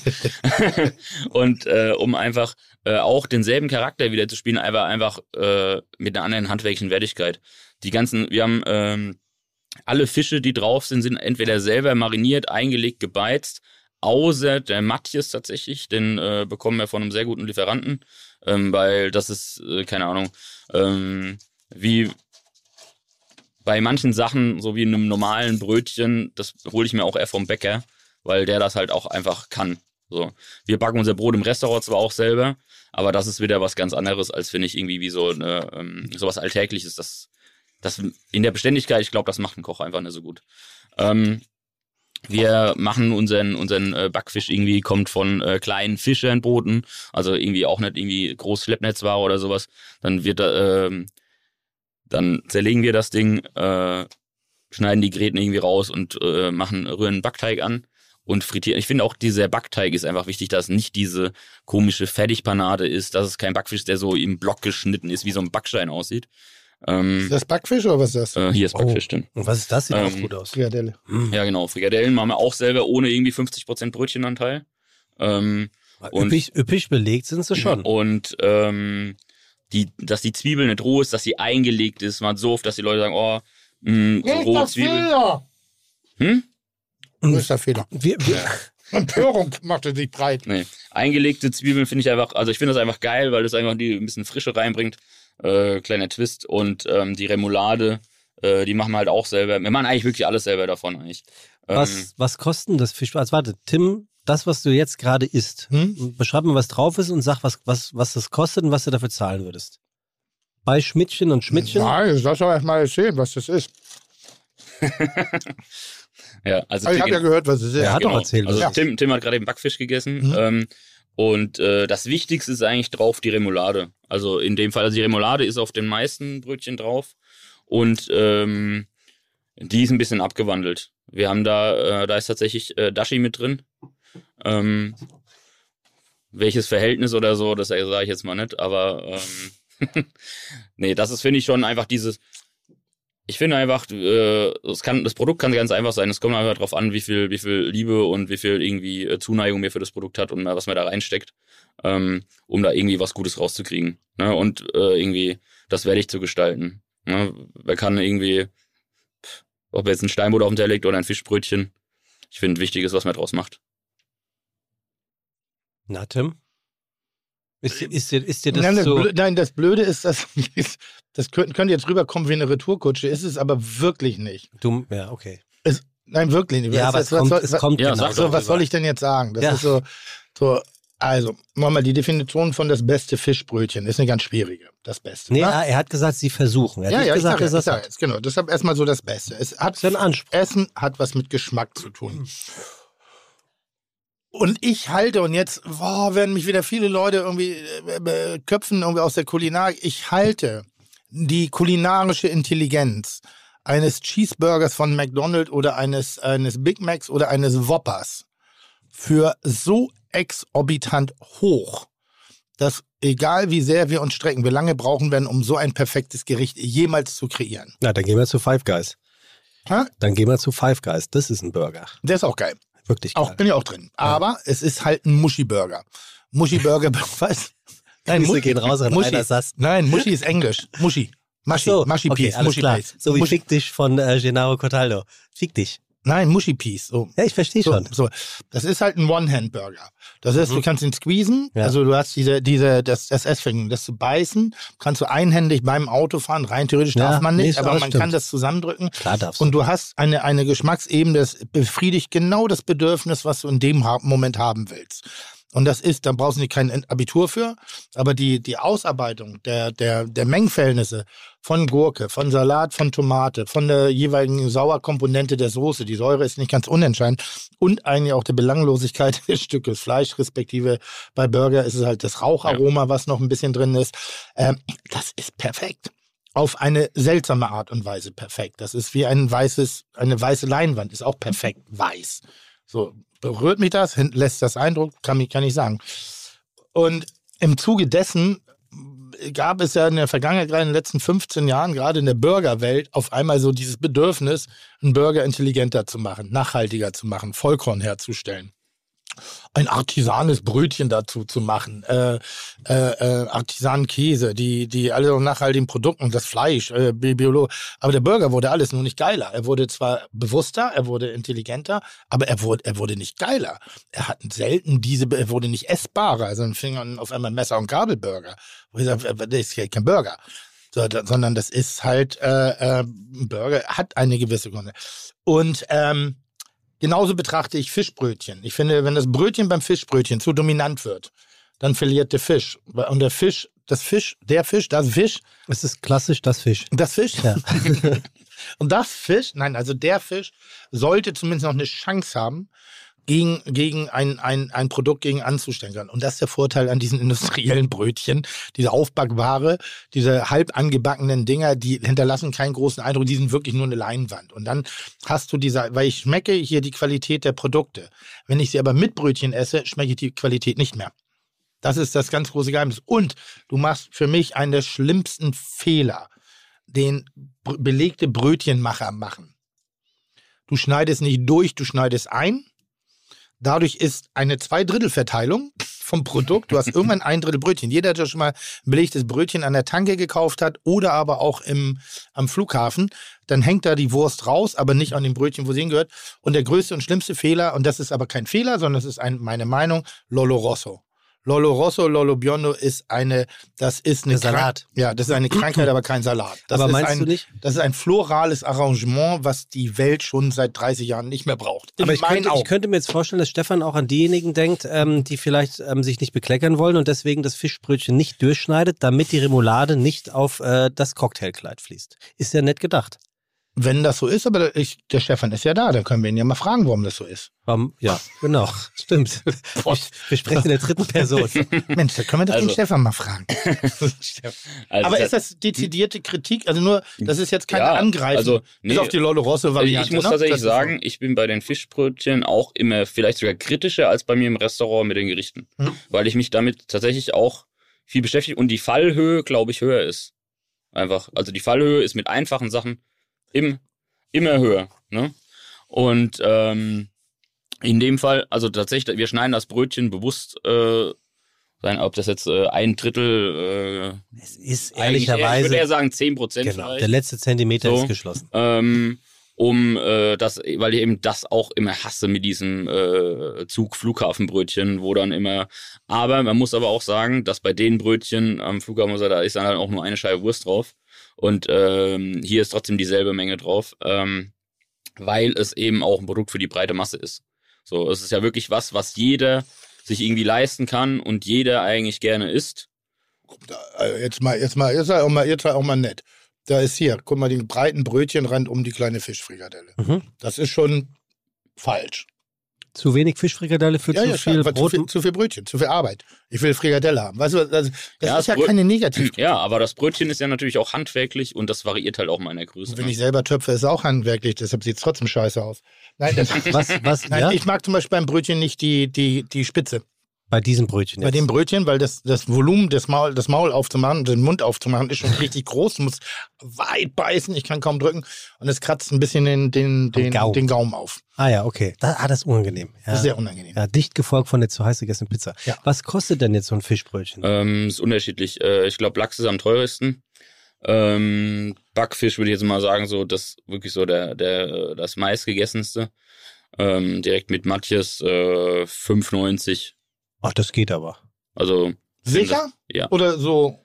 und äh, um einfach äh, auch denselben Charakter wieder zu spielen, einfach einfach äh, mit einer anderen handwerklichen Wertigkeit. Die ganzen, wir haben ähm, alle Fische, die drauf sind, sind entweder selber mariniert, eingelegt, gebeizt, außer der Matthias tatsächlich, den äh, bekommen wir von einem sehr guten Lieferanten, ähm, weil das ist, äh, keine Ahnung, ähm, wie bei manchen Sachen, so wie in einem normalen Brötchen, das hole ich mir auch eher vom Bäcker, weil der das halt auch einfach kann. So. Wir backen unser Brot im Restaurant zwar auch selber, aber das ist wieder was ganz anderes, als finde ich irgendwie wie so eine, ähm, sowas Alltägliches. Das, das in der Beständigkeit, ich glaube, das macht ein Koch einfach nicht so gut. Ähm, wir machen unseren, unseren äh, Backfisch irgendwie, kommt von äh, kleinen Fischernbooten, also irgendwie auch nicht irgendwie groß Schleppnetzware oder sowas. Dann wird da, ähm, dann zerlegen wir das Ding, äh, schneiden die Gräten irgendwie raus und äh, machen, rühren einen Backteig an und frittieren. Ich finde auch, dieser Backteig ist einfach wichtig, dass es nicht diese komische Fertigpanade ist, dass es kein Backfisch, der so im Block geschnitten ist, wie so ein Backstein aussieht. Ähm, Ist das Backfisch oder was ist das? äh, hier ist Oh. Backfisch drin. Und was ist das? Sieht auch Ähm, gut aus. Frikadelle. Ja, genau. Frikadellen machen wir auch selber ohne irgendwie 50% Brötchenanteil. Ähm, und- üppig, üppig belegt sind sie schon. Und ähm, die, dass die Zwiebel nicht roh ist, dass sie eingelegt ist. Man so oft, dass die Leute sagen, oh, mh, so rohe Zwiebel. Fehler. Hm? Größter Fehler. Wir, wir, Empörung machte sich breit. Nee. Eingelegte Zwiebeln finde ich einfach, also ich finde das einfach geil, weil das einfach die ein bisschen Frische reinbringt. Äh, kleiner Twist. Und ähm, die Remoulade, äh, die machen wir halt auch selber. Wir machen eigentlich wirklich alles selber davon eigentlich. Ähm, was, was kosten das Fisch? Also warte, Tim, das, was du jetzt gerade isst, Hm? beschreib mir, was drauf ist und sag, was, was, was das kostet und was du dafür zahlen würdest. Bei Schmidtchen und Schmidtchen? Nein, das sollst du erst mal erzählen, was das ist. ja, also Aber ich habe ja gehört, was es ist. Er hat doch erzählt, Also was- Tim, Tim hat gerade eben Backfisch gegessen. Mhm. Ähm, und äh, das Wichtigste ist eigentlich drauf die Remoulade. Also in dem Fall, also die Remoulade ist auf den meisten Brötchen drauf. Und ähm, die ist ein bisschen abgewandelt. Wir haben da, äh, da ist tatsächlich äh, Dashi mit drin. Ähm, welches Verhältnis oder so, das sage ich jetzt mal nicht, aber ähm, nee, das ist, finde ich, schon einfach dieses. Ich finde einfach, äh, es kann, das Produkt kann ganz einfach sein. Es kommt einfach darauf an, wie viel, wie viel Liebe und wie viel irgendwie äh, Zuneigung mir für das Produkt hat und was man da reinsteckt, ähm, um da irgendwie was Gutes rauszukriegen. Ne? Und äh, irgendwie das wertig zu gestalten. Ne? Wer kann irgendwie, ob er jetzt ein Steinbutt auf dem Teller legt oder ein Fischbrötchen. Ich finde, wichtig ist, was man draus macht. Na, Tim? Ist, dir- ist, dir, ist dir das nein, das so... Blö- nein, das Blöde ist, dass das könnte, könnte jetzt rüberkommen wie eine Retourkutsche, ist es aber wirklich nicht. Du, ja, okay. Nein, wirklich nicht. Ja, Was- aber es was kommt, soll- es was- kommt Ja, genau So, was soll ich denn jetzt sagen? Das Ja. ist so, so, also, machen wir die Definition von das beste Fischbrötchen. Ist eine ganz schwierige. Das Beste. Nee, ne? er, er hat gesagt, sie versuchen. Er hat ja, ja, ich gesagt, sag, ja, dass er ich sag es jetzt, genau. Deshalb erstmal so das Beste. Es hat. Essen hat was mit Geschmack zu tun. Und ich halte, und jetzt boah, werden mich wieder viele Leute irgendwie äh, köpfen irgendwie aus der Kulinarik. Ich halte die kulinarische Intelligenz eines Cheeseburgers von McDonald's oder eines, eines Big Macs oder eines Whoppers für so exorbitant hoch, dass egal wie sehr wir uns strecken, wir lange brauchen werden, um so ein perfektes Gericht jemals zu kreieren. Na, dann gehen wir zu Five Guys. Hä? Dann gehen wir zu Five Guys. Das ist ein Burger. Der ist auch geil. Wirklich Auch, geil. bin ja auch drin. Aber es ist halt ein Muschi-Burger. Muschi-Burger, was? Nein, Grüße Mu- gehen raus an Muschi. Nein, Muschi ist Englisch. Muschi. Muschi. so, Muschi okay, Piece. Muschi klar. Piece. So wie Muschi- Fick dich von äh, Gennaro Cataldo. Fick dich. Nein, Muschi Piece. So. Ja, ich verstehe So, schon. so. Das ist halt ein One-Hand-Burger. Das heißt, du kannst ihn squeezen, Mhm. Ja. also du hast diese, diese, das, das Essvergnügen, das zu beißen, kannst du einhändig beim Autofahren, rein theoretisch Ja, darf man nee, nicht, ist- aber man stimmt. kann das zusammendrücken. Klar darfst. Und du hast eine, eine Geschmacksebene, das befriedigt genau das Bedürfnis, was du in dem Moment haben willst. Und das ist, da brauchst du nicht kein Abitur für, aber die, die Ausarbeitung der, der, der Mengenverhältnisse von Gurke, von Salat, von Tomate, von der jeweiligen Sauerkomponente der Soße, die Säure ist nicht ganz unentscheidend, und eigentlich auch der Belanglosigkeit des Stückes Fleisch, respektive bei Burger ist es halt das Raucharoma, was noch ein bisschen drin ist. Ähm, das ist perfekt. auf eine seltsame Art und Weise perfekt. Das ist wie ein weißes, eine weiße Leinwand, ist auch perfekt weiß. So, berührt mich das, lässt das Eindruck, kann, kann ich sagen. Und im Zuge dessen gab es ja in der Vergangenheit, gerade in den letzten 15 Jahren, gerade in der Burgerwelt, auf einmal so dieses Bedürfnis, einen Burger intelligenter zu machen, nachhaltiger zu machen, Vollkorn herzustellen. Ein artisanes Brötchen dazu zu machen, äh, äh, äh, Artisanenkäse, die, die alle nachhaltigen Produkten, das Fleisch, äh, Bi- Biolo. Aber der Burger wurde alles nur nicht geiler. Er wurde zwar bewusster, er wurde intelligenter, aber er wurde, er wurde nicht geiler. Er hat selten diese, er wurde nicht essbarer. Also dann fing an auf einmal Messer- und Gabelburger. Wo ich sage, das ist ja kein Burger. So, da, sondern das ist halt, äh, äh, ein Burger hat eine gewisse Gründe. Und ähm, genauso betrachte ich Fischbrötchen. Ich finde, wenn das Brötchen beim Fischbrötchen zu dominant wird, dann verliert der Fisch. Und der Fisch, das Fisch, der Fisch, das Fisch, Es ist klassisch das Fisch. das Fisch. Ja. Und das Fisch, nein, also der Fisch sollte zumindest noch eine Chance haben, gegen, gegen ein, ein, ein Produkt gegen anzustellen. Und das ist der Vorteil an diesen industriellen Brötchen, diese Aufbackware, diese halb angebackenen Dinger, die hinterlassen keinen großen Eindruck, die sind wirklich nur eine Leinwand. Und dann hast du diese, weil ich schmecke hier die Qualität der Produkte. Wenn ich sie aber mit Brötchen esse, schmecke ich die Qualität nicht mehr. Das ist das ganz große Geheimnis. Und du machst für mich einen der schlimmsten Fehler, den belegte Brötchenmacher machen. Du schneidest nicht durch, du schneidest ein. Dadurch ist eine Zweidrittelverteilung vom Produkt. Du hast irgendwann ein Drittel Brötchen. Jeder, der schon mal ein belegtes Brötchen an der Tanke gekauft hat oder aber auch im, am Flughafen, dann hängt da die Wurst raus, aber nicht an dem Brötchen, wo sie hingehört. Und der größte und schlimmste Fehler, und das ist aber kein Fehler, sondern das ist ein, meine Meinung, Lolo Rosso. Lolo Rosso, Lolo Biondo ist eine, das ist eine Salat. Ja, das ist eine Krankheit, aber kein Salat. Das Aber ist meinst ein, du nicht? Das ist ein florales Arrangement, was die Welt schon seit 30 Jahren nicht mehr braucht. In Aber ich könnte, ich könnte mir jetzt vorstellen, dass Stefan auch an diejenigen denkt, ähm, die vielleicht ähm, sich nicht bekleckern wollen und deswegen das Fischbrötchen nicht durchschneidet, damit die Remoulade nicht auf äh, das Cocktailkleid fließt. Ist ja nett gedacht. Wenn das so ist, aber der- ich, der Stefan ist ja da, dann können wir ihn ja mal fragen, warum das so ist. Warum? Ja, genau. Stimmt. Wir, wir sprechen in der dritten Person. Mensch, da können wir doch den Also- Stefan mal fragen. Also aber das- ist das dezidierte Kritik? Also nur, das ist jetzt keine Ja, Angreifen. also, nee, bis auf die Lolo Rosso Variante. ich muss ne? tatsächlich sagen, ich bin bei den Fischbrötchen auch immer vielleicht sogar kritischer als bei mir im Restaurant mit den Gerichten. Mhm. Weil ich mich damit tatsächlich auch viel beschäftige und die Fallhöhe, glaube ich, höher ist. Einfach. Also die Fallhöhe ist mit einfachen Sachen im, immer höher. Ne? Und ähm, in dem Fall, also tatsächlich, wir schneiden das Brötchen bewusst äh, sein, ob das jetzt äh, ein Drittel, Es ist äh, eher, ich ehrlicherweise. würde eher sagen 10 Prozent Genau, der letzte Zentimeter So. ist geschlossen. ähm, um äh, das, weil ich eben das auch immer hasse mit diesem äh, Zug Flughafenbrötchen, wo dann immer. Aber man muss aber auch sagen, dass bei den Brötchen am Flughafen, da ist dann halt auch nur eine Scheibe Wurst drauf und ähm, hier ist trotzdem dieselbe Menge drauf, ähm, weil es eben auch ein Produkt für die breite Masse ist. So, es ist ja wirklich was, was jeder sich irgendwie leisten kann und jeder eigentlich gerne isst. Also jetzt mal, jetzt mal, jetzt auch mal, jetzt auch mal nett. Da ist hier, guck mal, den breiten Brötchenrand um die kleine Fischfrikadelle. Mhm. Das ist schon falsch. Zu wenig Fischfrikadelle für zu klar, viel weil Brot. Zu viel, zu viel Brötchen, zu viel Arbeit. Ich will Frikadelle haben. Weißt du, das, das Ja, ist ja Brö- keine Negativ. Ja, aber das Brötchen ist ja natürlich auch handwerklich und das variiert halt auch mal in der Größe. Wenn ne? ich selber töpfe, ist es auch handwerklich, deshalb sieht es trotzdem scheiße aus. Nein, das, Was, was, Nein ja? ich mag zum Beispiel beim Brötchen nicht die, die, die Spitze. Bei diesem Brötchen Bei jetzt. dem Brötchen, weil das, das Volumen, das Maul, das Maul aufzumachen, den Mund aufzumachen, ist schon richtig groß. Du musst weit beißen, ich kann kaum drücken. Und es kratzt ein bisschen den, den, den, Gaumen. den Gaumen auf. Ah ja, okay. Da, ah, das ist unangenehm. Ja. Das ist sehr unangenehm. ja, dicht gefolgt von der zu heiß gegessenen Pizza. Ja. Was kostet denn jetzt so ein Fischbrötchen? Ähm, ist unterschiedlich. Äh, ich glaube, Lachs ist am teuersten. Ähm, Backfisch würde ich jetzt mal sagen, so das wirklich so der, der das meistgegessenste. Ähm, direkt mit Matjes äh, 5,90. Ach, das geht aber. Also Sicher? ja. Oder so?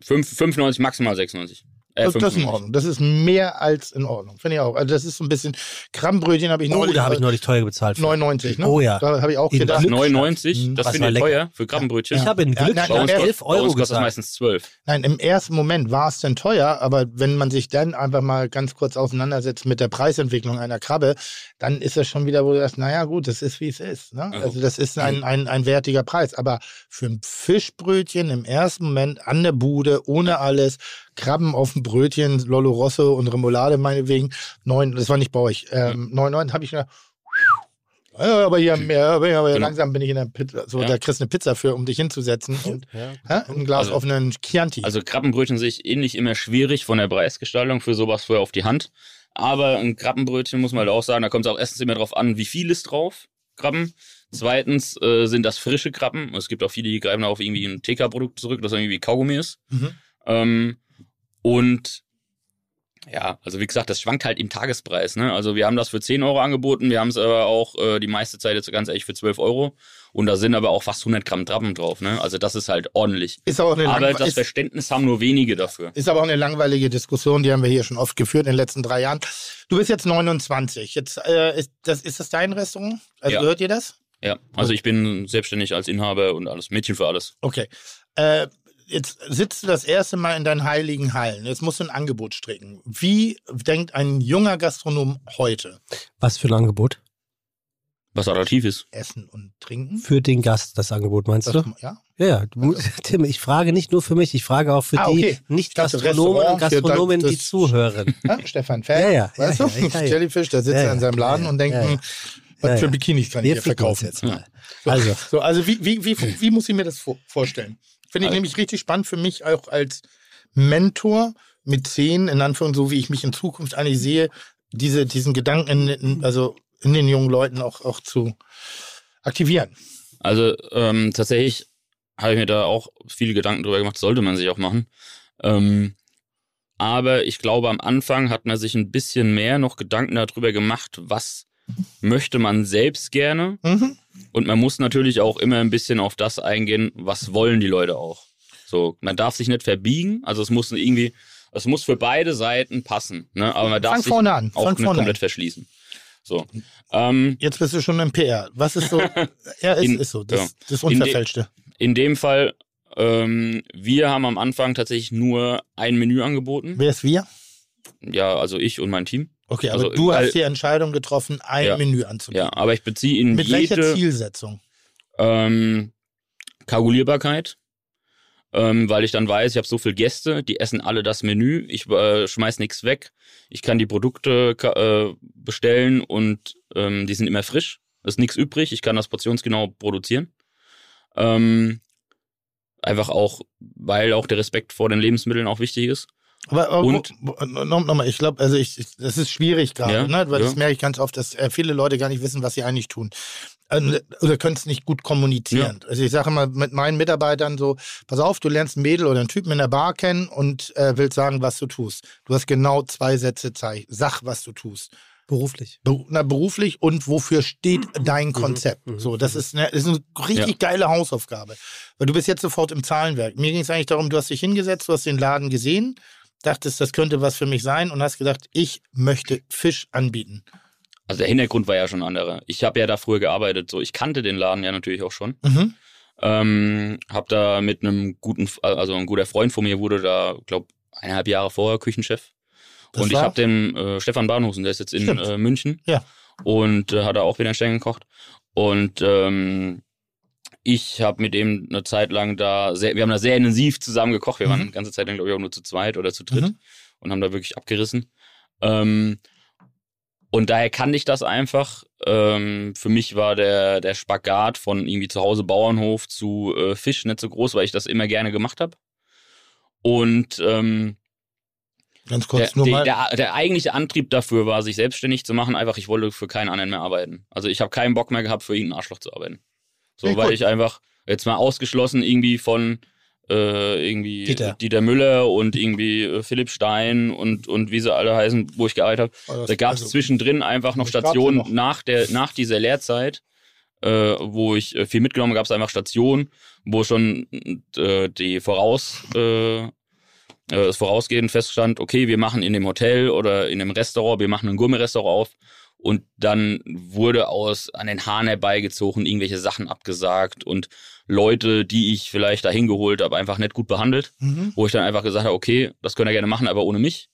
5, 5,90, maximal 6,90. Äh, Das, das ist in 5,90. Ordnung. Das ist mehr als in Ordnung. Finde ich auch. Also das ist so ein bisschen. Krabbenbrötchen habe ich Oh, neulich. da habe ich neulich teuer bezahlt. für. 99, ne? Oh ja. Da habe ich auch In gedacht. Glück- 99, Mhm. das finde ich lecker. teuer für Krabbenbrötchen. Ich habe in Ja, Glück nein, bei uns, nein, 11 bei Euro uns kostet das gesagt. meistens 12. Nein, im ersten Moment war es denn teuer, aber wenn man sich dann einfach mal ganz kurz auseinandersetzt mit der Preisentwicklung einer Krabbe, dann ist es schon wieder, wo du sagst, naja gut, das ist wie es ist. Ne? Ja. Also das ist ein, ein, ein wertiger Preis. Aber für ein Fischbrötchen im ersten Moment an der Bude, ohne alles, Krabben auf dem Brötchen, Lollo Rosso und Remoulade meinetwegen. Neun, das war nicht bei euch. Ähm, neun, neun habe ich gedacht, ja, aber hier, mehr, aber hier, Genau. langsam bin ich in der Pizza. So, Ja. da kriegst du eine Pizza für, um dich hinzusetzen. Und hä, ein Glas Also- offenen Chianti. Also Krabbenbrötchen sehe ich ähnlich immer schwierig von der Preisgestaltung für sowas vorher auf die Hand. Aber ein Krabbenbrötchen muss man halt auch sagen, da kommt es auch erstens immer drauf an, wie viel ist drauf, Krabben. Zweitens äh, sind das frische Krabben. Es gibt auch viele, die greifen auf irgendwie ein TK-Produkt zurück, das irgendwie Kaugummi ist. Mhm. Ähm, und ja, also wie gesagt, das schwankt halt im Tagespreis. Ne? Also wir haben das für 10 Euro angeboten, wir haben es aber auch äh, die meiste Zeit jetzt ganz ehrlich für 12 Euro. Und da sind aber auch fast 100 Gramm Krabben drauf. Ne? Also das ist halt ordentlich. ist aber auch eine Aber das ist, Verständnis haben nur wenige dafür. ist aber auch eine langweilige Diskussion, die haben wir hier schon oft geführt in den letzten drei Jahren. Du bist jetzt 29. Jetzt äh, ist das ist das dein Restaurant? Also Ja. gehört dir das? Ja, also ich bin selbstständig als Inhaber und alles, Mädchen für alles. Okay. Äh, jetzt sitzt du das erste Mal in deinen heiligen Hallen. Jetzt musst du ein Angebot stricken. Wie denkt ein junger Gastronom heute? Was für ein Angebot? Was attraktiv ist. Essen und Trinken? Für den Gast das Angebot, meinst Das, du? ja? Ja, ja. Du, Tim, ich frage nicht nur für mich, ich frage auch für Ah, okay. die Nicht-Gastronomen und Gastronomen, die zuhören. ja Stefan Fett, Ja, ja, weißt ja, du? ja, ja. Jellyfish, der sitzt Ja, ja, in seinem Laden ja, und denkt, ja, ja. hm, was Ja, für. Bikinis kann ich Wir hier ficken uns verkaufen? jetzt mal. Also, So, also wie, wie, wie, wie muss ich mir das vor- vorstellen? Finde ich Also- nämlich richtig spannend für mich auch als Mentor mit zehn, in Anführungszeichen, so wie ich mich in Zukunft eigentlich sehe, diese, diesen Gedanken in, also in den jungen Leuten auch, auch zu aktivieren. Also ähm, tatsächlich habe ich mir da auch viele Gedanken drüber gemacht, sollte man sich auch machen. Ähm, aber ich glaube, am Anfang hat man sich ein bisschen mehr noch Gedanken darüber gemacht, was möchte man selbst gerne. Mhm. Und man muss natürlich auch immer ein bisschen auf das eingehen, was wollen die Leute auch. So, man darf sich nicht verbiegen, also es muss irgendwie, es muss für beide Seiten passen, ne? aber man darf Fang sich vorne an, auch fang nicht komplett an. verschließen. So, ähm, Jetzt bist du schon im PR. Was ist so? ja, ist, In- ist so. Das, ja. das In de- Unverfälschte. in dem Fall, ähm, wir haben am Anfang tatsächlich nur ein Menü angeboten. Wer ist wir? Ja, also ich und mein Team. Okay, aber Also, du hast die Entscheidung getroffen, ein Ja. Menü anzubieten. Ja, aber ich beziehe in Mit welcher jede Zielsetzung? ähm, Kalkulierbarkeit, ähm, weil ich dann weiß, ich habe so viele Gäste, die essen alle das Menü, ich äh, schmeiß nichts weg, ich kann die Produkte äh, bestellen und ähm, die sind immer frisch, es ist nichts übrig, ich kann das portionsgenau produzieren. Ähm, einfach auch, weil auch der Respekt vor den Lebensmitteln auch wichtig ist. Aber, aber Und- nochmal, noch mal, ich glaube, also ich, ich, das ist schwierig gerade, Ja, ne? weil ja. das merke ich ganz oft, dass äh, viele Leute gar nicht wissen, was sie eigentlich tun. Ähm, Oder können es nicht gut kommunizieren. Also ich sage immer mit meinen Mitarbeitern so, pass auf, du lernst ein Mädel oder einen Typen in der Bar kennen und äh, willst sagen, was du tust. Du hast genau zwei Sätze, Zeig, sag, was du tust. beruflich. Beru- na, beruflich und wofür steht dein Konzept. mhm, So, das ist, eine, das ist eine richtig geile Hausaufgabe. Weil du bist jetzt sofort im Zahlenwerk. Mir ging es eigentlich darum, du hast dich hingesetzt, du hast den Laden gesehen, dachtest, das könnte was für mich sein und hast gedacht, ich möchte Fisch anbieten. Also der Hintergrund war ja schon anderer. Ich habe ja da früher gearbeitet, so ich kannte den Laden ja natürlich auch schon. Mhm. Ähm, hab da mit einem guten, also ein guter Freund von mir wurde da, glaube eineinhalb Jahre vorher Küchenchef. Das und ich habe den äh, Stefan Bahnhusen, der ist jetzt in äh, München. Ja. Und äh, hat da auch wieder einen Stern gekocht. Und ähm, ich habe mit ihm eine Zeit lang da, sehr, wir haben da sehr intensiv zusammen gekocht. Wir Mhm. waren eine ganze Zeit lang, glaube ich, auch nur zu zweit oder zu dritt Mhm. und haben da wirklich abgerissen. Ähm, und daher kannte ich das einfach. Ähm, für mich war der, der Spagat von irgendwie zu Hause Bauernhof zu äh, Fisch nicht so groß, weil ich das immer gerne gemacht habe. Und ähm, Ganz der, kurz nur der, mal. der, der eigentliche Antrieb dafür war, sich selbstständig zu machen. Einfach, ich wollte für keinen anderen mehr arbeiten. Also ich habe keinen Bock mehr gehabt, für irgendeinen Arschloch zu arbeiten. So, Ja, weil gut. ich einfach jetzt mal ausgeschlossen irgendwie von äh, irgendwie Dieter. Dieter. Müller und irgendwie äh, Philipp Stein und, und wie sie alle heißen, wo ich gearbeitet habe. Da gab es Also, zwischendrin einfach noch Stationen noch. nach der nach dieser Lehrzeit, äh, wo ich äh, viel mitgenommen gab es einfach Stationen, wo schon äh, die voraus äh, äh, das vorausgehend feststand, okay, wir machen in dem Hotel oder in dem Restaurant, wir machen ein Gourmet-Restaurant auf und dann wurde aus an den Haaren herbeigezogen, irgendwelche Sachen abgesagt und Leute, die ich vielleicht dahin geholt habe, einfach nicht gut behandelt Mhm. wo ich dann einfach gesagt habe, okay, das könnt ihr gerne machen, aber ohne mich.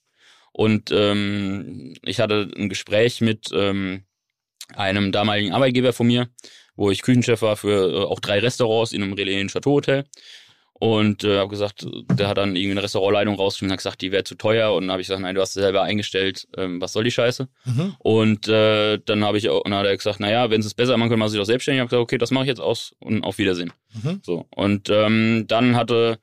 Und ähm, ich hatte ein Gespräch mit ähm, einem damaligen Arbeitgeber von mir, wo ich Küchenchef war für äh, auch drei Restaurants in einem Relais Chateau Hotel. Und äh, habe gesagt, der hat dann irgendwie eine Restaurantleitung rausgeschrieben und hat gesagt, die wäre zu teuer. Und dann habe ich gesagt, nein, du hast sie selber eingestellt, ähm, was soll die Scheiße? Mhm. Und äh, dann habe ich auch, und dann hat er gesagt, naja, wenn sie es besser machen können, machen sie doch selbstständig. Ich habe gesagt, okay, das mache ich jetzt aus und auf Wiedersehen. Mhm. So. Und ähm, dann hatte,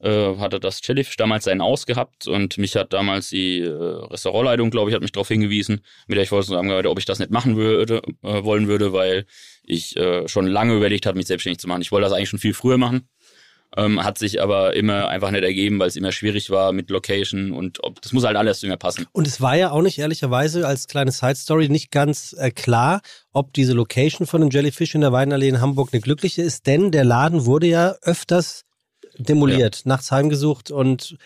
äh, hatte das Jellyfish damals seinen Aus gehabt und mich hat damals die äh, Restaurantleitung, glaube ich, hat mich darauf hingewiesen, mit der ich vorhin zusammengearbeitet, ob ich das nicht machen würde, äh, wollen würde, weil ich äh, schon lange überlegt habe, mich selbstständig zu machen. Ich wollte das eigentlich schon viel früher machen. Ähm, hat sich aber immer einfach nicht ergeben, weil es immer schwierig war mit Location und ob, das muss halt alles mir passen. Und es war ja auch nicht ehrlicherweise als kleine Side Story nicht ganz äh, klar, ob diese Location von dem Jellyfish in der Weinallee in Hamburg eine glückliche ist, denn der Laden wurde ja öfters demoliert, nachts heimgesucht und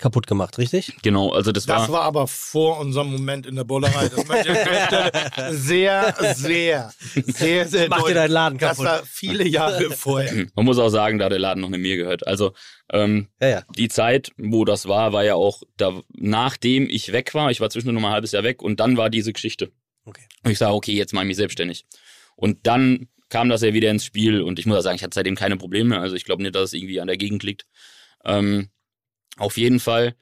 kaputt gemacht, richtig? Genau, also das, Das war, war aber vor unserem Moment in der Bullerei. Das möchte ich an sehr, sehr, sehr, sehr Mach dir deinen Laden Das kaputt. war viele Jahre vorher. man muss auch sagen, da hat der Laden noch nicht mir gehört. Also ähm, Ja, ja. die Zeit, wo das war, war ja auch da, nachdem ich weg war. Ich war zwischendurch noch mal ein halbes Jahr weg und dann war diese Geschichte. Okay. Und ich sage, okay, jetzt mache ich mich selbstständig. Und dann kam das ja wieder ins Spiel und ich muss auch sagen, ich hatte seitdem keine Probleme. Also ich glaube nicht, dass es irgendwie an der Gegend liegt. Ähm, auf jeden Fall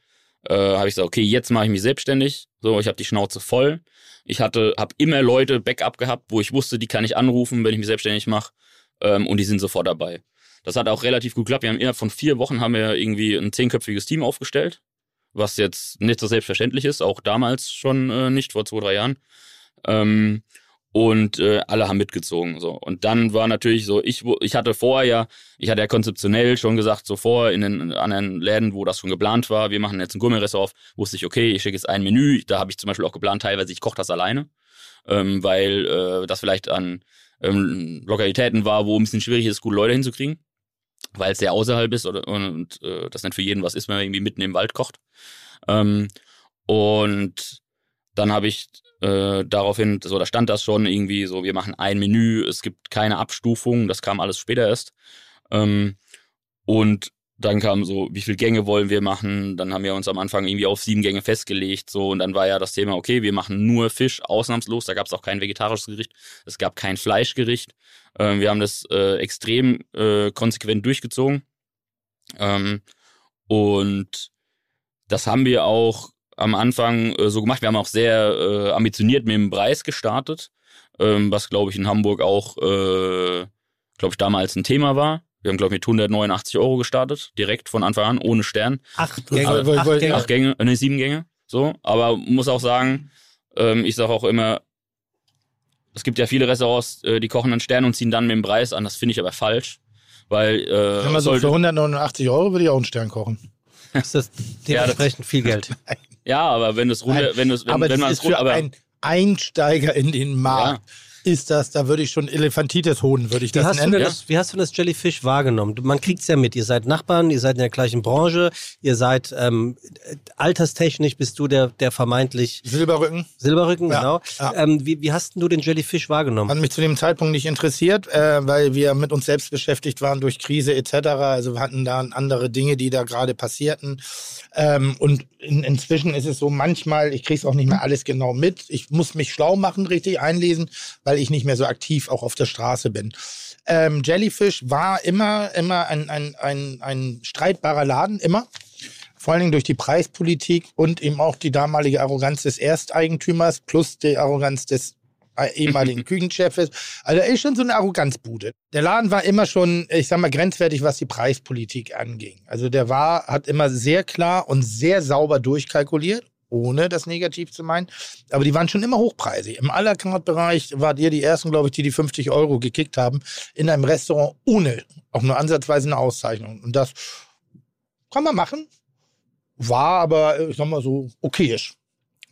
äh, habe ich gesagt, okay, jetzt mache ich mich selbstständig. So, ich habe die Schnauze voll. Ich hatte, habe immer Leute Backup gehabt, wo ich wusste, die kann ich anrufen, wenn ich mich selbstständig mache. Ähm, und die sind sofort dabei. Das hat auch relativ gut geklappt. Wir haben innerhalb von vier Wochen haben wir irgendwie ein zehnköpfiges Team aufgestellt, was jetzt nicht so selbstverständlich ist, auch damals schon äh, nicht, vor zwei, drei Jahren. Ähm, und äh, alle haben mitgezogen. So. Und dann war natürlich so, ich, ich hatte vorher ja, ich hatte ja konzeptionell schon gesagt, so vorher in den anderen Läden, wo das schon geplant war, wir machen jetzt ein Gummirestaurant auf, wusste ich, okay, ich schicke jetzt ein Menü. Da habe ich zum Beispiel auch geplant, teilweise, ich koche das alleine, ähm, weil äh, das vielleicht an ähm, Lokalitäten war, wo ein bisschen schwierig ist, gute Leute hinzukriegen, weil es sehr außerhalb ist oder, und äh, das nicht für jeden was ist, wenn man irgendwie mitten im Wald kocht. Ähm, und dann habe ich äh, daraufhin, so da stand das schon irgendwie so, wir machen ein Menü, es gibt keine Abstufung, das kam alles später erst. Ähm, und dann kam so, wie viel Gänge wollen wir machen? Dann haben wir uns am Anfang irgendwie auf sieben Gänge festgelegt, so und dann war ja das Thema, okay, wir machen nur Fisch, ausnahmslos. Da gab es auch kein vegetarisches Gericht, es gab kein Fleischgericht. Ähm, wir haben das äh, extrem äh, konsequent durchgezogen. Ähm, und das haben wir auch am Anfang äh, so gemacht. Wir haben auch sehr äh, ambitioniert mit dem Preis gestartet, ähm, was glaube ich in Hamburg auch, äh, glaube ich, damals ein Thema war. Wir haben, glaube ich, mit 189 Euro gestartet, direkt von Anfang an, ohne Stern. Acht Gänge. weil- acht weil- Gänge. Acht Gänge, äh, ne, sieben Gänge. So, aber muss auch sagen, ähm, ich sage auch immer, es gibt ja viele Restaurants, äh, die kochen einen Stern und ziehen dann mit dem Preis an. Das finde ich aber falsch. Weil äh, Wenn man so sollte- für 189 Euro würde ich auch einen Stern kochen. Ist das dementsprechend viel Geld. ja, aber wenn es runter, Nein, wenn es, wenn, aber wenn das man ist es runter, für aber einen Einsteiger in den Markt. Ist das, da würde ich schon Elefantitis holen, würde ich Wie das nennen. denn das, wie hast du das Jellyfish wahrgenommen? Man kriegt es ja mit. Ihr seid Nachbarn, ihr seid in der gleichen Branche, ihr seid ähm, äh, alterstechnisch bist du der, der vermeintlich Silberrücken Silberrücken, Ja, genau. ja. Ähm, wie, wie hast du den Jellyfish wahrgenommen? hat mich zu dem Zeitpunkt nicht interessiert, äh, weil wir mit uns selbst beschäftigt waren durch Krise etc. Also wir hatten da andere Dinge, die da gerade passierten. Ähm, und in, inzwischen ist es so, manchmal, ich kriege es auch nicht mehr alles genau mit. Ich muss mich schlau machen, richtig einlesen, weil ich nicht mehr so aktiv auch auf der Straße bin. Ähm, Jellyfish war immer, immer ein, ein, ein, ein streitbarer Laden, immer. Vor allen Dingen durch die Preispolitik und eben auch die damalige Arroganz des Ersteigentümers plus die Arroganz des äh, ehemaligen Küchenchefs. Also er ist schon so eine Arroganzbude. Der Laden war immer schon, ich sag mal, grenzwertig, was die Preispolitik anging. Also der war, hat immer sehr klar und sehr sauber durchkalkuliert, ohne das negativ zu meinen. Aber die waren schon immer hochpreisig. Im à la carte Bereich wart ihr die ersten, glaube ich, die die 50 Euro gekickt haben in einem Restaurant ohne auch nur ansatzweise eine Auszeichnung. Und das kann man machen. War aber, ich sag mal so, okayisch.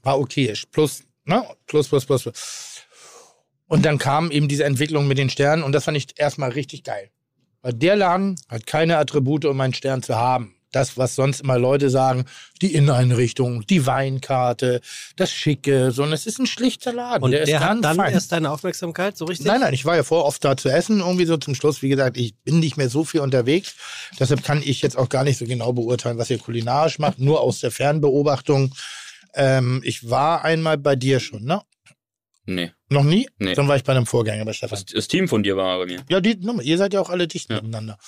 War okayisch. Plus, ne? Plus, plus, plus, plus. Und dann kam eben diese Entwicklung mit den Sternen und das fand ich erstmal richtig geil. Weil der Laden hat keine Attribute, um einen Stern zu haben. Das, was sonst immer Leute sagen, die Inneneinrichtung, die Weinkarte, das Schicke, sondern es ist ein schlichter Laden. Und der, der, ist hat dann fein. erst deine Aufmerksamkeit, so richtig? Nein, nein, ich war ja vor oft da zu essen, irgendwie so zum Schluss. Wie gesagt, ich bin nicht mehr so viel unterwegs. Deshalb kann ich jetzt auch gar nicht so genau beurteilen, was ihr kulinarisch macht, nur aus der Fernbeobachtung. Ähm, ich war einmal bei dir schon, ne? nee. Noch nie? Nee. Dann war ich bei einem Vorgänger bei Stefan. Das, das Team von dir war bei mir. Ja, die, nochmal, ihr seid ja auch alle dicht Ja. miteinander.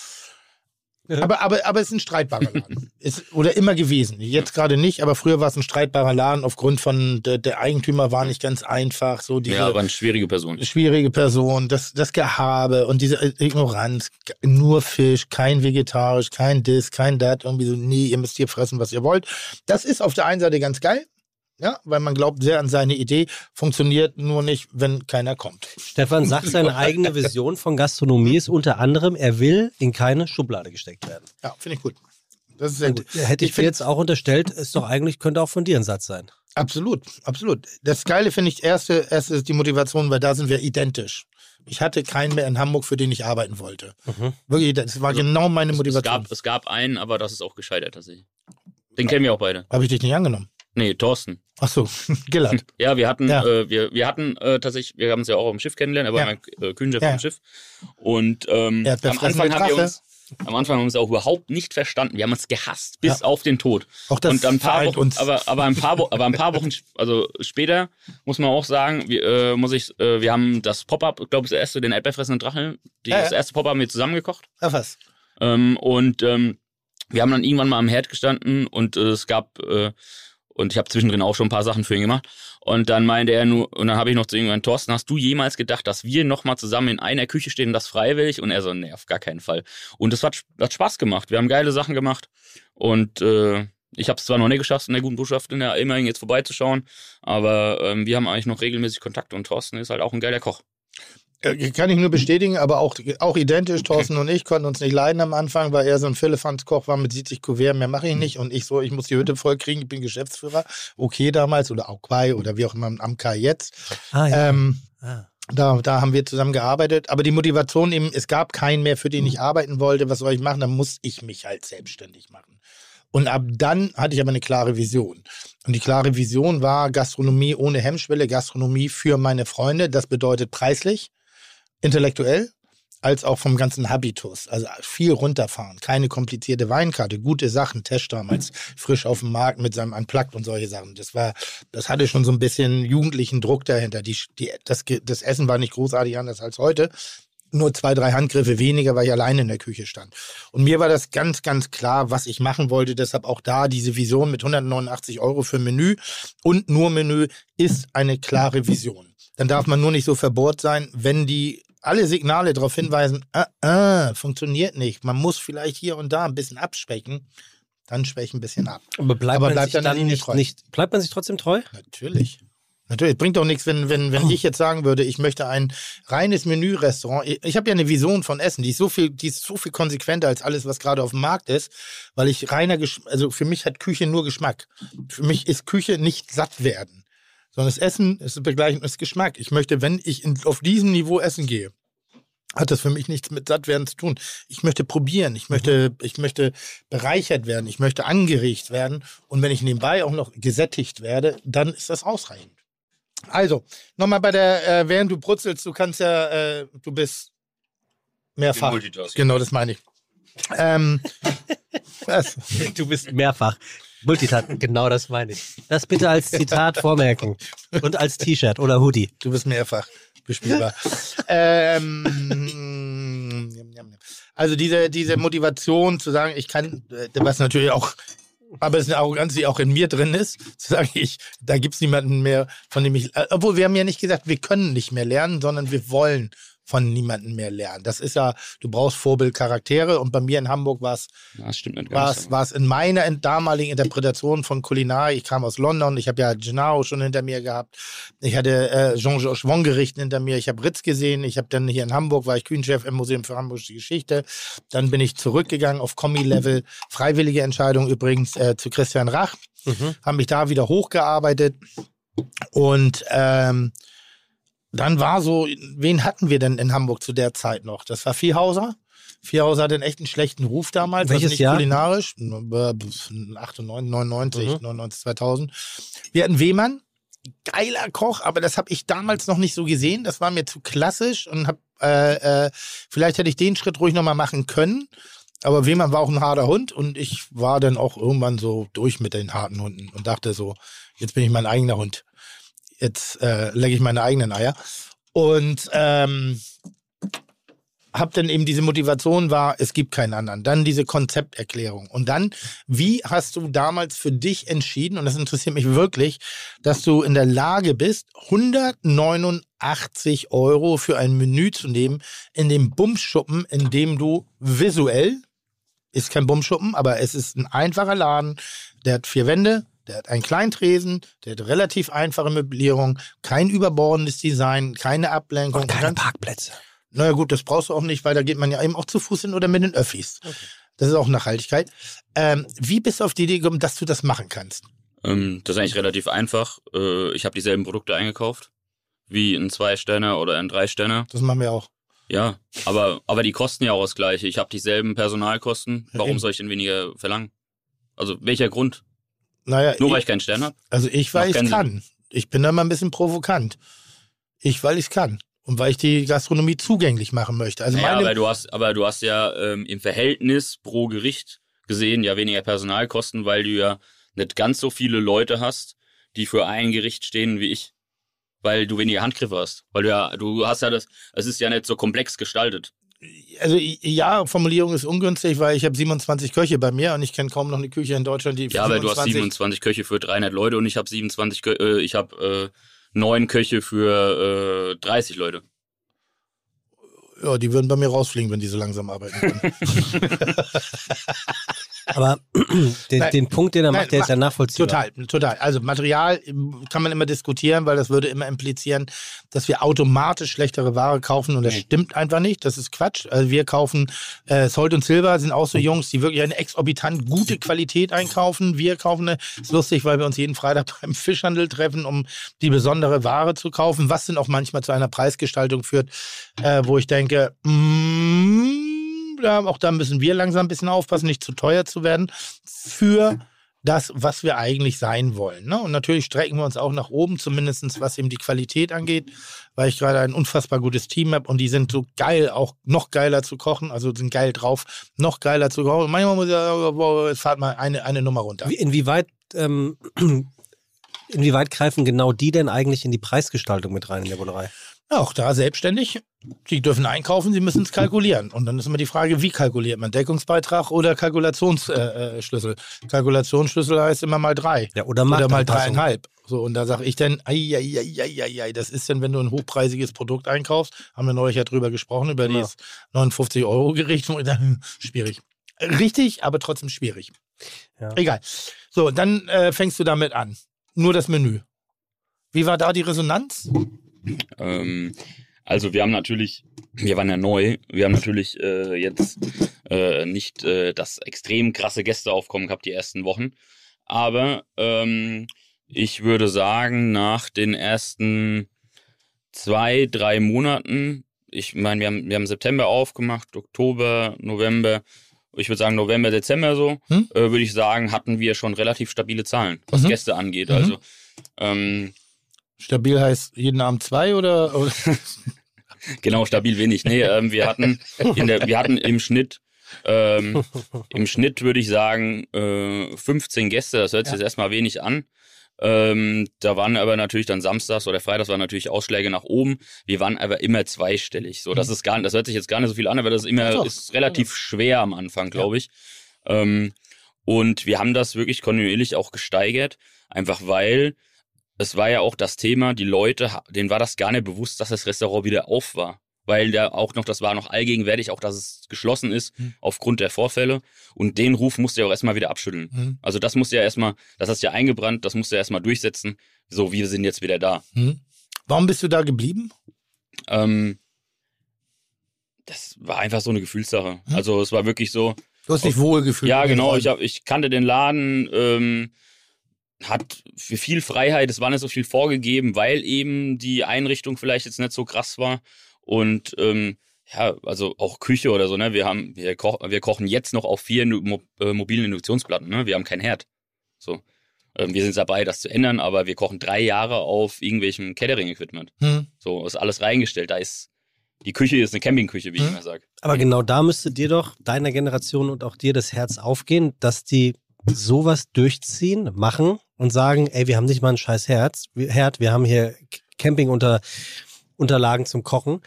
Aber, aber, aber es ist ein streitbarer Laden. ist, oder immer gewesen. Jetzt gerade nicht, aber früher war es ein streitbarer Laden aufgrund von, der, der Eigentümer war nicht ganz einfach. So diese, Ja, aber eine schwierige Person. schwierige Person, das, das Gehabe und diese Ignoranz, nur Fisch, kein vegetarisch, kein Dis, kein Dat, irgendwie so, nee, ihr müsst hier fressen, was ihr wollt. Das ist auf der einen Seite ganz geil, ja, weil man glaubt sehr an seine Idee, funktioniert nur nicht, wenn keiner kommt. Stefan sagt, seine eigene Vision von Gastronomie ist unter anderem, er will in keine Schublade gesteckt werden. Ja, finde ich gut. Das ist sehr gut. Hätte ich, Ich jetzt auch unterstellt, ist doch eigentlich, könnte auch von dir ein Satz sein. Absolut, absolut. Das Geile finde ich, erste, erste ist die Motivation, weil da sind wir identisch. Ich hatte keinen mehr in Hamburg, für den ich arbeiten wollte. Wirklich, das war genau meine Es Motivation. gab, es gab einen, aber das ist auch gescheitert tatsächlich. Den kennen wir auch beide. Habe ich dich nicht angenommen? Nee, Thorsten. Ach so, Gillard. Ja, wir hatten, Ja. Äh, wir, wir hatten äh, tatsächlich, wir haben uns ja auch auf dem Schiff kennengelernt, er war Ja. mein äh, Küchenchef Ja. auf dem Schiff. Und ähm, am Anfang haben wir uns, am Anfang haben wir uns auch überhaupt nicht verstanden. Wir haben uns gehasst, bis auf den Tod. Auch das und ein paar Wochen, uns. aber, aber ein paar Wochen, aber ein paar Wochen, also später muss man auch sagen, wir, äh, muss ich, äh, wir haben das Pop-up, ich glaube, das erste, den Erdbeerfressenden Drachen, die, Ja, ja. das erste Pop-up haben wir zusammengekocht. Ach was. Ähm, und ähm, wir haben dann irgendwann mal am Herd gestanden und äh, es gab äh, und ich habe zwischendrin auch schon ein paar Sachen für ihn gemacht. Und dann meinte er nur, und dann habe ich noch zu ihm gesagt, Thorsten, hast du jemals gedacht, dass wir nochmal zusammen in einer Küche stehen das freiwillig? Und er so, nee, auf gar keinen Fall. Und es hat, hat Spaß gemacht. Wir haben geile Sachen gemacht. Und äh, ich habe es zwar noch nicht geschafft, in der guten Botschaft in der immerhin jetzt vorbeizuschauen, aber ähm, wir haben eigentlich noch regelmäßig Kontakt und Thorsten ist halt auch ein geiler Koch. Äh, Kann ich nur bestätigen, aber auch, auch identisch. Thorsten und ich konnten uns nicht leiden am Anfang, weil er so ein Philippans-Koch war mit 70 Kuvert, mehr mache ich nicht. Und ich so, ich muss die Hütte voll kriegen, ich bin Geschäftsführer. Okay damals oder auch Quai oder wie auch immer am Kai jetzt. Ah, Ähm, Ah. da, da haben wir zusammen gearbeitet. Aber die Motivation eben, es gab keinen mehr, für den ich arbeiten wollte. Was soll ich machen? Dann muss ich mich halt selbstständig machen. Und ab dann hatte ich aber eine klare Vision. Und die klare Vision war Gastronomie ohne Hemmschwelle, Gastronomie für meine Freunde. Das bedeutet preislich, intellektuell, als auch vom ganzen Habitus. Also viel runterfahren, keine komplizierte Weinkarte, gute Sachen. Tesch damals frisch auf dem Markt mit seinem Unplugged und solche Sachen. Das war, das hatte schon so ein bisschen jugendlichen Druck dahinter. Die, die, das, das Essen war nicht großartig anders als heute. Nur zwei, drei Handgriffe weniger, weil ich alleine in der Küche stand. Und mir war das ganz, ganz klar, was ich machen wollte. Deshalb auch da diese Vision mit 189 Euro für Menü und nur Menü ist eine klare Vision. Dann darf man nur nicht so verbohrt sein, wenn die alle Signale darauf hinweisen, ah, ah, funktioniert nicht. Man muss vielleicht hier und da ein bisschen abschwächen. Dann schwäche ein bisschen ab. Aber bleibt Aber man bleibt sich dann dann nicht, nicht, bleibt man sich trotzdem treu? Natürlich. Natürlich, bringt doch nichts, wenn, wenn, wenn ich jetzt sagen würde, ich möchte ein reines Menü-Restaurant. Ich, ich habe ja eine Vision von Essen, die ist so viel, die ist so viel konsequenter als alles, was gerade auf dem Markt ist, weil ich reiner, Gesch also für mich hat Küche nur Geschmack. Für mich ist Küche nicht satt werden, sondern das Essen ist begleichend ist Geschmack. Ich möchte, wenn ich in, auf diesem Niveau essen gehe, hat das für mich nichts mit Sattwerden zu tun. Ich möchte probieren, ich möchte, ich möchte bereichert werden, ich möchte angeregt werden und wenn ich nebenbei auch noch gesättigt werde, dann ist das ausreichend. Also, nochmal bei der, äh, während du brutzelst, du kannst ja, äh, du bist mehrfach. Genau, das meine ich. Ähm, was? Du bist mehrfach. Multitat, genau das meine ich. Das bitte als Zitat vormerken. Und als T-Shirt oder Hoodie. Du bist mehrfach bespielbar. ähm, also diese, diese Motivation zu sagen, ich kann, äh, was natürlich auch, aber es ist eine Arroganz, die auch in mir drin ist, zu sagen, ich, da gibt es niemanden mehr, von dem ich, obwohl wir haben ja nicht gesagt, wir können nicht mehr lernen, sondern wir wollen von niemandem mehr lernen. Das ist ja, du brauchst Vorbildcharaktere und bei mir in Hamburg war es war ganz. es, war es in meiner in- damaligen Interpretation von Kulinar. Ich kam aus London, ich habe ja Gennaro schon hinter mir gehabt. Ich hatte äh, Jean-Georges Wong-Gerichten hinter mir. Ich habe Ritz gesehen. Ich habe dann hier in Hamburg, war ich Küchenchef im Museum für Hamburgische Geschichte. Dann bin ich zurückgegangen auf Kommi-Level. Freiwillige Entscheidung übrigens äh, zu Christian Rach. Haben mich da wieder hochgearbeitet. Und ähm, dann war so, wen hatten wir denn in Hamburg zu der Zeit noch? Das war Viehhauser. Viehhauser hatte einen echt einen schlechten Ruf damals. Welches also nicht Jahr? kulinarisch. Äh, 98, 99, Mhm. 99, 2000. Wir hatten Wehmann. Geiler Koch, aber das habe ich damals noch nicht so gesehen. Das war mir zu klassisch und hab, äh, äh, vielleicht hätte ich den Schritt ruhig nochmal machen können. Aber Wehmann war auch ein harter Hund und ich war dann auch irgendwann so durch mit den harten Hunden und dachte so, jetzt bin ich mein eigener Hund. Jetzt äh, lege ich meine eigenen Eier. Und ähm, hab dann eben diese Motivation war, es gibt keinen anderen. Dann diese Konzepterklärung. Und dann, wie hast du damals für dich entschieden, und das interessiert mich wirklich, dass du in der Lage bist, 189 Euro für ein Menü zu nehmen in dem Bumschuppen, in dem du visuell, ist kein Bumschuppen, aber es ist ein einfacher Laden, der hat vier Wände, der hat einen kleinen Tresen, der hat relativ einfache Möblierung, kein überbordendes Design, keine Ablenkung. Und keine Parkplätze. naja gut, das brauchst du auch nicht, weil da geht man ja eben auch zu Fuß hin oder mit den Öffis. Das ist auch Nachhaltigkeit. Ähm, wie bist du auf die Idee gekommen, dass du das machen kannst? Ähm, das ist eigentlich relativ einfach. Äh, ich habe dieselben Produkte eingekauft, wie ein Zwei-Sterner oder ein Drei-Sterner. Das machen wir auch. Ja, aber, aber die kosten ja auch das gleiche. Ich habe dieselben Personalkosten. Warum soll ich denn weniger verlangen? Also welcher Grund? Naja, Nur weil ich, ich keinen Stern habe? also ich, weil ich kann. Ich bin da mal ein bisschen provokant. Ich, weil ich kann. Und weil ich die Gastronomie zugänglich machen möchte. Also Ja, meine, aber du hast, aber du hast ja ähm, im Verhältnis pro Gericht gesehen ja weniger Personalkosten, weil du ja nicht ganz so viele Leute hast, die für ein Gericht stehen wie ich. Weil du weniger Handgriffe hast. Weil du ja, du hast ja das, es ist ja nicht so komplex gestaltet. Also ja, Formulierung ist ungünstig, weil ich habe 27 Köche bei mir und ich kenne kaum noch eine Küche in Deutschland, die Ja, aber du hast 27 Köche für 300 Leute und ich habe 27, Kö äh, ich habe äh, neun Köche für äh, 30 Leute. Ja, die würden bei mir rausfliegen, wenn die so langsam arbeiten können. Aber den, Nein. den Punkt, den er Nein, macht, der ist ja nachvollziehbar. Total, total. Also Material kann man immer diskutieren, weil das würde immer implizieren, dass wir automatisch schlechtere Ware kaufen und das Nee. stimmt einfach nicht. Das ist Quatsch. Also wir kaufen äh, Salt und Silver sind auch so Jungs, die wirklich eine exorbitant gute Qualität einkaufen. Wir kaufen eine, ist lustig, weil wir uns jeden Freitag beim Fischhandel treffen, um die besondere Ware zu kaufen, was dann auch manchmal zu einer Preisgestaltung führt, äh, wo ich denke, mm, ja, auch da müssen wir langsam ein bisschen aufpassen, nicht zu teuer zu werden für das, was wir eigentlich sein wollen. Ne? Und natürlich strecken wir uns auch nach oben, zumindest was eben die Qualität angeht, weil ich gerade ein unfassbar gutes Team habe und die sind so geil, auch noch geiler zu kochen, also sind geil drauf, noch geiler zu kochen. Manchmal muss ich sagen, boah, jetzt fahrt mal eine, eine Nummer runter. Wie- Inwieweit, ähm, inwieweit greifen genau die denn eigentlich in die Preisgestaltung mit rein in der Bullerei? Ja, auch da selbstständig. Die dürfen einkaufen, sie müssen es kalkulieren. Und dann ist immer die Frage, wie kalkuliert man? Deckungsbeitrag oder Kalkulationsschlüssel? Äh, Schlüssel? Kalkulationsschlüssel heißt immer mal drei. Ja, oder Oder mal dreieinhalb. So, und da sage ich dann, ei, ei, ei, ei, das ist denn, wenn du ein hochpreisiges Produkt einkaufst, haben wir neulich ja drüber gesprochen, über Genau. dieses 59-Euro-Gericht, wo ich dachte, hm, schwierig. Richtig, aber trotzdem schwierig. Ja. Egal. So, dann äh, fängst du damit an. Nur das Menü. Wie war da die Resonanz? Ähm, also wir haben natürlich, wir waren ja neu, wir haben natürlich äh, jetzt äh, nicht äh, das extrem krasse Gästeaufkommen gehabt die ersten Wochen, aber ähm, ich würde sagen, nach den ersten zwei, drei Monaten, ich meine, wir haben, wir haben September aufgemacht, Oktober, November, ich würde sagen November, Dezember so, Hm? äh, würde ich sagen, hatten wir schon relativ stabile Zahlen, was Mhm. Gäste angeht. Mhm. Also ähm, Stabil heißt jeden Abend zwei oder? Genau, stabil wenig. Nee, ähm, wir hatten der, wir hatten im Schnitt, ähm, im Schnitt würde ich sagen, äh, 15 Gäste. Das hört sich Ja. jetzt erstmal wenig an. Ähm, da waren aber natürlich dann samstags oder freitags waren natürlich Ausschläge nach oben. Wir waren aber immer zweistellig. So, das ist gar, das hört sich jetzt gar nicht so viel an, aber das ist immer Doch. ist relativ schwer am Anfang, glaube ich. Ähm, und wir haben das wirklich kontinuierlich auch gesteigert, einfach weil es war ja auch das Thema, die Leute, denen war das gar nicht bewusst, dass das Restaurant wieder auf war. Weil da auch noch, das war noch allgegenwärtig, auch dass es geschlossen ist, Hm. aufgrund der Vorfälle. Und den Ruf musste ja auch erstmal wieder abschütteln. Hm. Also das musste ja erstmal, das hast du ja eingebrannt, das musste ja erstmal durchsetzen. So, wir sind jetzt wieder da. Hm. Warum bist du da geblieben? Ähm, das war einfach so eine Gefühlssache. Hm. Also es war wirklich so, Du hast dich wohlgefühlt. Ja, in den genau. Ich, hab, ich kannte den Laden, ähm, hat für viel Freiheit, es war nicht so viel vorgegeben, weil eben die Einrichtung vielleicht jetzt nicht so krass war. Und ähm, ja, also auch Küche oder so, ne? Wir haben, wir, koch, wir kochen jetzt noch auf vier mo äh, mobilen Induktionsplatten, ne? Wir haben keinen Herd. So. Ähm, wir sind dabei, das zu ändern, aber wir kochen drei Jahre auf irgendwelchem Catering-Equipment. Hm. So, ist alles reingestellt. Da ist die Küche ist eine Campingküche, wie ich Hm. immer sage. Aber genau da müsste dir doch, deiner Generation und auch dir das Herz aufgehen, dass die sowas durchziehen, machen und sagen, ey, wir haben nicht mal ein scheiß Herz, Herd, wir haben hier Campingunterlagen zum Kochen.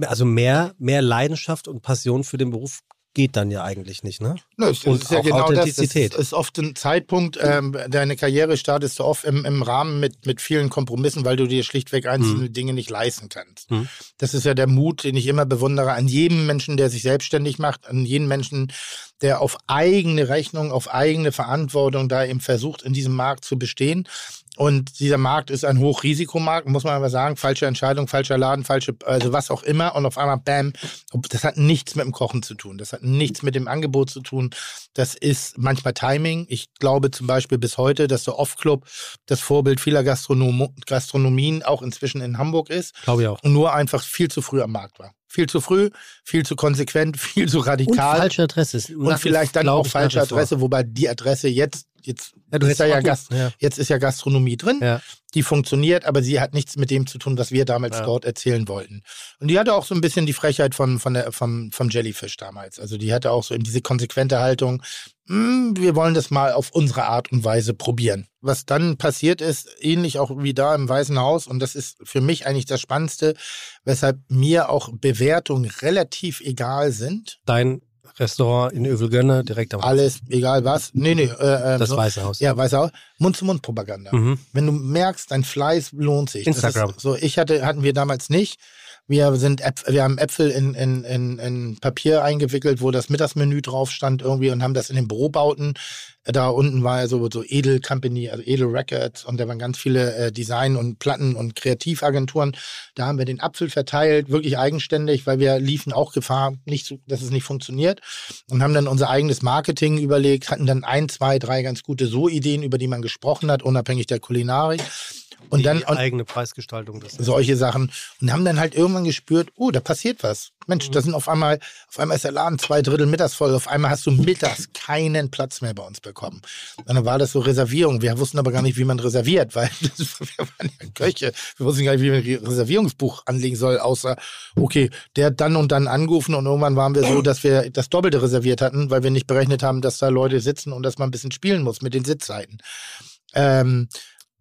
also mehr, mehr Leidenschaft und Passion für den Beruf geht dann ja eigentlich nicht, ne? Ne, es, Und ist ja genau das. Es Authentizität. ist, oft ein Zeitpunkt, ähm, deine Karriere startest du oft im, im Rahmen mit, mit vielen Kompromissen, weil du dir schlichtweg einzelne Dinge nicht leisten kannst. Mhm. Das ist ja der Mut, den ich immer bewundere an jedem Menschen, der sich selbstständig macht, an jeden Menschen, der auf eigene Rechnung, auf eigene Verantwortung da eben versucht, in diesem Markt zu bestehen. Und dieser Markt ist ein Hochrisikomarkt, muss man aber sagen. Falsche Entscheidung, falscher Laden, falsche, also was auch immer. Und auf einmal, bam, das hat nichts mit dem Kochen zu tun. Das hat nichts mit dem Angebot zu tun. Das ist manchmal Timing. Ich glaube zum Beispiel bis heute, dass der Off-Club das Vorbild vieler Gastronom Gastronomien auch inzwischen in Hamburg ist Glaube ich auch. und nur einfach viel zu früh am Markt war. Viel zu früh, viel zu konsequent, viel zu Und radikal. falsche Adresse. Und vielleicht dann auch falsche. Adresse, wobei die Adresse jetzt, jetzt, Ja, du ist ja Gast, ja. jetzt ist ja Gastronomie drin, Ja. die funktioniert, aber sie hat nichts mit dem zu tun, was wir damals dort erzählen wollten. Und die hatte auch so ein bisschen die Frechheit von, von der, vom, vom Jellyfish damals. Also die hatte auch so eben diese konsequente Haltung, "Hm, wir wollen das mal auf unsere Art und Weise probieren. Was dann passiert ist, ähnlich auch wie da im Weißen Haus, und das ist für mich eigentlich das Spannendste, weshalb mir auch Bewertungen relativ egal sind. Dein Restaurant in Övelgönne direkt am Alles, egal was. Nee, nee. Äh, äh, Das so. Weiße Haus. Ja, Weiße Haus. Mund-zu-Mund-Propaganda. Mhm. Wenn du merkst, dein Fleiß lohnt sich. Das Instagram. So, ich hatte, hatten wir damals nicht. Wir sind Äpf wir haben Äpfel in, in, in, in Papier eingewickelt, wo das Mittagsmenü drauf stand irgendwie und haben das in den Bürobauten. Da unten war ja so, so Edel Company, also Edel Records und da waren ganz viele äh, Design- und Platten- und Kreativagenturen. Da haben wir den Apfel verteilt, wirklich eigenständig, weil wir liefen auch Gefahr, nicht dass es nicht funktioniert und haben dann unser eigenes Marketing überlegt, hatten dann ein, zwei, drei ganz gute So-Ideen, über die man gesprochen hat, unabhängig der Kulinarik. Und Die dann und eigene Preisgestaltung. Das solche Sachen und haben dann halt irgendwann gespürt, oh, da passiert was. Mhm. Mensch, da sind auf einmal, auf einmal ist der Laden zwei Drittel mittags voll, auf einmal hast du mittags keinen Platz mehr bei uns bekommen. Und dann war das so Reservierung. Wir wussten aber gar nicht, wie man reserviert, weil das, wir waren ja Köche. Wir wussten gar nicht, wie man ein Reservierungsbuch anlegen soll, außer, okay, der hat dann und dann angerufen und irgendwann waren wir so, dass wir das Doppelte reserviert hatten, weil wir nicht berechnet haben, dass da Leute sitzen und dass man ein bisschen spielen muss mit den Sitzzeiten. Ähm,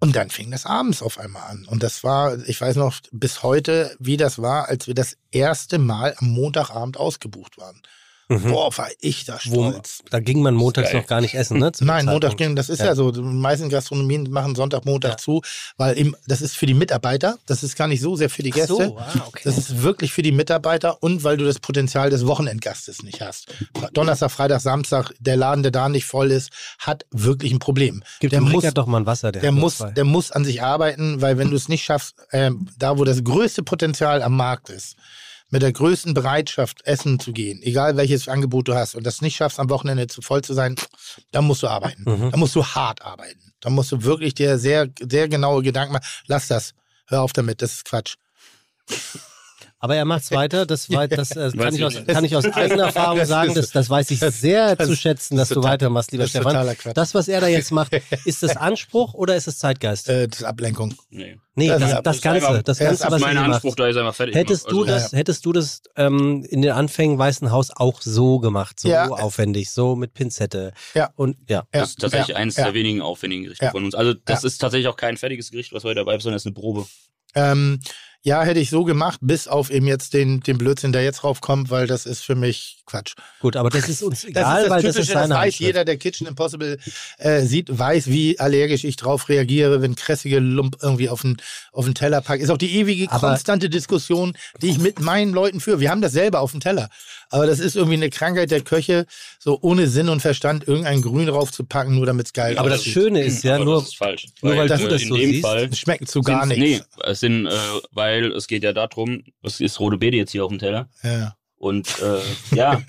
und dann fing das abends auf einmal an. Und das war, ich weiß noch bis heute, wie das war, als wir das erste Mal am Montagabend ausgebucht waren. Mhm. Boah, war ich da Wo, stolz. da ging man montags noch gar nicht essen, ne? Nein, Montag ging, das ist ja, Ja. so. Die meisten Gastronomien machen Sonntag, Montag Ja. zu, weil eben, das ist für die Mitarbeiter, das ist gar nicht so sehr für die Ach Gäste. so, ah, okay. Das ist wirklich für die Mitarbeiter und weil du das Potenzial des Wochenendgastes nicht hast. Donnerstag, Freitag, Samstag, der Laden, der da nicht voll ist, hat wirklich ein Problem. Gib der muss, doch mal ein Wasser. Der, der muss, zwei. der muss an sich arbeiten, weil wenn du es nicht schaffst, ähm, da wo das größte Potenzial am Markt ist, mit der größten Bereitschaft essen zu gehen, egal welches Angebot du hast, und das nicht schaffst, am Wochenende zu voll zu sein, dann musst du arbeiten. Mhm. Dann musst du hart arbeiten. Dann musst du wirklich dir sehr, sehr genaue Gedanken machen. Lass das. Hör auf damit, das ist Quatsch. Aber er macht's weiter. Das, wei- das äh, kann, Weiß ich aus, kann ich aus eigener Erfahrung Das sagen. Das, das weiß ich sehr das- zu schätzen, dass das ist du total- weitermachst, lieber das Stefan. totaler Quatsch. Das, was er da jetzt macht, ist das Anspruch oder ist es Zeitgeist? Äh, das ist Ablenkung. Nee. nee, das das, das, Ganze, einfach- das Ja, Ganze, was mein macht. Anspruch, da ist einfach fertig. Hättest du gemacht. das, hättest du das ähm, in den Anfängen Weißen Haus auch so gemacht, so Ja. aufwendig, so mit Pinzette? Ja. Und ja. Ja, Das ist tatsächlich ja, eines ja. der wenigen aufwendigen Gerichte Ja. von uns. Also das Ja. ist tatsächlich auch kein fertiges Gericht, was heute dabei ist, sondern es ist eine Probe. Ähm, ja, hätte ich so gemacht, bis auf eben jetzt den, den Blödsinn, der jetzt raufkommt, weil das ist für mich Quatsch. Gut, aber das ist uns Das egal, ist das weil das Typische, ist das, seine weiß Handschrift. jeder, der Kitchen Impossible äh, sieht, weiß, wie allergisch ich drauf reagiere, wenn kressige Lump irgendwie auf den, auf den Teller packt. Ist auch die ewige, Aber- konstante Diskussion, die ich mit meinen Leuten führe. Wir haben das selber auf dem Teller. Aber das ist irgendwie eine Krankheit der Köche, so ohne Sinn und Verstand irgendein Grün draufzupacken, nur damit es geil Aber das aussieht. Schöne ist ja Aber nur, das ist falsch. nur weil du äh, das in so dem siehst, Fall Es schmeckt zu gar nichts. Nee, es sind, äh, weil es geht ja darum, es ist rote Beete jetzt hier auf dem Teller. Ja. Und äh, ja,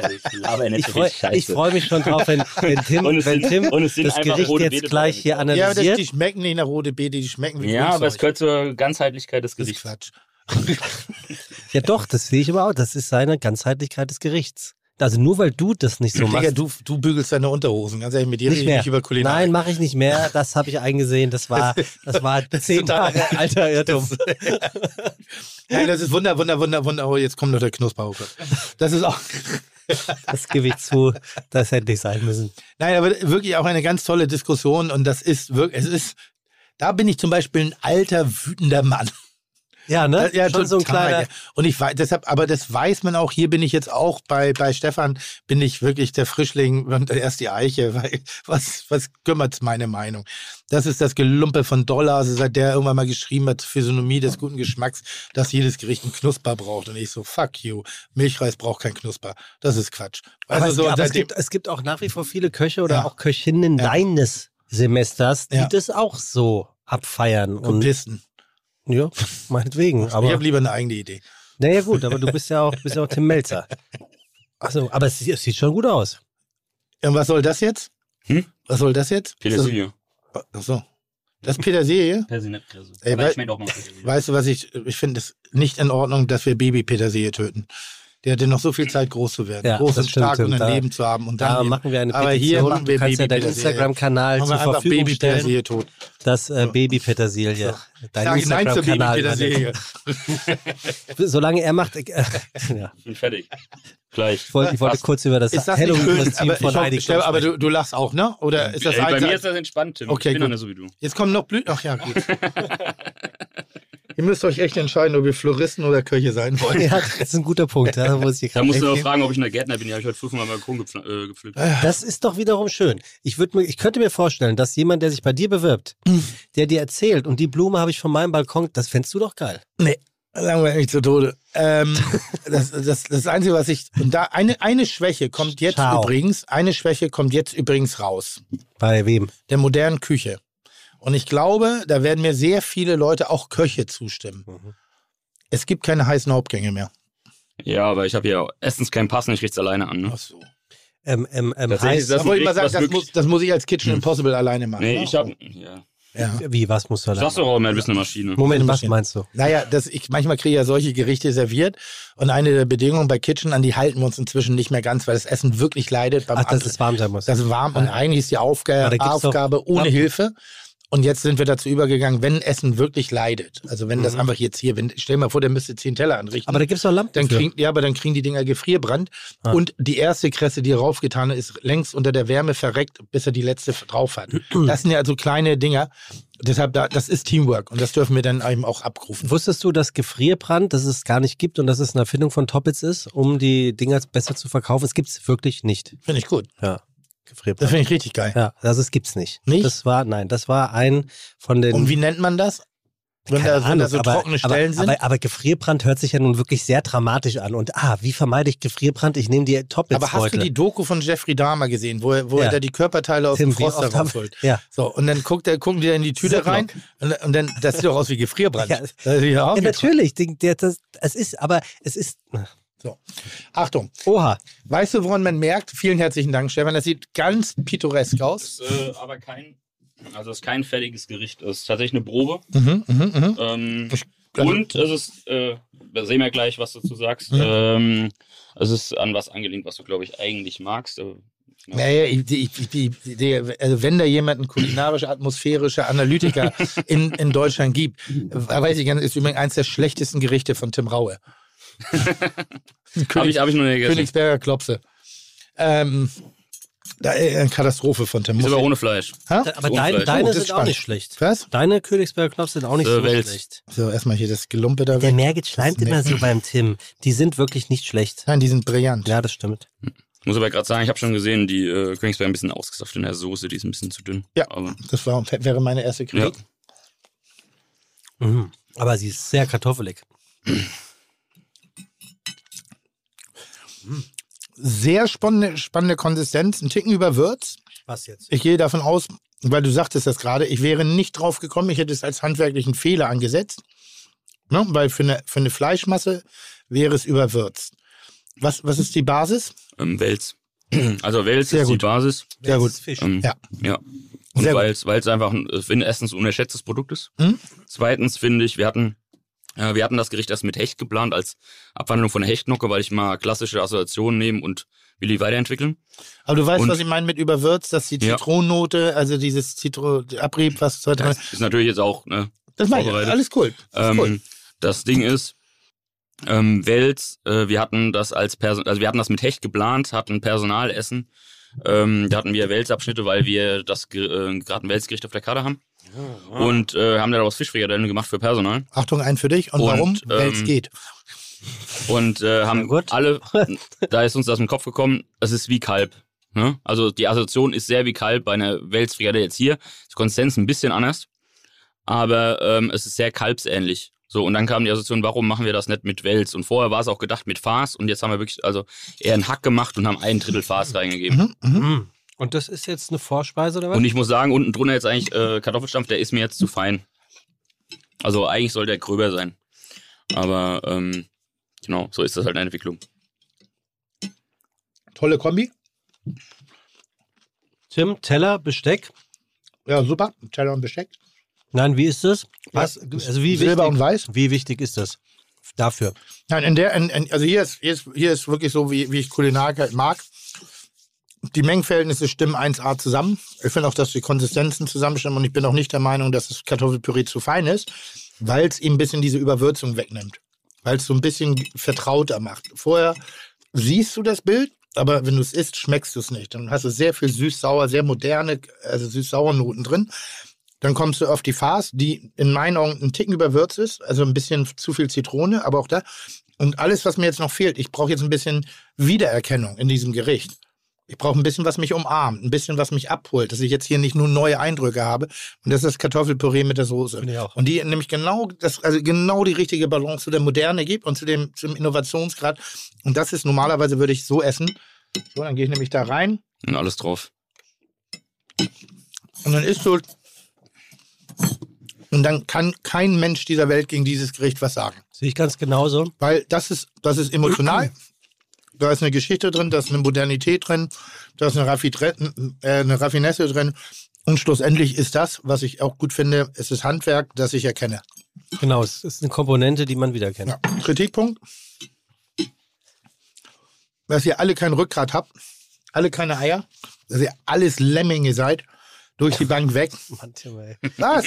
also ich ja ich freue freu mich schon drauf, wenn, wenn Tim, Und es wenn sind- Tim und es sind das einfach Gericht rote jetzt Beete gleich hier Ja, aber das, analysiert. die schmecken nicht nach rote Beete, die schmecken wie Ja, aber es gehört zur Ganzheitlichkeit des Das ist Gerichts. Quatsch. Ja, doch, das sehe ich aber auch. Das ist seine Ganzheitlichkeit des Gerichts. Also nur weil du das nicht so Digga, machst. du, du bügelst deine Unterhosen. Ganz ehrlich, mit dir nicht rede ich mehr. nicht über Kulinarik. Nein, mache ich nicht mehr. Das habe ich eingesehen. Das war, das war zehn total- Jahre alter Irrtum. Nein, das ist wunder, wunder, wunder, wunder. Oh, jetzt kommt noch der Knusperhofer. Das ist auch. Das gebe ich zu. Das hätte nicht sein müssen. Nein, aber wirklich auch eine ganz tolle Diskussion und das ist wirklich, es ist, da bin ich zum Beispiel ein alter, wütender Mann. Ja, ne? Ja, Schon so ein total. kleiner. Und ich weiß, deshalb, aber das weiß man auch. Hier bin ich jetzt auch bei, bei Stefan, bin ich wirklich der Frischling und erst die Eiche, weil was, was kümmert's meine Meinung? Das ist das Gelumpe von Dollar, also seit der irgendwann mal geschrieben hat, Physiognomie des guten Geschmacks, dass jedes Gericht einen Knusper braucht. Und ich so, fuck you, Milchreis braucht kein Knusper. Das ist Quatsch. Aber, Also es, so, aber es, gibt, es gibt auch nach wie vor viele Köche oder Ja. auch Köchinnen Ja. deines Semesters, die das auch so abfeiern. Und, Kopisten. Ja, meinetwegen. ich Aber habe lieber eine eigene Idee. naja gut, aber du bist ja auch, bist ja auch Tim Melzer. Achso, aber es, sieht- es sieht schon gut aus. Und was soll das jetzt? Hm? Was soll das jetzt? Petersilie. Ach so. Das ist Petersilie? Petersilie. Ey, Aber wei- ich Petersilie. Weißt du, was ich, ich finde es nicht in Ordnung, dass wir Baby-Petersilie töten. Der hatte noch so viel Zeit, groß zu werden. Ja, groß das und stark stimmt. und ein Da- Leben zu haben. Und Da dann machen wir eine Aber Petition. hier machen wir du kannst ja deinen. Instagram-Kanal zur Verfügung stellen, Baby-Petersilie tot. dass äh, Baby-Petersilie, dein Sag ich nein zur Instagram-Kanal, solange er macht, äh, ja, Ich bin fertig. Gleich. ich wollte, ich wollte kurz über das das? Halloween-Kostüm Aber, von Heidi Stell, aber sprechen. du, du lachst auch, ne? Oder ist das Ey, bei mir ist das entspannt, Tim. Okay, ich bin gut. so wie du. Jetzt kommen noch Blüten. Ach ja, gut. Ihr müsst euch echt entscheiden, ob ihr Floristen oder Köche sein wollt. Ja, das ist ein guter Punkt. Da muss ich Da gerade musst du echt- fragen, ob ich ein Gärtner bin. Ja, ich habe heute fünfmal meinen Balkon gepfl äh, gepflückt. Das ist doch wiederum schön. Ich, würd mir, ich könnte mir vorstellen, dass jemand, der sich bei dir bewirbt, der dir erzählt, und die Blume habe ich von meinem Balkon, das fändest du doch geil. Nee, langweilig mich zu Tode. Ähm, das, das, das Einzige, was ich. Und da eine, eine Schwäche kommt jetzt Ciao. übrigens, eine Schwäche kommt jetzt übrigens raus. Bei wem? Der modernen Küche. Und ich glaube, da werden mir sehr viele Leute, auch Köche, zustimmen. Mhm. Es gibt keine heißen Hauptgänge mehr. Ja, aber ich habe ja erstens keinen Pass und ich richte es alleine an. Ne? Ach so. Ähm, ähm, ähm, Tatsächlich heißt, das wollte ich mal sagen, das muss, das muss ich als Kitchen Impossible alleine machen. Nee, ne? ich habe. Ja. Ja. wie, was musst du da? Sagst doch auch immer, du bist eine Maschine. Moment, was meinst du? Naja, das, ich, manchmal kriege ich ja solche Gerichte serviert und eine der Bedingungen bei Kitchen, an die halten wir uns inzwischen nicht mehr ganz, weil das Essen wirklich leidet. Beim Ach, dass es warm sein muss. Das ist warm und Ja. eigentlich ist die Aufgabe, Aufgabe ohne. Hilfe. Und jetzt sind wir dazu übergegangen, wenn Essen wirklich leidet. Also wenn das einfach jetzt hier, wenn, stell dir mal vor, der müsste zehn Teller anrichten. Mhm. aber da gibt es doch Lampen. dann kriegen, ja, aber dann kriegen die Dinger Gefrierbrand. Ah. Und die erste Kresse, die raufgetan ist längst unter der Wärme verreckt, bis er die letzte drauf hat. Das sind ja also kleine Dinger. Deshalb, da, das ist Teamwork. Und das dürfen wir dann eben auch abrufen. Wusstest du, dass Gefrierbrand, dass es gar nicht gibt und dass es eine Erfindung von Toppitz ist, um die Dinger besser zu verkaufen? Es gibt es wirklich nicht. Finde ich gut. Ja, Das Gefrierbrand. finde ich richtig geil. Ja, also es gibt's nicht. Nicht? Das war, nein, das war ein von den. Und wie nennt man das? Wenn Keine da, wenn da so aber, trockene Stellen aber, sind? Aber, aber Gefrierbrand hört sich ja nun wirklich sehr dramatisch an. Und ah, wie vermeide ich Gefrierbrand? Ich nehme die Toppitz Aber hast du die Doku von Jeffrey Dahmer gesehen, wo, er, wo Ja. er da die Körperteile aus Tim, dem Froster rausholt? Ja. So, und dann guckt er, gucken die da in die Tüte rein und, und dann, das sieht doch aus wie Gefrierbrand. Ja. Das ist ja natürlich. Die, der, das, es ist, aber es ist. So. Achtung, Oha. weißt du, woran man merkt? Vielen herzlichen Dank, Stefan. Das sieht ganz pittoresk aus. Das ist äh, aber kein. Also, es ist kein fertiges Gericht. Es ist tatsächlich eine Probe. Mhm, mhm, mhm. Ähm, und es ist. Äh, da sehen wir gleich, was du dazu sagst. Mhm. Ähm, es ist an was angelehnt, was du, glaube ich, eigentlich magst. Aber, ja. Naja, ich, ich, ich, also wenn da jemand einen kulinarisch atmosphärische Analytiker in, in Deutschland gibt, weiß ich gerne, ist übrigens eins der schlechtesten Gerichte von Tim Raue. Habe ich, hab ich noch nicht gegessen. Königsberger Klopse. Ähm, da, äh, eine Katastrophe von Tim. Ist aber ich- ohne Fleisch. Ha? Aber So dein, Fleisch. deine Oh, sind ist auch spannend. nicht schlecht. Was? Deine Königsberger Knopf sind auch nicht so Wels. schlecht. So, erstmal hier das Gelumpe da Der weg. Merget schleimt Das immer so beim Tim. Die sind wirklich nicht schlecht. Nein, die sind brillant. Ja, das stimmt. Muss aber gerade sagen, ich habe schon gesehen, die äh, Königsberg ein bisschen ausgesaftet in der Soße, die ist ein bisschen zu dünn. Ja. Aber, Das war, wäre meine erste ja. Kritik. Mhm. Aber sie ist sehr kartoffelig. Sehr spannende, spannende Konsistenz, ein Ticken überwürzt. Was jetzt? Ich gehe davon aus, weil du sagtest das gerade, ich wäre nicht drauf gekommen, ich hätte es als handwerklichen Fehler angesetzt. Ne? Weil für eine, für eine Fleischmasse wäre es überwürzt. Was, was ist die Basis? Ähm, Wels. Also Wels Sehr ist gut. die Basis. Sehr gut. Fisch. Ähm, Ja. ja. Und weil es einfach ein, ich finde, erstens ein unerschätztes Produkt ist. Mhm. Zweitens finde ich, wir hatten äh, wir hatten das Gericht erst mit Hecht geplant als Abwandlung von der Hechtknocke, weil ich mal klassische Assoziationen nehmen und will die weiterentwickeln. Aber du weißt, Und- was ich meine mit überwürzt, dass die Ja. Zitronennote, also dieses Zitro Abrieb, was da drin Das ist natürlich jetzt auch ne, Das meine ich. Alles cool. Das Ähm, cool. Das Ding ist, ähm, Wels, äh, wir hatten das als Person, also wir hatten das mit Hecht geplant, hatten Personalessen. Ähm, da hatten wir Welsabschnitte, weil wir das äh, gerade ein Welsgericht auf der Karte haben. Und äh, haben daraus Fischfrikadellen gemacht für Personal. Achtung, ein für dich. Und, Und, warum? ähm, Weil es geht. Und äh, haben gut. alle, da ist uns das im Kopf gekommen, es ist wie Kalb. Ne? Also die Assoziation ist sehr wie Kalb bei einer Welsfrikadelle jetzt hier. Die Konsistenz ein bisschen anders, aber ähm, es ist sehr kalbsähnlich. So, und dann kam die Assoziation, warum machen wir das nicht mit Wels? Und vorher war es auch gedacht mit Farce und jetzt haben wir wirklich also eher einen Hack gemacht und haben ein Drittel Farce reingegeben. Mhm, mhm. Und das ist jetzt eine Vorspeise oder was? Und ich muss sagen, unten drunter jetzt eigentlich äh, Kartoffelstampf, der ist mir jetzt zu fein. Also eigentlich soll der gröber sein. Aber ähm, genau, so ist das halt eine Entwicklung. Tolle Kombi. Tim, Teller, Besteck. Ja, super. Teller und Besteck. Nein, wie ist das? Was, also wie Silber wichtig, und Weiß. Wie wichtig ist das dafür? Nein, in der, in, in, also hier ist, hier ist, hier ist wirklich so, wie, wie ich Kulinarik mag. Die Mengenverhältnisse stimmen 1A zusammen. Ich finde auch, dass die Konsistenzen zusammenstimmen und ich bin auch nicht der Meinung, dass das Kartoffelpüree zu fein ist, weil es ihm ein bisschen diese Überwürzung wegnimmt. Weil es so ein bisschen vertrauter macht. Vorher siehst du das Bild, aber wenn du es isst, schmeckst du es nicht. Dann hast du sehr viel süß-sauer, sehr moderne, also süß-sauer Noten drin. Dann kommst du auf die Farce, die in meinen Augen einen Ticken überwürzt ist, also ein bisschen zu viel Zitrone, aber auch da. Und alles, was mir jetzt noch fehlt, ich brauche jetzt ein bisschen Wiedererkennung in diesem Gericht. Ich brauche ein bisschen, was mich umarmt, ein bisschen, was mich abholt, dass ich jetzt hier nicht nur neue Eindrücke habe. Und das ist das Kartoffelpüree mit der Soße. Und die nämlich genau das, also genau die richtige Balance zu der Moderne gibt und zu dem, zum Innovationsgrad. Und das ist normalerweise würde ich so essen. So, dann gehe ich nämlich da rein Und alles drauf. und dann isst du. Und dann kann kein Mensch dieser Welt gegen dieses Gericht was sagen. Sehe ich ganz genauso. Weil das ist, das ist emotional. Da ist eine Geschichte drin, da ist eine Modernität drin, da ist eine, äh, eine Raffinesse drin. Und schlussendlich ist das, was ich auch gut finde, es ist Handwerk, das ich erkenne. Genau, es ist eine Komponente, die man wiedererkennt. Ja. Kritikpunkt. Dass ihr alle kein Rückgrat habt, alle keine Eier, dass ihr alles Lemminge seid, durch die Bank weg. Mann, Tim, ey. Was?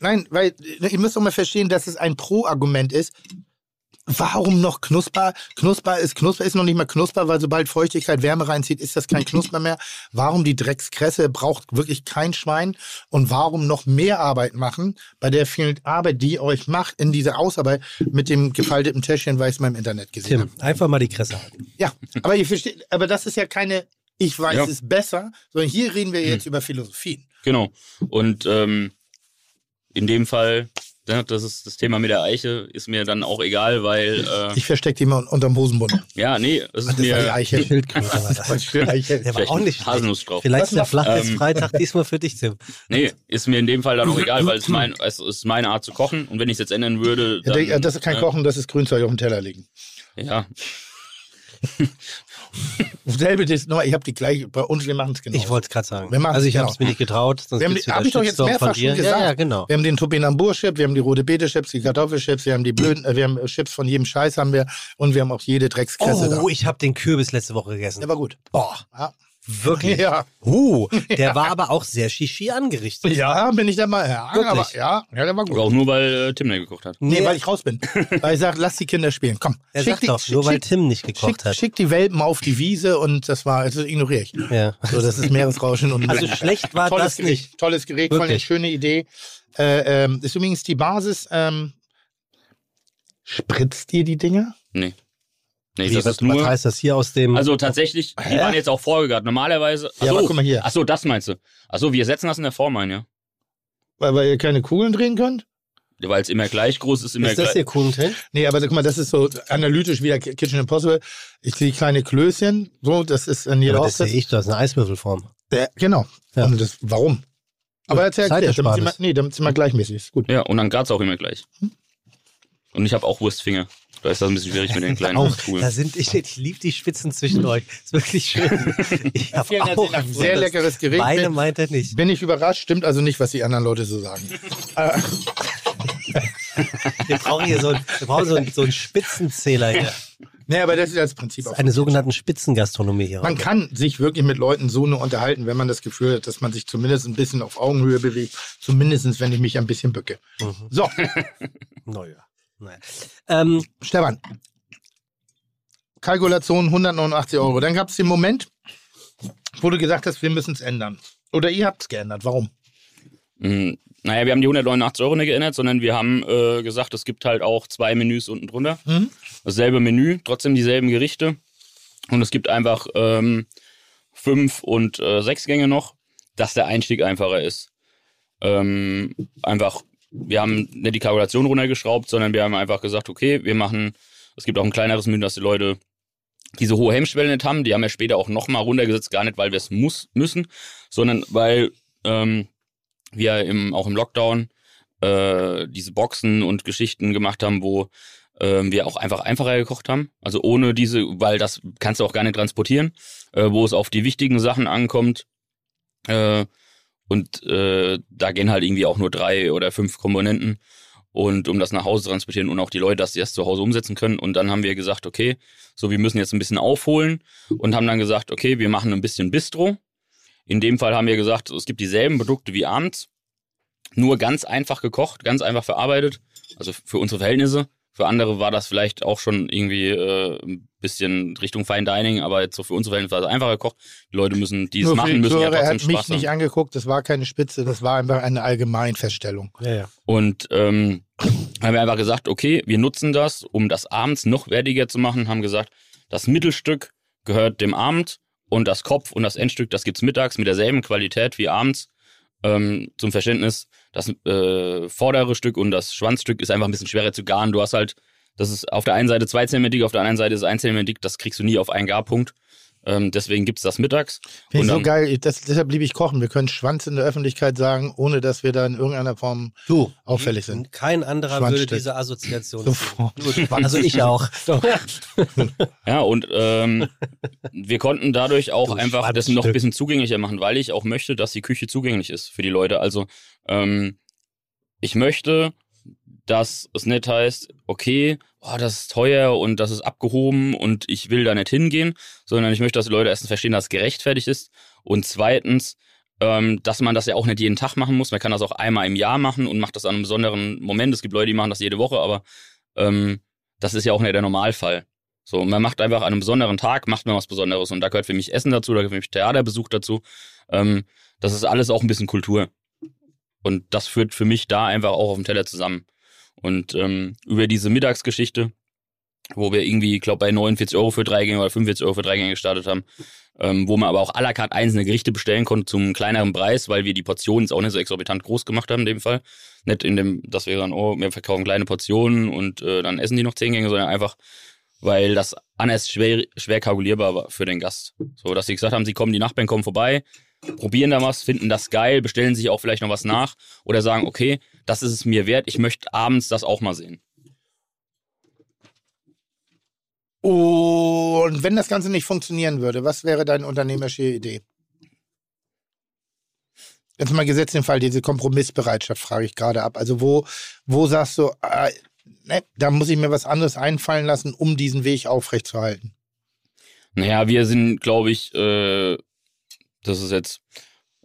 Nein, weil ne, ihr müsst doch mal verstehen, dass es ein Pro-Argument ist. Warum noch knusper? Knusper ist knusper ist noch nicht mal knusper, weil sobald Feuchtigkeit Wärme reinzieht, ist das kein Knusper mehr. Warum die Dreckskresse braucht wirklich kein Schwein und warum noch mehr Arbeit machen bei der vielen Arbeit, die ihr euch macht in dieser Ausarbeit mit dem gefalteten Täschchen, weil ich es mal im Internet gesehen habe. Tim, einfach mal die Kresse halten. Ja, aber ihr versteht, aber das ist ja keine ich weiß Ja. es besser, sondern hier reden wir jetzt über Philosophien. Genau. Und ähm, in dem Fall, ja, das ist das Thema mit der Eiche, ist mir dann auch egal, weil äh, Ich verstecke die mal unterm Hosenbund. ja, nee, es ist Das war die mir Eiche. Schildkröte war das. Eiche. Der war vielleicht auch nicht. Haselnussstrauch. Vielleicht ist der Was Flachwitz-Freitag diesmal für dich, Tim. Nee, ist mir in dem Fall dann auch egal, weil es, mein, es ist meine Art zu kochen und wenn ich es jetzt ändern würde, Ja, dann, der- das ist kein äh, Kochen, das ist Grünzeug auf dem Teller liegen. Ja, Selbe nochmal, ich habe die gleiche, bei uns, wir machen es genau. Ich wollte es gerade sagen. Also ich habe genau. es mir nicht getraut. Sonst Wir haben gibt's die- wieder hab ich doch jetzt mehrfach schon gesagt. Ja, ja, genau. Wir haben den Topinambur-Chip, wir haben die rote Beete-Chips, die Kartoffelchips, wir haben die blöden, äh, wir haben Chips von jedem Scheiß haben wir und wir haben auch jede Dreckskresse da. Oh, ich habe den Kürbis letzte Woche gegessen. Der war gut. Boah, Ja. Wirklich? Ja. Uh, der war aber auch sehr shishi angerichtet. ja, bin ich da mal. Ja, Wirklich? aber, ja, ja, der war gut. aber auch nur, weil äh, Tim der gekocht hat. Nee, weil ich raus bin. weil ich sage, lass die Kinder spielen. Komm. Er schick sagt doch, nur weil Tim nicht gekocht schick, hat. Schick die Welpen auf die Wiese und das war, das ignoriere ich. Ja. So, das ist Meeresrauschen und Also schlecht war tolles das Gericht, nicht. tolles Gericht, voll eine Wirklich. schöne Idee. Äh, ähm, ist übrigens die Basis. Ähm, spritzt ihr die Dinger? Nee. Nee, Wie, das was, ist nur. was heißt das hier aus dem... Also tatsächlich, die waren jetzt auch vorgegart. Normalerweise. Ja, Achso, aber guck mal hier. Achso, das meinst du. Achso, wir setzen das in der Form ein, ja. Weil, weil ihr keine Kugeln drehen könnt? Weil es immer gleich groß ist, immer ist das gleich. hier Kuhn Nee, aber guck mal, das ist so analytisch wie der Kitchen Impossible. Ich kriege kleine Klößchen, so, das ist in jeder das sehe ich, das ist eine Eiswürfelform. Ja, genau. Ja. Und das, warum? Aber erzähl erklärt, damit sie mal, Zeitersparnis. nee, damit sie mal gleichmäßig ist. Gut. Ja, und dann grat's auch immer gleich. Und ich habe auch Wurstfinger. Da ist das ein bisschen schwierig mit den kleinen Auch, Kugeln. da sind, ich, ich liebe die Spitzen zwischen euch. Ist wirklich schön. Ich habe auch Dank. Sehr leckeres Gericht. Beide Bin- meint er nicht. Bin ich überrascht, stimmt also nicht, was die anderen Leute so sagen. Wir brauchen hier so, einen- wir brauchen so, einen, so einen Spitzenzähler hier. nee, aber das ist das Prinzip. auch. Eine sogenannte Spitzengastronomie hier. Man kann sich wirklich mit Leuten so nur unterhalten, wenn man das Gefühl hat, dass man sich zumindest ein bisschen auf Augenhöhe bewegt. Zumindest, wenn ich mich ein bisschen bücke. Mhm. So, Naja. Naja. Ähm, Stefan. Kalkulation 189 Euro. Dann gab es den Moment, wo du gesagt hast, wir müssen es ändern. Oder ihr habt es geändert. Warum? Mm, Naja, wir haben die 189 Euro nicht geändert, sondern wir haben äh, gesagt, es gibt halt auch zwei Menüs unten drunter. Mhm. Dasselbe Menü, trotzdem dieselben Gerichte. Und es gibt einfach ähm, fünf und äh, sechs Gänge noch, dass der Einstieg einfacher ist. Ähm, einfach, wir haben nicht die Kalkulation runtergeschraubt, sondern wir haben einfach gesagt, okay, wir machen, es gibt auch ein kleineres Menü, dass die Leute diese hohe Hemmschwelle nicht haben. Die haben wir später auch nochmal runtergesetzt, gar nicht, weil wir es muss, müssen, sondern weil ähm, wir im, auch im Lockdown äh, diese Boxen und Geschichten gemacht haben, wo ähm, wir auch einfach einfacher gekocht haben. Also ohne diese, weil das kannst du auch gar nicht transportieren, äh, wo es auf die wichtigen Sachen ankommt. Äh, und äh, da gehen halt irgendwie auch nur drei oder fünf Komponenten. Und um das nach Hause zu transportieren und auch die Leute, dass sie das zu Hause umsetzen können. Und dann haben wir gesagt, okay, so wir müssen jetzt ein bisschen aufholen und haben dann gesagt, okay, wir machen ein bisschen Bistro. In dem Fall haben wir gesagt, es gibt dieselben Produkte wie abends, nur ganz einfach gekocht, ganz einfach verarbeitet, also für unsere Verhältnisse. Für andere war das vielleicht auch schon irgendwie äh, bisschen Richtung Fine Dining, aber jetzt so für unsere Verhältnisse war es einfacher gekocht. Die Leute müssen, die es Nur für machen, müssen ja Zuhörer, er trotzdem hat mich Spaß nicht haben. angeguckt, das war keine Spitze, das war einfach eine Allgemeinfeststellung. Ja, ja. Und ähm, haben wir einfach gesagt, okay, wir nutzen das, um das abends noch wertiger zu machen, haben gesagt, das Mittelstück gehört dem Abend und das Kopf und das Endstück, das gibt's mittags mit derselben Qualität wie abends. Ähm, zum Verständnis, das äh, vordere Stück und das Schwanzstück ist einfach ein bisschen schwerer zu garen. Du hast halt, das ist auf der einen Seite zwei Zentimeter dick, auf der anderen Seite ist ein Zentimeter dick, das kriegst du nie auf einen Garpunkt. Ähm, deswegen gibt's das mittags. Finde ich Und so geil, das, deshalb blieb ich kochen. Wir können Schwanz in der Öffentlichkeit sagen, ohne dass wir da in irgendeiner Form Du. auffällig sind. Kein anderer würde diese Assoziation. Sofort. Also ich auch. Ja, und ähm, wir konnten dadurch auch Du einfach das noch ein bisschen zugänglicher machen, weil ich auch möchte, dass die Küche zugänglich ist für die Leute. Also ähm, ich möchte, dass es nicht heißt, okay, oh, das ist teuer und das ist abgehoben und ich will da nicht hingehen, sondern ich möchte, dass die Leute erstens verstehen, dass es gerechtfertigt ist und zweitens, ähm, dass man das ja auch nicht jeden Tag machen muss. Man kann das auch einmal im Jahr machen und macht das an einem besonderen Moment. Es gibt Leute, die machen das jede Woche, aber ähm, das ist ja auch nicht der Normalfall. So, man macht einfach an einem besonderen Tag, macht man was Besonderes. Und da gehört für mich Essen dazu, da gehört für mich Theaterbesuch dazu. Ähm, das ist alles auch ein bisschen Kultur. Und das führt für mich da einfach auch auf dem Teller zusammen. Und ähm, über diese Mittagsgeschichte, wo wir irgendwie, ich glaube, bei 49 Euro für drei Gänge oder 45 Euro für drei Gänge gestartet haben, ähm, wo man aber auch à la carte einzelne Gerichte bestellen konnte zum kleineren Preis, weil wir die Portionen jetzt auch nicht so exorbitant groß gemacht haben in dem Fall. Nicht in dem, dass wir dann, oh, wir verkaufen kleine Portionen und äh, dann essen die noch zehn Gänge, sondern einfach, weil das anders schwer, schwer kalkulierbar war für den Gast. So, dass sie gesagt haben, sie kommen, die Nachbarn kommen vorbei, probieren da was, finden das geil, bestellen sich auch vielleicht noch was nach oder sagen, okay, das ist es mir wert, ich möchte abends das auch mal sehen. Und wenn das Ganze nicht funktionieren würde, was wäre deine unternehmerische Idee? Jetzt mal gesetzt den Fall, diese Kompromissbereitschaft frage ich gerade ab. Also wo, wo sagst du, äh, ne, da muss ich mir was anderes einfallen lassen, um diesen Weg aufrechtzuerhalten? Naja, wir sind, glaube ich, äh, das ist jetzt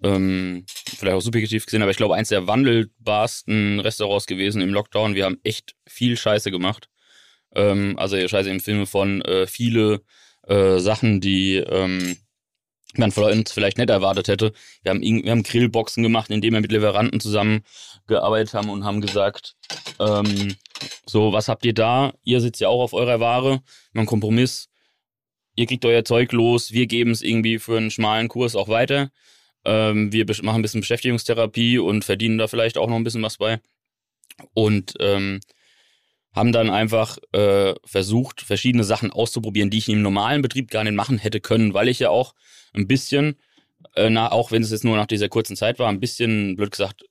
ähm, vielleicht auch subjektiv gesehen, aber ich glaube, eins der wandelbarsten Restaurants gewesen im Lockdown. Wir haben echt viel Scheiße gemacht. Ähm, also Scheiße im Sinne von äh, viele äh, Sachen, die ähm, man von uns vielleicht nicht erwartet hätte. Wir haben, wir haben Grillboxen gemacht, indem wir mit Lieferanten zusammengearbeitet haben und haben gesagt, ähm, so, was habt ihr da? Ihr sitzt ja auch auf eurer Ware. Einen Kompromiss ihr kriegt euer Zeug los, wir geben es irgendwie für einen schmalen Kurs auch weiter. Ähm, wir machen ein bisschen Beschäftigungstherapie und verdienen da vielleicht auch noch ein bisschen was bei. Und ähm, haben dann einfach äh, versucht, verschiedene Sachen auszuprobieren, die ich im normalen Betrieb gar nicht machen hätte können, weil ich ja auch ein bisschen, äh, na, auch wenn es jetzt nur nach dieser kurzen Zeit war, ein bisschen, blöd gesagt,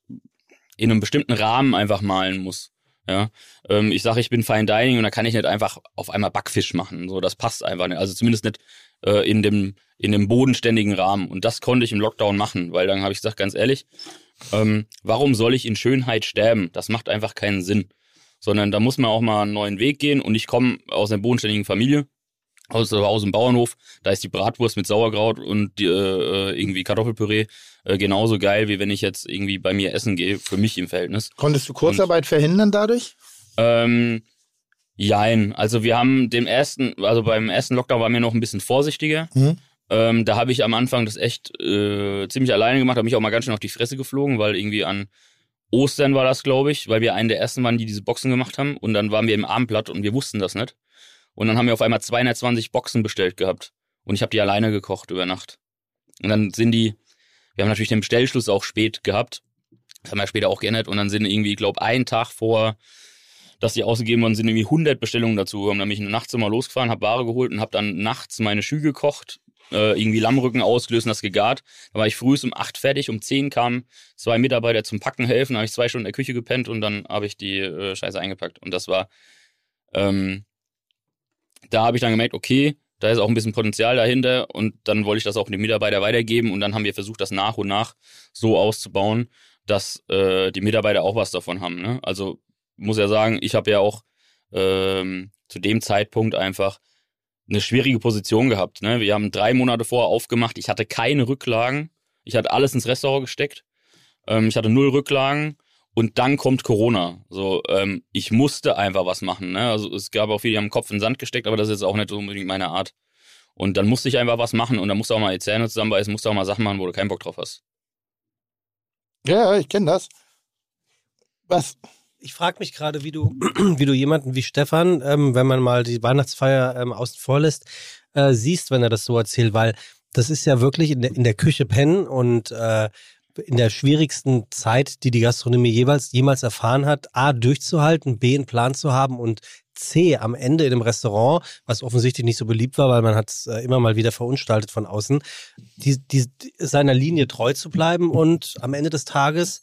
in einem bestimmten Rahmen einfach malen muss. Ja, ähm, ich sage, ich bin Fine Dining und da kann ich nicht einfach auf einmal Backfisch machen. So, das passt einfach nicht. Also zumindest nicht äh, in dem in dem bodenständigen Rahmen. Und das konnte ich im Lockdown machen, weil dann habe ich gesagt, ganz ehrlich, ähm, warum soll ich in Schönheit sterben? Das macht einfach keinen Sinn. Sondern da muss man auch mal einen neuen Weg gehen. Und ich komme aus einer bodenständigen Familie, aus, aus dem Bauernhof. Da ist die Bratwurst mit Sauerkraut und die, äh, irgendwie Kartoffelpüree äh, genauso geil, wie wenn ich jetzt irgendwie bei mir essen gehe, für mich im Verhältnis. Konntest du Kurzarbeit verhindern dadurch? Ähm, jein. Also wir haben dem ersten, also beim ersten Lockdown waren wir noch ein bisschen vorsichtiger. Mhm. Ähm, da habe ich am Anfang das echt äh, ziemlich alleine gemacht, habe mich auch mal ganz schön auf die Fresse geflogen, weil irgendwie an Ostern war das, glaube ich, weil wir einen der ersten waren, die diese Boxen gemacht haben. Und dann waren wir im Abendblatt und wir wussten das nicht. Und dann haben wir auf einmal 220 Boxen bestellt gehabt. Und ich habe die alleine gekocht über Nacht. Und dann sind die, wir haben natürlich den Bestellschluss auch spät gehabt. Das haben wir später auch geändert. Und dann sind irgendwie, ich glaube, einen Tag vor, dass die ausgegeben worden sind, irgendwie 100 Bestellungen dazu gekommen. Dann bin ich nachts immer losgefahren, habe Ware geholt und habe dann nachts meine Schü gekocht, äh, irgendwie Lammrücken ausgelöst und das gegart. Da war ich früh um 8 fertig, um 10 kamen zwei Mitarbeiter zum Packen helfen, habe ich zwei Stunden in der Küche gepennt und dann habe ich die äh, Scheiße eingepackt. Und das war, ähm, da habe ich dann gemerkt, okay, da ist auch ein bisschen Potenzial dahinter und dann wollte ich das auch den Mitarbeiter weitergeben und dann haben wir versucht, das nach und nach so auszubauen, dass äh, die Mitarbeiter auch was davon haben. Ne? Also muss ja sagen, ich habe ja auch ähm, zu dem Zeitpunkt einfach eine schwierige Position gehabt. Ne? Wir haben drei Monate vorher aufgemacht, ich hatte keine Rücklagen, ich hatte alles ins Restaurant gesteckt, ähm, ich hatte null Rücklagen und dann kommt Corona. So, ähm, ich musste einfach was machen. Ne? Also es gab auch viele, die haben den Kopf in den Sand gesteckt, aber das ist jetzt auch nicht unbedingt meine Art. Und dann musste ich einfach was machen und dann musst du auch mal die Zähne zusammenbeißen, musst du auch mal Sachen machen, wo du keinen Bock drauf hast. Ja, ich kenne das. Was? Ich frage mich gerade, wie du, wie du jemanden wie Stefan, ähm, wenn man mal die Weihnachtsfeier ähm, außen vor lässt, äh, siehst, wenn er das so erzählt, weil das ist ja wirklich in der, in der Küche pennen und äh, in der schwierigsten Zeit, die die Gastronomie jeweils jemals erfahren hat, A, durchzuhalten, B, einen Plan zu haben und C, am Ende in dem Restaurant, was offensichtlich nicht so beliebt war, weil man hat es äh, immer mal wieder verunstaltet von außen, die, die, seiner Linie treu zu bleiben und am Ende des Tages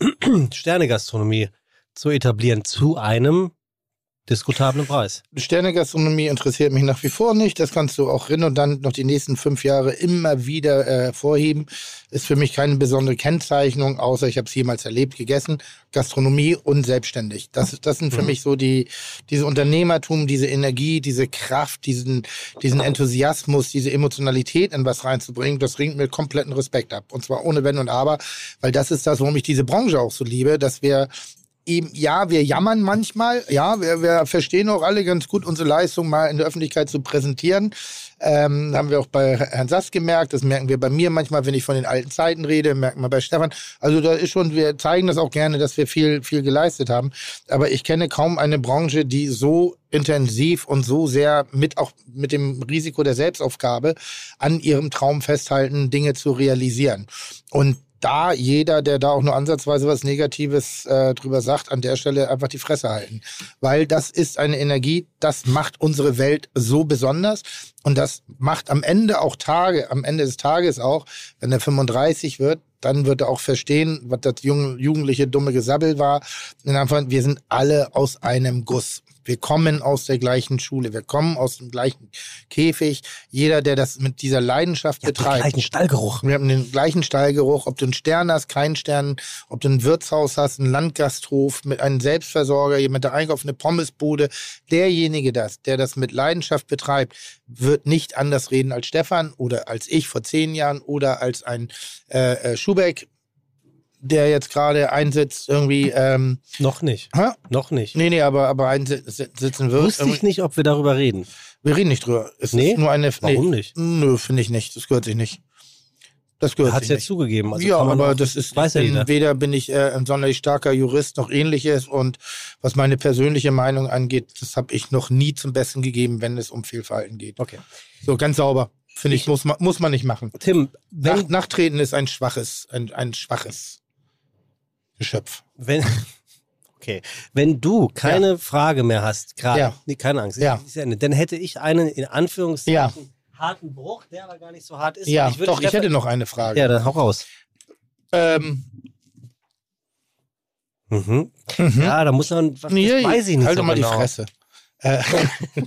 Sternegastronomie zu etablieren zu einem diskutablen Preis. Sternegastronomie interessiert mich nach wie vor nicht. Das kannst du auch redundant noch die nächsten fünf Jahre immer wieder äh, hervorheben. Ist für mich keine besondere Kennzeichnung, außer ich habe es jemals erlebt, gegessen. Gastronomie und selbstständig. Das, das sind für Mhm. mich so die, diese Unternehmertum, diese Energie, diese Kraft, diesen, diesen Enthusiasmus, diese Emotionalität in was reinzubringen. Das ringt mir kompletten Respekt ab. Und zwar ohne Wenn und Aber, weil das ist das, warum ich diese Branche auch so liebe, dass wir eben, ja, wir jammern manchmal, ja, wir, wir verstehen auch alle ganz gut, unsere Leistung mal in der Öffentlichkeit zu präsentieren. Ähm, haben wir auch bei Herrn Sass gemerkt, das merken wir bei mir manchmal, wenn ich von den alten Zeiten rede, merken wir bei Stefan. Also da ist schon, wir zeigen das auch gerne, dass wir viel, viel geleistet haben. Aber ich kenne kaum eine Branche, die so intensiv und so sehr mit auch mit dem Risiko der Selbstaufgabe an ihrem Traum festhalten, Dinge zu realisieren. Und da jeder, der da auch nur ansatzweise was Negatives äh, drüber sagt, an der Stelle einfach die Fresse halten. Weil das ist eine Energie, das macht unsere Welt so besonders. Und das macht am Ende auch Tage, am Ende des Tages auch, wenn er 35 wird, dann wird er auch verstehen, was das junge, jugendliche dumme Gesabbel war. Und einfach, wir sind alle aus einem Guss. Wir kommen aus der gleichen Schule, wir kommen aus dem gleichen Käfig. Jeder, der das mit dieser Leidenschaft Ihr habt den betreibt, gleichen Stallgeruch. wir haben den gleichen Stallgeruch, ob du einen Stern hast, keinen Stern, ob du ein Wirtshaus hast, einen Landgasthof mit einem Selbstversorger, jemand, der einkauft, eine Pommesbude. Derjenige, das, der das mit Leidenschaft betreibt, wird nicht anders reden als Stefan oder als ich vor zehn Jahren oder als ein äh, äh, Schubeck, der jetzt gerade einsitzt, irgendwie. Ähm, Noch nicht. hä? Noch nicht. Nee, nee, aber, aber einsitzen wird. Wusste ich nicht, ob wir darüber reden. Wir reden nicht drüber. Es Nee? ist nur eine. Warum nee, nicht? Nö, finde ich nicht. Das gehört sich nicht. Das gehört Hat es ja nicht. zugegeben. Also ja, aber das ist, weiß ja jeder. weder bin ich äh, ein sonderlich starker Jurist noch ähnliches und was meine persönliche Meinung angeht, das habe ich noch nie zum Besten gegeben, wenn es um Fehlverhalten geht. Okay. So ganz sauber, finde ich, muss man, muss man nicht machen. Tim, Nach, Nachtreten ist ein schwaches, ein, ein schwaches Geschöpf. wenn, okay, wenn du keine Frage mehr hast, gerade, Ja. nee, keine Angst, Ja. ja dann hätte ich einen in Anführungszeichen Ja. harten Bruch, der aber gar nicht so hart ist. Ja, ich doch, ich hätte noch eine Frage. Ja, dann hau raus. Ähm, Mhm. mhm. Ja, da muss man, was, Nee, weiß ich nicht halt so mal genau. die Fresse. Äh,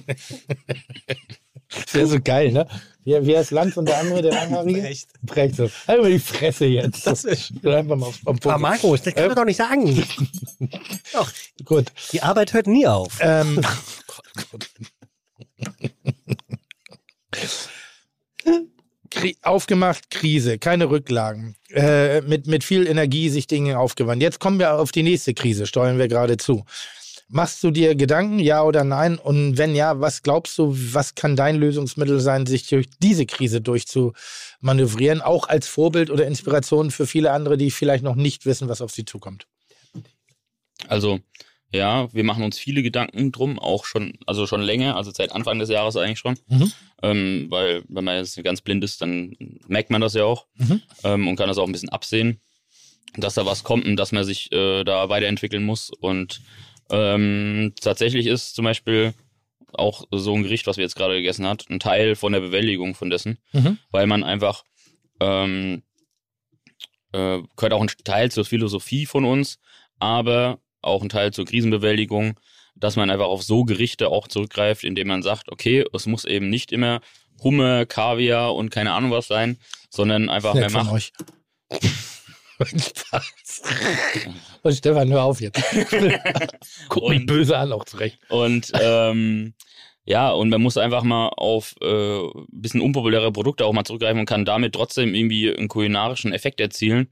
das wäre so geil, ne? Wer, wer ist Lanz und der andere, der Langhaarige? Echt. Prägt so. Halt mal die Fresse jetzt. Das ist. Einfach mal auf, am Ah, Punkt. Markus, das kann Äh, man doch nicht sagen. doch, Gut. die Arbeit hört nie auf. Ähm, Kri aufgemacht, Krise, keine Rücklagen. Äh, mit, mit viel Energie sich Dinge aufgewandt. Jetzt kommen wir auf die nächste Krise, steuern wir gerade zu. Machst du dir Gedanken, ja oder nein? Und wenn ja, was glaubst du, was kann dein Lösungsmittel sein, sich durch diese Krise durchzumanövrieren, auch als Vorbild oder Inspiration für viele andere, die vielleicht noch nicht wissen, was auf sie zukommt? Also, ja, wir machen uns viele Gedanken drum, auch schon, also schon länger, also seit Anfang des Jahres eigentlich schon. Mhm. Ähm, weil, wenn man jetzt ganz blind ist, dann merkt man das ja auch Mhm. ähm, und kann das auch ein bisschen absehen, dass da was kommt und dass man sich äh, da weiterentwickeln muss. Und ähm, tatsächlich ist zum Beispiel auch so ein Gericht, was wir jetzt gerade gegessen hat, ein Teil von der Bewältigung von dessen, Mhm. weil man einfach ähm, äh, gehört auch ein Teil zur Philosophie von uns, aber auch ein Teil zur Krisenbewältigung, dass man einfach auf so Gerichte auch zurückgreift, indem man sagt, okay, es muss eben nicht immer Hummer, Kaviar und keine Ahnung was sein, sondern einfach mehr Nett Und Stefan, hör auf jetzt. Guck mich böse an, auch zurecht. Und ähm, ja, und man muss einfach mal auf äh, ein bisschen unpopuläre Produkte auch mal zurückgreifen und kann damit trotzdem irgendwie einen kulinarischen Effekt erzielen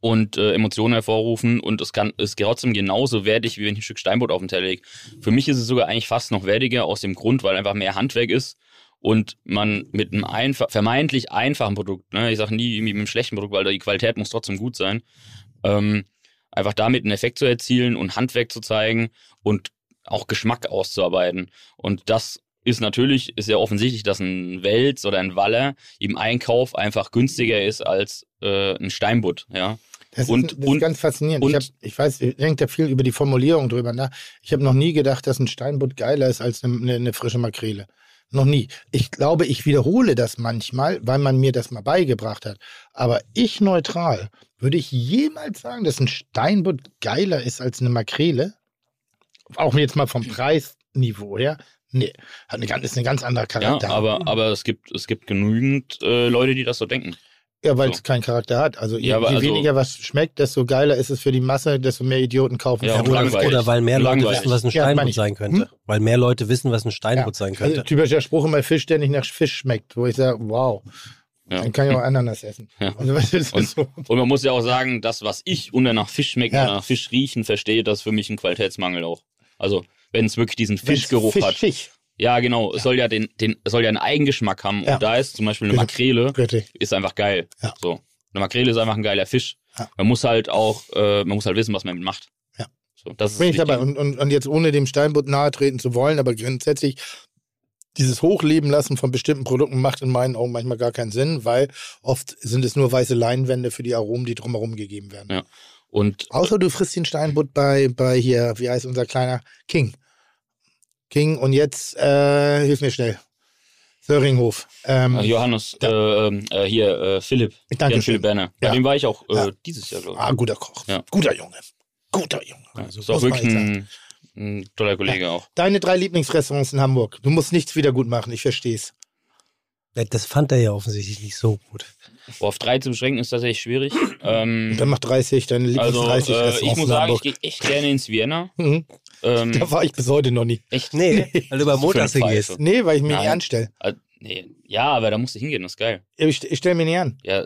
und äh, Emotionen hervorrufen und es kann ist trotzdem genauso wertig, wie wenn ich ein Stück Steinbutt auf den Teller lege. Für mich ist es sogar eigentlich fast noch wertiger aus dem Grund, weil einfach mehr Handwerk ist und man mit einem einfach, vermeintlich einfachen Produkt, ne, ich sage nie mit einem schlechten Produkt, weil die Qualität muss trotzdem gut sein, ähm, einfach damit einen Effekt zu erzielen und Handwerk zu zeigen und auch Geschmack auszuarbeiten. Und das ist natürlich, ist ja offensichtlich, dass ein Wels oder ein Waller im Einkauf einfach günstiger ist als äh, ein Steinbutt, ja. Das, Und- ist, das und- ist ganz faszinierend. und- ich, hab, ich weiß, ihr denkt ja viel über die Formulierung drüber nach. Ich habe noch nie gedacht, dass ein Steinbutt geiler ist als eine, eine frische Makrele. Noch nie. Ich glaube, ich wiederhole das manchmal, weil man mir das mal beigebracht hat. Aber ich neutral, würde ich jemals sagen, dass ein Steinbutt geiler ist als eine Makrele? Auch jetzt mal vom Preisniveau her. Nee, hat eine, ist ein ganz anderer Ja, Charakter. aber, aber es gibt, es gibt genügend äh, Leute, die das so denken. Ja, weil So. es keinen Charakter hat. Also je, Ja, je also- weniger was schmeckt, desto geiler ist es für die Masse, desto mehr Idioten kaufen. Ja, es. oder, langweilig. oder weil mehr Leute wissen, was ein Ja, Steinbutt ich. sein könnte. Weil mehr Leute wissen, was ein Steinbutt sein Also, könnte. typischer Spruch immer Fisch, der nicht nach Fisch schmeckt, wo ich sage, wow, Ja. dann kann ich auch Ananas essen. Ja. Also, Und- so. Und man muss ja auch sagen, das, was ich unter nach Fisch schmecken Ja. nach Fisch riechen verstehe, das ist für mich ein Qualitätsmangel auch. Also, wenn es wirklich diesen Wenn's Fischgeruch Fisch, hat. Ja, genau. Es soll ja den, den, soll ja einen Eigengeschmack haben. Ja. Und da ist zum Beispiel eine. Makrele, Bitte. ist einfach geil. Ja. So. Eine Makrele ist einfach ein geiler Fisch. Ja. Man muss halt auch, äh, man muss halt wissen, was man mit macht. Ja. So, das ist Bin ich dabei. Und, und, und jetzt ohne dem Steinbutt nahe treten zu wollen, aber grundsätzlich dieses Hochleben lassen von bestimmten Produkten macht in meinen Augen manchmal gar keinen Sinn, weil oft sind es nur weiße Leinwände für die Aromen, die drumherum gegeben werden. Ja. Und Außer du frisst den Steinbutt bei, bei hier, wie heißt unser kleiner King. King und jetzt, äh, hilf mir schnell. Söringhof. Ähm, äh, Johannes, äh, ähm, äh, hier, äh, Philipp, Danke. Philipp Berner. Bei Ja. dem war ich auch äh, Ja. dieses Jahr, glaube ah, guter Koch. Ja. Guter Junge. Guter Junge. Ja, Also, ist auch wirklich sagen. ein, ein toller Kollege auch. Deine drei Lieblingsrestaurants in Hamburg. Du musst nichts wieder gut machen, ich versteh's. Das fand er ja offensichtlich nicht so gut. Boah, auf drei zu beschränken ist tatsächlich schwierig. ähm, Dann mach 30, deine Lieblings also, 30 äh, ich muss sagen, ich gehe echt gerne ins Vienna. Mhm. Ähm, Da war ich bis heute noch nie. echt? Nee, weil du bei eine Montags gehst. Nee, weil ich mich Nein. nicht anstelle. Äh, nee. Ja, aber da musst du hingehen, das ist geil. Ich, ich stelle mich nicht an. Ja,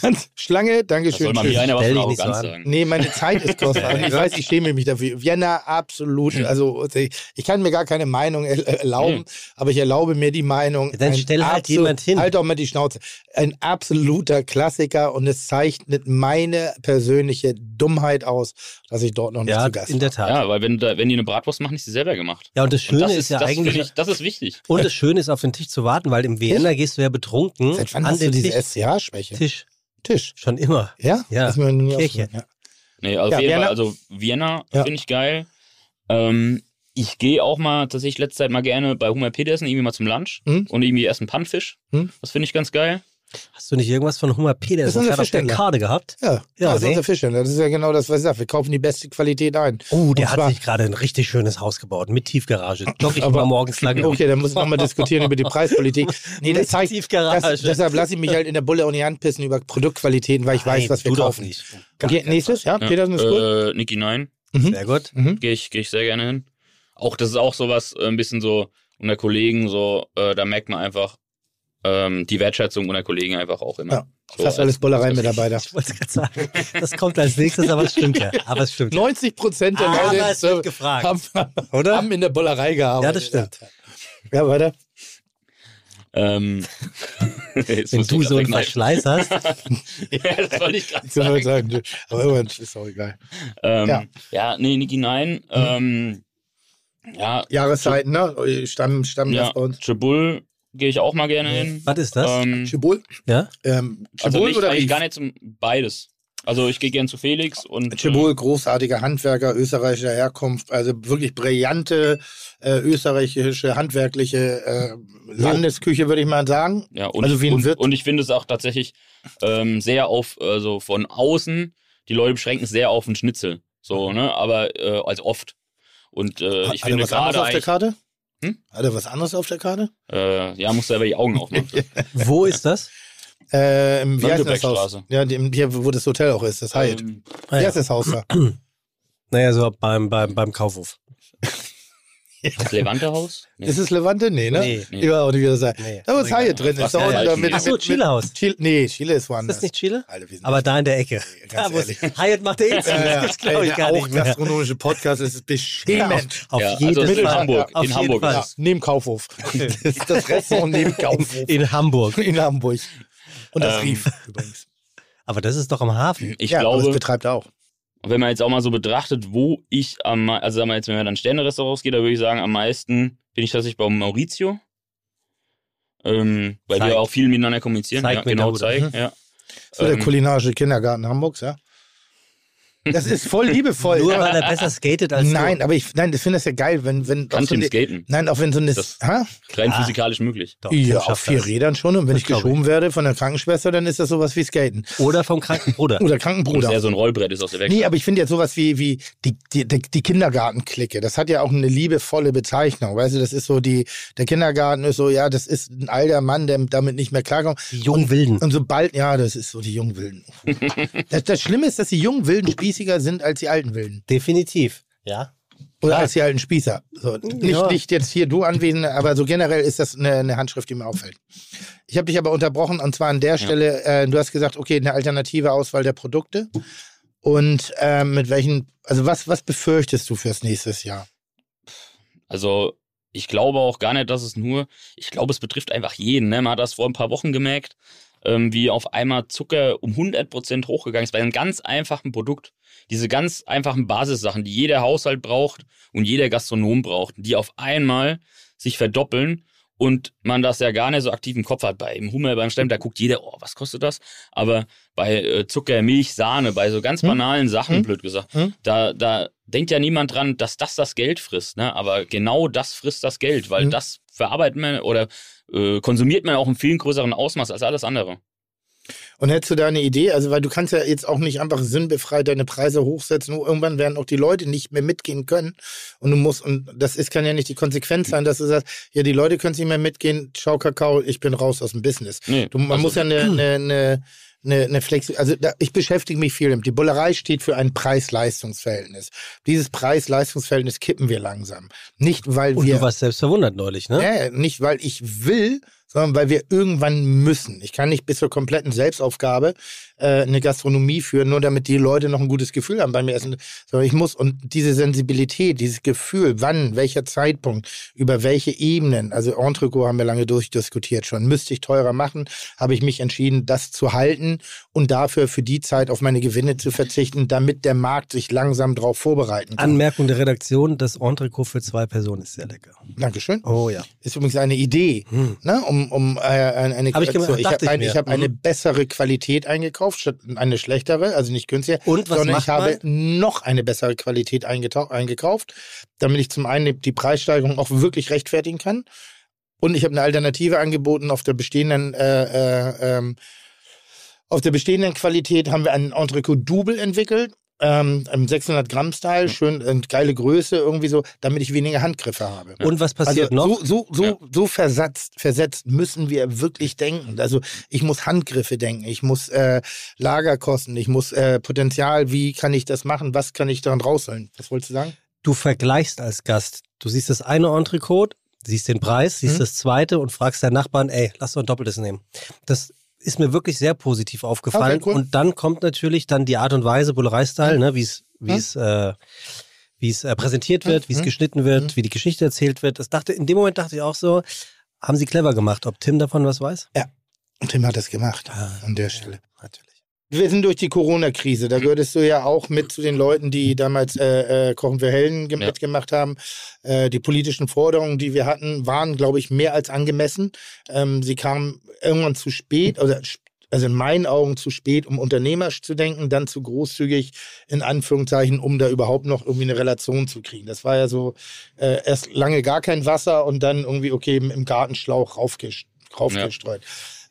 Ganz Schlange, da Dankeschön. soll man mir einer was von so Arroganz an. sagen. Nee, meine Zeit ist kostbar. Und ich weiß, ich schäme mich dafür. Vienna, absolut. Also, ich kann mir gar keine Meinung er- erlauben, aber ich erlaube mir die Meinung. Ja, dann stell halt absolut- jemand hin. Halt doch mal die Schnauze. Ein absoluter Klassiker und es zeichnet meine persönliche Dummheit aus, dass ich dort noch nicht Ja, zu Gast in der. Tat. Ja, weil wenn, da, wenn die eine Bratwurst machen, ist sie selber gemacht. Ja, und das Und Schöne das ist, ja das eigentlich. Ich, das ist wichtig. und das Schöne ist, auf den Tisch zu warten, weil im Vienna gehst du ja betrunken Seit wann an hast du den diese Tisch. SCH-Schwäche? Tisch. Tisch. Schon immer. Ja? Ja. Das ist mir nie Kirche. aufgefallen, Nee, auf Ja, jeden Vienna- Fall, also Vienna Ja. finde ich geil. Ähm, ich gehe auch mal tatsächlich letzte Zeit mal gerne bei Hummer Petersen irgendwie mal zum Lunch Hm? und irgendwie erst einen Pannfisch. Hm? Das finde ich ganz geil. Hast du nicht irgendwas von Hummer Das Petersen ist unser gerade auf der Fischhändler. Karte gehabt? Ja, Ja, ja das ist unser Fischhändler. Das ist ja genau das, was ich sage. Wir kaufen die beste Qualität ein. Oh, der Und hat sich gerade ein richtig schönes Haus gebaut mit Tiefgarage. Jogge ich Aber- mal morgens lang. Okay, dann muss ich nochmal diskutieren über die Preispolitik. Nee, das zeigt, Tiefgarage. das, deshalb lasse ich mich halt in der Bulle und die Hand pissen über Produktqualitäten, weil ich weiß, Nein, was wir du doch kaufen. nicht. Gar Okay, nächstes, ja, Ja. Petersen ist gut. Äh, Niki Nein, Sehr gut. Mhm. gehe ich, geh ich sehr gerne hin. Auch das ist auch sowas, äh, ein bisschen so unter Kollegen, so, äh, da merkt man einfach, ähm, die Wertschätzung meiner Kollegen einfach auch immer. Ja, So, Fast als- alles Bollerei-Mitarbeiter. Ich wollte gerade sagen, das kommt als nächstes, aber es stimmt ja. Aber es stimmt. 90 Prozent der Aber Leute haben, Oder? haben in der Bollerei gearbeitet. Ja, das stimmt. Ja, weiter. Ähm, Wenn du so einen. Verschleiß hast, ja, das wollte ich gerade sagen. sagen, aber irgendwann ist auch egal. Ähm, Ja. ja. nee, Niki, nein. Ähm, ja, Jahreszeiten, ne? Stamm, Stamm ja, bei uns. Chibul gehe ich auch mal gerne hin. was ist das? Ähm, Chibul? ja? Ähm, also Chibul nicht, oder Rief? gar nicht zum beides. Also ich gehe gern zu Felix und Chibul, großartiger Handwerker österreichischer Herkunft, also wirklich brillante äh, österreichische handwerkliche äh, Landesküche, würde ich mal sagen. Ja, und, Also wie ein und, Wirt. und ich finde es auch tatsächlich ähm, sehr auf, also von außen, die Leute beschränken es sehr auf den Schnitzel. So, ne? Aber äh, als oft. Und äh, ich er finde was gerade auf der Karte? Hm? Hat er was anderes auf der Karte? äh, ja, musst du aber die Augen aufmachen. Wo ist das? Äh, im, wie heißt das Haus? Ja, dem, hier, wo das Hotel auch ist, das Hyatt. ähm, Ah, Wie ja. heißt das Haus da? Naja, so beim, beim, beim Kaufhof. Das Levante-Haus? Nee. Ist es Levante? Nee, ne? Nee. Ich weiß auch nicht, wie das heißt. Nee. Da wo das Hyatt drin Was ist. Da ist unten mit, Ach mit, so, mit, Chilehaus. Chile, nee, Chile ist Ist woanders. das nicht Chile? Alter, wir sind Aber da in der Ecke. ganz Da, ehrlich. Hyatt macht. Ja, ja. Das glaube ich gar der nicht auch mehr. gastronomische Podcast, das ist beschämend. Auf Ja, jeden also in Fall. Hamburg, Auf in Hamburg Fall. ist Ja, neben Kaufhof. Das ist das Restaurant neben Kaufhof. In Hamburg. In Hamburg. Und das Ähm, Rief übrigens. Aber das ist doch am Hafen. Ich ja, aber das glaube, betreibt er auch. wenn man jetzt auch mal so betrachtet, wo ich am, mei- also sagen wir jetzt, wenn man dann Sterne-Restaurants geht, da würde ich sagen, am meisten bin ich tatsächlich bei Maurizio. Ähm, weil Zeig. wir auch viel miteinander kommunizieren. Zeig ja, genau, der Hude. zeig, ja. So der Ähm, kulinarische Kindergarten Hamburgs, ja. Das ist voll liebevoll. Nur ja. weil er besser skatet als Nein, du. aber ich, nein, ich finde das ja geil, wenn, wenn. Kannst du so eine- Skaten? Nein, auch wenn so eine. Das- ha? Rein Ah. physikalisch möglich. Doch, Ja, auf vier das. Rädern schon. Und wenn Das ich glaub ich. geschoben werde von der Krankenschwester, dann ist das sowas wie Skaten. Oder vom kranken Bruder. Oder Und Krankenbruder. der so ein Rollbrett ist aus der Weg. Nee, aber ich finde jetzt sowas wie, wie die, die, die, die Kindergartenklicke. Das hat ja auch eine liebevolle Bezeichnung. Weißt du, das ist so die, der Kindergarten ist so, ja, das ist ein alter Mann, der damit nicht mehr klarkommt. Die Jungwilden. Und sobald, ja, das ist so die Jungwilden. das, das Schlimme ist, dass die Jungwilden spießiger sind als die alten Wilden. Definitiv. Ja. Oder als die alten Spießer. So, nicht, Ja. nicht jetzt hier du anwesend, aber so generell ist das eine, eine Handschrift, die mir auffällt. Ich habe dich aber unterbrochen und zwar an der Stelle, äh, du hast gesagt, okay, eine alternative Auswahl der Produkte. Und ähm, mit welchen, also was, was befürchtest du fürs nächste Jahr? Also ich glaube auch gar nicht, dass es nur, ich glaube, es betrifft einfach jeden. Ne? Man hat das vor ein paar Wochen gemerkt, ähm, wie auf einmal Zucker um 100% hochgegangen ist bei einem ganz einfachen Produkt. Diese ganz einfachen Basissachen, die jeder Haushalt braucht und jeder Gastronom braucht, die auf einmal sich verdoppeln und man das ja gar nicht so aktiv im Kopf hat. Beim Hummer, beim Stemm, da guckt jeder, oh, was kostet das? Aber bei äh, Zucker, Milch, Sahne, bei so ganz Hm? banalen Sachen, Hm? blöd gesagt, Hm? da, da denkt ja niemand dran, dass das das Geld frisst. Ne? Aber genau das frisst das Geld, weil Hm. das verarbeitet man oder äh, konsumiert man auch in viel größeren Ausmaß als alles andere. Und hättest du da eine Idee? Also, weil du kannst ja jetzt auch nicht einfach sinnbefreit deine Preise hochsetzen. Nur irgendwann werden auch die Leute nicht mehr mitgehen können. Und du musst, und das ist, kann ja nicht die Konsequenz sein, dass du sagst, ja, die Leute können nicht mehr mitgehen, schau Kakao, ich bin raus aus dem Business. Nee, Du, man also- muss ja eine, eine, eine, eine, eine Flexi also da, ich beschäftige mich viel damit. Die Bullerei steht für ein Preis-Leistungs-Verhältnis. Dieses Preis-Leistungs-Verhältnis kippen wir langsam. Nicht, weil Und wir du warst selbst verwundert neulich, ne? ja, nicht, weil ich will, sondern weil wir irgendwann müssen. Ich kann nicht bis zur kompletten Selbstaufgabe äh, eine Gastronomie führen, nur damit die Leute noch ein gutes Gefühl haben beim Essen. Sondern ich muss, und diese Sensibilität, dieses Gefühl, wann, welcher Zeitpunkt, über welche Ebenen, also Entrecot haben wir lange durchdiskutiert schon, müsste ich teurer machen, habe ich mich entschieden, das zu halten und dafür für die Zeit auf meine Gewinne zu verzichten, damit der Markt sich langsam darauf vorbereiten kann. Anmerkung der Redaktion, das Entrecot für zwei Personen ist sehr lecker. Dankeschön. Oh ja. Ist übrigens eine Idee, Hm. ne, um, um äh, eine, Hab ich gemacht, ich habe ein, hab eine Mhm. bessere Qualität eingekauft, statt eine schlechtere, also nicht günstiger, Und was sondern ich habe man? noch eine bessere Qualität eingekauft, damit ich zum einen die Preissteigerung auch wirklich rechtfertigen kann. Und ich habe eine Alternative angeboten auf der bestehenden äh, äh, ähm, auf der bestehenden Qualität haben wir einen Entrecot Double entwickelt. Ähm, im 600 Gramm Style, schön äh, geile Größe irgendwie so, damit ich weniger Handgriffe habe. Und was passiert also noch? So, so, so, Ja. so versetzt, versetzt müssen wir wirklich denken. Also ich muss Handgriffe denken, ich muss äh, Lagerkosten, ich muss äh, Potenzial, wie kann ich das machen, was kann ich daran rausholen? Was wolltest du sagen? Du vergleichst als Gast. Du siehst das eine Entrecot, siehst den Preis, siehst Mhm. das zweite und fragst deinen Nachbarn, ey, lass doch ein doppeltes nehmen. Das ist mir wirklich sehr positiv aufgefallen. Okay, cool. Und dann kommt natürlich dann die Art und Weise, Bullerei-Style, ne, wie es, wie Mhm. es, äh, wie es äh, präsentiert wird, wie es Mhm. geschnitten wird, wie die Geschichte erzählt wird. Das dachte, in dem Moment dachte ich auch so, haben sie clever gemacht. Ob Tim davon was weiß? Und Tim hat es gemacht an der Stelle. Natürlich. Wir sind durch die Corona-Krise. Da gehörtest du ja auch mit zu den Leuten, die damals äh, äh, Kochen für Helden Ja. mitgemacht haben. Äh, die politischen Forderungen, die wir hatten, waren, glaube ich, mehr als angemessen. Ähm, sie kamen irgendwann zu spät, also, also in meinen Augen zu spät, um unternehmerisch zu denken, dann zu großzügig, in Anführungszeichen, um da überhaupt noch irgendwie eine Relation zu kriegen. Das war ja so äh, erst lange gar kein Wasser und dann irgendwie, okay, im Gartenschlauch raufgestreut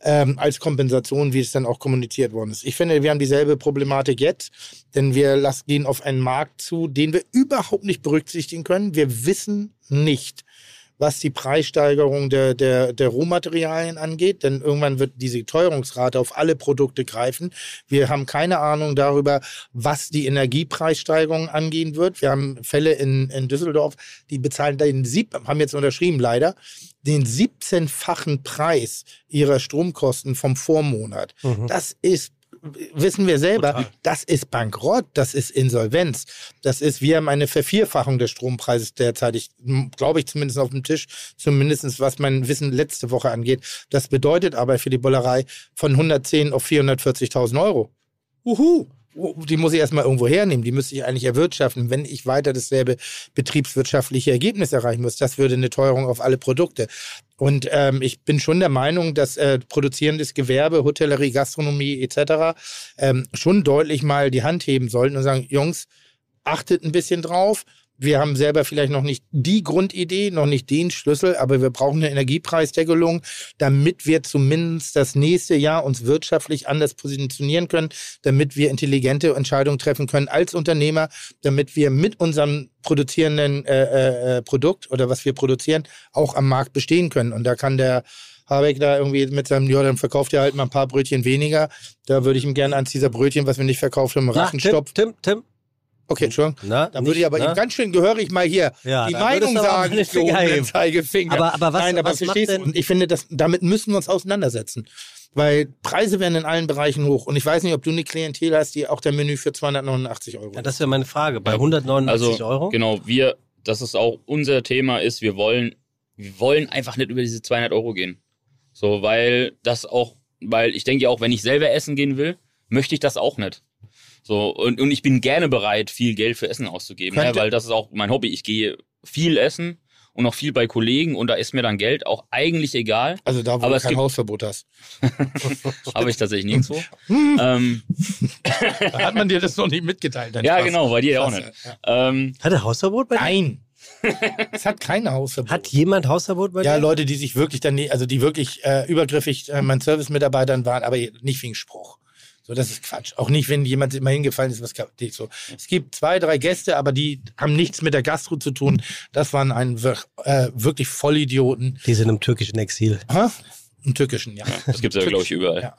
ähm, als Kompensation, wie es dann auch kommuniziert worden ist. Ich finde, wir haben dieselbe Problematik jetzt, denn wir lassen, gehen auf einen Markt zu, den wir überhaupt nicht berücksichtigen können. Wir wissen nicht, was die Preissteigerung der, der, der Rohmaterialien angeht, denn irgendwann wird diese Teuerungsrate auf alle Produkte greifen. Wir haben keine Ahnung darüber, was die Energiepreissteigerung angehen wird. Wir haben Fälle in, in Düsseldorf, die bezahlen den sieb, haben jetzt unterschrieben leider, den 17-fachen Preis ihrer Stromkosten vom Vormonat. Mhm. Das ist wissen wir selber, Total. das ist Bankrott, das ist Insolvenz. Das ist, wir haben eine Vervierfachung des Strompreises derzeit, ich, glaube ich, zumindest auf dem Tisch, zumindest was mein Wissen letzte Woche angeht. Das bedeutet aber für die Bollerei von 110 auf 440.000 Euro. Uhu. Die muss ich erstmal irgendwo hernehmen, die müsste ich eigentlich erwirtschaften, wenn ich weiter dasselbe betriebswirtschaftliche Ergebnis erreichen muss. Das würde eine Teuerung auf alle Produkte. Und ähm, ich bin schon der Meinung, dass äh, produzierendes Gewerbe, Hotellerie, Gastronomie etc. Ähm, schon deutlich mal die Hand heben sollten und sagen, Jungs, achtet ein bisschen drauf. Wir haben selber vielleicht noch nicht die Grundidee, noch nicht den Schlüssel, aber wir brauchen eine Energiepreisdeckelung, damit wir zumindest das nächste Jahr uns wirtschaftlich anders positionieren können, damit wir intelligente Entscheidungen treffen können als Unternehmer, damit wir mit unserem produzierenden äh, äh, Produkt oder was wir produzieren auch am Markt bestehen können. Und da kann der Habeck da irgendwie mit seinem, ja, dann verkauft er halt mal ein paar Brötchen weniger. Da würde ich ihm gerne eins dieser Brötchen, was wir nicht verkauft haben, Rachen Tim. Tim, Tim. Okay, Entschuldigung. Na, Dann würde ich aber ne? ganz schön gehörig mal hier Ja, die Meinung sagen, gehobenen. Zeigefinger. Aber- aber was- Nein, aber was macht verstehst du? denn- Und ich finde, das, damit müssen wir uns auseinandersetzen. Weil Preise werden in allen Bereichen hoch. Und ich weiß nicht, ob du eine Klientel hast, die auch der Menü für 289 Euro Ja, das wäre meine Frage. Bei 189 Also Euro? genau, wir, das ist auch unser Thema ist, wir wollen, wir wollen einfach nicht über diese 200 Euro gehen. So, weil das auch, weil ich denke auch, wenn ich selber essen gehen will, möchte ich das auch nicht. So, und, und ich bin gerne bereit, viel Geld für Essen auszugeben, ja, weil das ist auch mein Hobby. Ich gehe viel essen und auch viel bei Kollegen und da ist mir dann Geld auch eigentlich egal. Also da, wo Aber du kein gibt- Hausverbot hast. Habe ich tatsächlich nirgendwo. Hm. ähm, Da hat man dir das noch nicht mitgeteilt. ja, Spaß. genau, bei dir auch Krass, nicht. ja. Ähm, Hat er Hausverbot bei dir? Nein. es hat keine Hausverbot. Hat jemand Hausverbot bei ja, dir? Leute, die sich wirklich dann, also die wirklich äh, übergriffig äh, meinen Service-Mitarbeitern waren, aber nicht wegen Spruch. So, das ist Quatsch. Auch nicht, wenn jemand immer hingefallen ist, was nicht so. Es gibt zwei, drei Gäste, aber die haben nichts mit der Gastro zu tun. Das waren ein äh, wirklich Vollidioten. Die sind im türkischen Exil. Hä? Im Türkischen, ja. das gibt's ja, glaube ich, überall. Ja.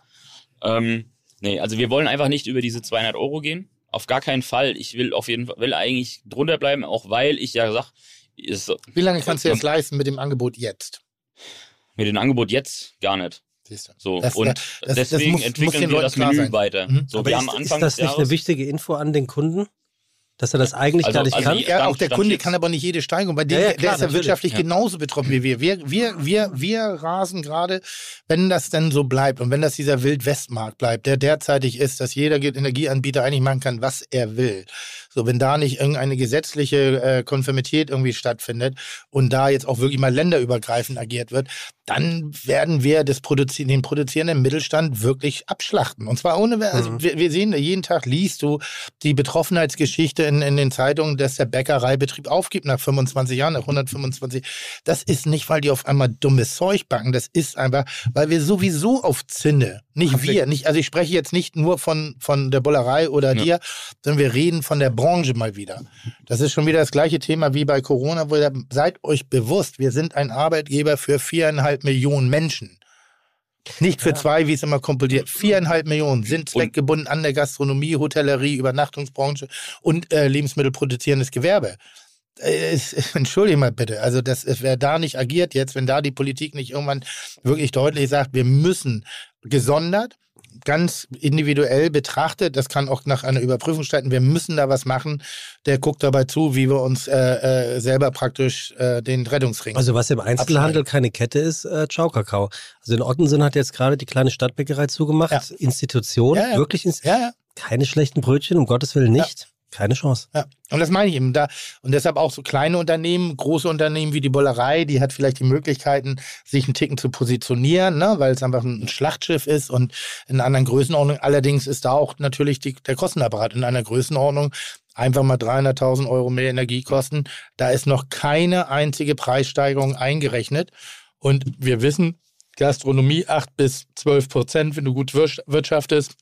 Ähm, nee, also wir wollen einfach nicht über diese 200 Euro gehen. Auf gar keinen Fall. Ich will auf jeden Fall, will eigentlich drunter bleiben, auch weil ich ja sag, ist Wie lange kannst du jetzt leisten mit dem Angebot jetzt? mit dem Angebot jetzt gar nicht. So Das- und das- das deswegen muss- muss entwickeln den wir Leuten das Menü sein. weiter. Mhm. So, Aber wir ist, haben Anfang ist das nicht Jahres, eine wichtige Info an den Kunden? Dass er das eigentlich Also- gar nicht also kann? Ja, auch der Kunde jetzt. kann aber nicht jede Steigerung. Bei dem, Ja, ja, der klar, ist ja wirtschaftlich Ja. genauso betroffen wie wir. Wir, wir, wir, wir, wir rasen gerade, wenn das denn so bleibt und wenn das dieser Wildwestmarkt bleibt, der derzeitig ist, dass jeder Energieanbieter eigentlich machen kann, was er will. So, wenn da nicht irgendeine gesetzliche äh, Konformität irgendwie stattfindet und da jetzt auch wirklich mal länderübergreifend agiert wird, dann werden wir das Produzi den produzierenden Mittelstand wirklich abschlachten. Und zwar ohne, also Mhm. wir, wir sehen, jeden Tag liest du die Betroffenheitsgeschichte in, in den Zeitungen, dass der Bäckereibetrieb aufgibt nach 25 Jahren, nach 125. Das ist nicht, weil die auf einmal dummes Zeug backen. Das ist einfach, weil wir sowieso auf Zinne, nicht wir, nicht, also ich spreche jetzt nicht nur von, von der Bullerei oder Ja. dir, sondern wir reden von der Branche mal wieder. Das ist schon wieder das gleiche Thema wie bei Corona, wo ihr seid euch bewusst, wir sind ein Arbeitgeber für viereinhalb Millionen Menschen. Nicht für zwei, wie es immer kompiliert. Viereinhalb Millionen sind zweckgebunden an der Gastronomie, Hotellerie, Übernachtungsbranche und äh, Lebensmittelproduzierendes Gewerbe. äh, entschuldige mal bitte, also das, wer da nicht agiert jetzt, wenn da die Politik nicht irgendwann wirklich deutlich sagt, wir müssen gesondert, ganz individuell betrachtet, das kann auch nach einer Überprüfung starten, wir müssen da was machen, der guckt dabei zu, wie wir uns äh, äh, selber praktisch äh, den Rettungsring. Also was im Einzelhandel keine Kette ist, äh, Ciao Kakao. Also in Ottensen hat jetzt gerade die kleine Stadtbäckerei zugemacht. Ja. Institution, Ja, ja. wirklich Inst ja, ja. keine schlechten Brötchen, um Gottes Willen nicht. Keine Chance. Ja, und das meine ich eben. Da, und deshalb auch so kleine Unternehmen, große Unternehmen wie die Bollerei, die hat vielleicht die Möglichkeiten, sich einen Ticken zu positionieren, ne, weil es einfach ein Schlachtschiff ist und in einer anderen Größenordnung. Allerdings ist da auch natürlich die, der Kostenapparat in einer Größenordnung. Einfach mal 300.000 Euro mehr Energiekosten. Da ist noch keine einzige Preissteigerung eingerechnet. Und wir wissen, Gastronomie 8 bis 12 Prozent, wenn du gut wirtschaftest.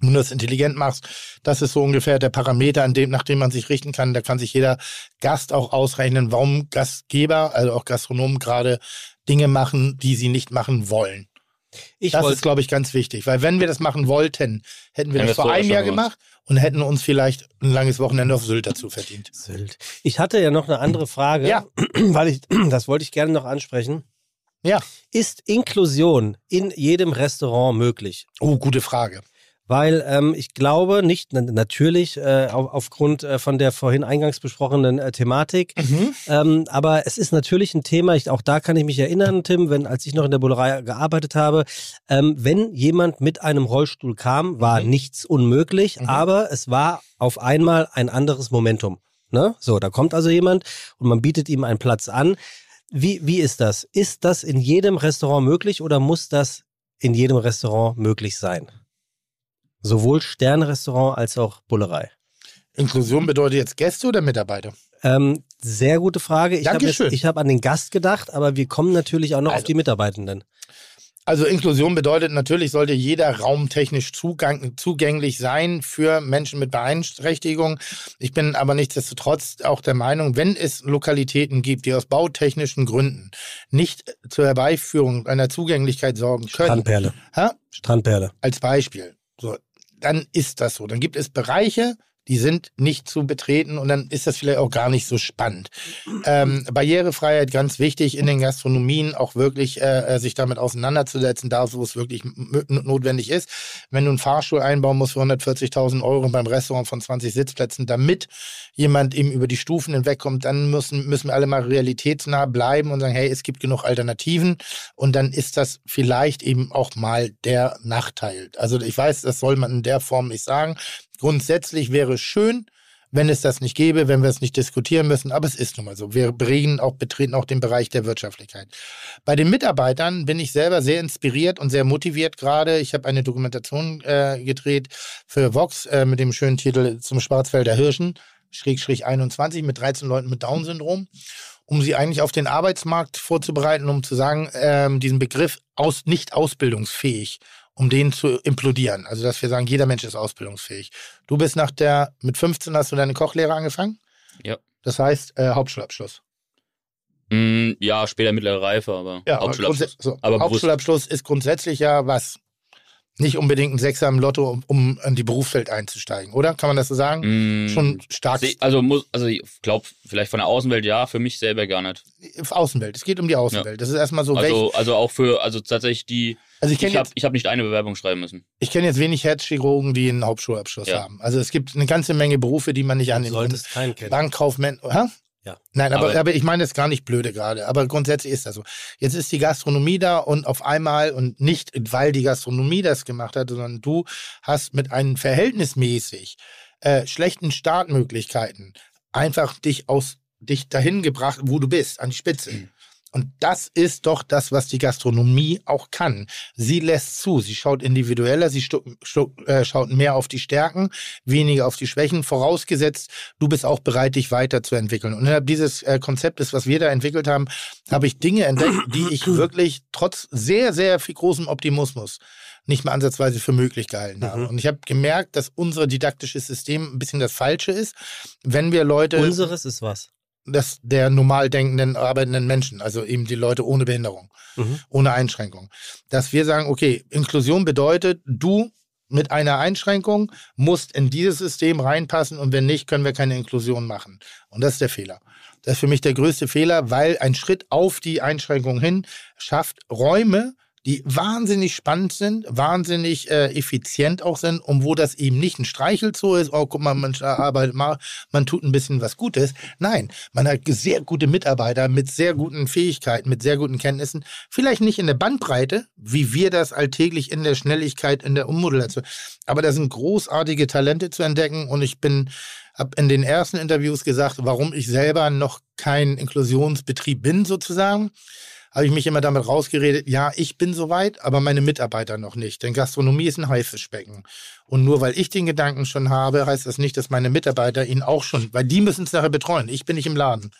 Wenn du das intelligent machst, das ist so ungefähr der Parameter, an dem, nach dem man sich richten kann. Da kann sich jeder Gast auch ausrechnen, warum Gastgeber, also auch Gastronomen gerade Dinge machen, die sie nicht machen wollen. Ich das ist, wollte glaube ich, ganz wichtig. Weil wenn wir das machen wollten, hätten wir das vor einem Jahr gemacht. gemacht und hätten uns vielleicht ein langes Wochenende auf Sylt dazu verdient. Sylt. Ich hatte ja noch eine andere Frage, Ja. weil ich, das wollte ich gerne noch ansprechen. Ja. Ist Inklusion in jedem Restaurant möglich? Oh, gute Frage. Weil ähm, ich glaube nicht, na, natürlich äh, auf, aufgrund äh, von der vorhin eingangs besprochenen äh, Thematik, Mhm. ähm, aber es ist natürlich ein Thema, ich, auch da kann ich mich erinnern, Tim, wenn als ich noch in der Bullerei gearbeitet habe, ähm, wenn jemand mit einem Rollstuhl kam, war Mhm. nichts unmöglich, Mhm. aber es war auf einmal ein anderes Momentum. Ne? So, da kommt also jemand und man bietet ihm einen Platz an. Wie, wie ist das? Ist das in jedem Restaurant möglich oder muss das in jedem Restaurant möglich sein? Sowohl Sternrestaurant als auch Bullerei. Inklusion bedeutet jetzt Gäste oder Mitarbeiter? Ähm, sehr gute Frage. Ich habe hab an den Gast gedacht, aber wir kommen natürlich auch noch auf Also- die Mitarbeitenden. Also Inklusion bedeutet natürlich, sollte jeder Raum technisch zugang, zugänglich sein für Menschen mit Beeinträchtigung. Ich bin aber nichtsdestotrotz auch der Meinung, wenn es Lokalitäten gibt, die aus bautechnischen Gründen nicht zur Herbeiführung einer Zugänglichkeit sorgen können, Strandperle. hä? Strandperle. als Beispiel, so, dann ist das so. Dann gibt es Bereiche, die sind nicht zu betreten und dann ist das vielleicht auch gar nicht so spannend. Ähm, Barrierefreiheit ganz wichtig in den Gastronomien, auch wirklich äh, äh, sich damit auseinanderzusetzen, da wo es wirklich notwendig ist. Wenn du einen Fahrstuhl einbauen musst für 140.000 Euro beim Restaurant von 20 Sitzplätzen, damit jemand eben über die Stufen hinwegkommt, dann müssen, müssen wir alle mal realitätsnah bleiben und sagen, hey, es gibt genug Alternativen und dann ist das vielleicht eben auch mal der Nachteil. Also ich weiß, das soll man in der Form nicht sagen. Grundsätzlich wäre es schön, wenn es das nicht gäbe, wenn wir es nicht diskutieren müssen, aber es ist nun mal so. Wir bringen auch, betreten auch den Bereich der Wirtschaftlichkeit. Bei den Mitarbeitern bin ich selber sehr inspiriert und sehr motiviert gerade. Ich habe eine Dokumentation äh, gedreht für Vox äh, mit dem schönen Titel zum Schwarzwälder Hirschen, Schrägstrich 21, mit 13 Leuten mit Down-Syndrom um sie eigentlich auf den Arbeitsmarkt vorzubereiten, um zu sagen, ähm, diesen Begriff aus, nicht ausbildungsfähig, um den zu implodieren. Also, dass wir sagen, jeder Mensch ist ausbildungsfähig. Du bist nach der, mit 15 hast du deine Kochlehre angefangen? Ja. Das heißt, äh, Hauptschulabschluss. Mm, ja, später mittlere Reife, aber Ja, Hauptschulabschluss. so, Aber. Hauptschulabschluss ist grundsätzlich ja was. Nicht unbedingt ein Sechser im Lotto, um, um in die Berufswelt einzusteigen, oder? Kann man das so sagen? Mm, Schon stark Also muss, also ich glaube, vielleicht von der Außenwelt ja, für mich selber gar nicht. Außenwelt. Es geht um die Außenwelt. Das ist erstmal so, welch, Also, also auch für, also tatsächlich die, also ich ich kenne habe hab nicht eine Bewerbung schreiben müssen. ich kenn jetzt wenig Herzchirurgen, die einen Hauptschulabschluss Ja. haben. Also es gibt eine ganze Menge Berufe, die man nicht Du annimmt. solltest keinen kennen. Bankkaufmann, hä? Ja. Nein, aber, Aber- aber ich meine das gar nicht blöde gerade. Aber grundsätzlich ist das so. Jetzt ist die Gastronomie da und auf einmal und nicht, weil die Gastronomie das gemacht hat, sondern du hast mit einem verhältnismäßig äh, schlechten Startmöglichkeiten einfach dich aus dich dahin gebracht, wo du bist, an die Spitze. Und das ist doch das, was die Gastronomie auch kann. Sie lässt zu, sie schaut individueller, sie äh, schaut mehr auf die Stärken, weniger auf die Schwächen, vorausgesetzt, du bist auch bereit, dich weiterzuentwickeln. Und innerhalb dieses äh, Konzeptes, was wir da entwickelt haben, habe ich Dinge entdeckt, die ich wirklich trotz sehr, sehr viel großem Optimismus nicht mal ansatzweise für möglich gehalten habe. Mhm. Und ich habe gemerkt, dass unser didaktisches System ein bisschen das Falsche ist, wenn wir Leute Unseres ist was. Das der normal denkenden, arbeitenden Menschen, also eben die Leute ohne Behinderung, Mhm. ohne Einschränkung. Dass wir sagen, okay, Inklusion bedeutet, du mit einer Einschränkung musst in dieses System reinpassen und wenn nicht, können wir keine Inklusion machen. Und das ist der Fehler. Das ist für mich der größte Fehler, weil ein Schritt auf die Einschränkung hin schafft Räume, die wahnsinnig spannend sind, wahnsinnig äh, effizient auch sind und wo das eben nicht ein Streichelzoo ist, oh, guck mal, man arbeitet mal, man tut ein bisschen was Gutes. Nein, man hat sehr gute Mitarbeiter mit sehr guten Fähigkeiten, mit sehr guten Kenntnissen. Vielleicht nicht in der Bandbreite, wie wir das alltäglich in der Schnelligkeit, in der Ummodulation. Aber da sind großartige Talente zu entdecken und ich bin habe in den ersten Interviews gesagt, warum ich selber noch kein Inklusionsbetrieb bin sozusagen habe ich mich immer damit rausgeredet, ja, ich bin soweit, aber meine Mitarbeiter noch nicht. Denn Gastronomie ist ein Haifischbecken. Und nur weil ich den Gedanken schon habe, heißt das nicht, dass meine Mitarbeiter ihn auch schon, weil die müssen es nachher betreuen. Ich bin nicht im Laden.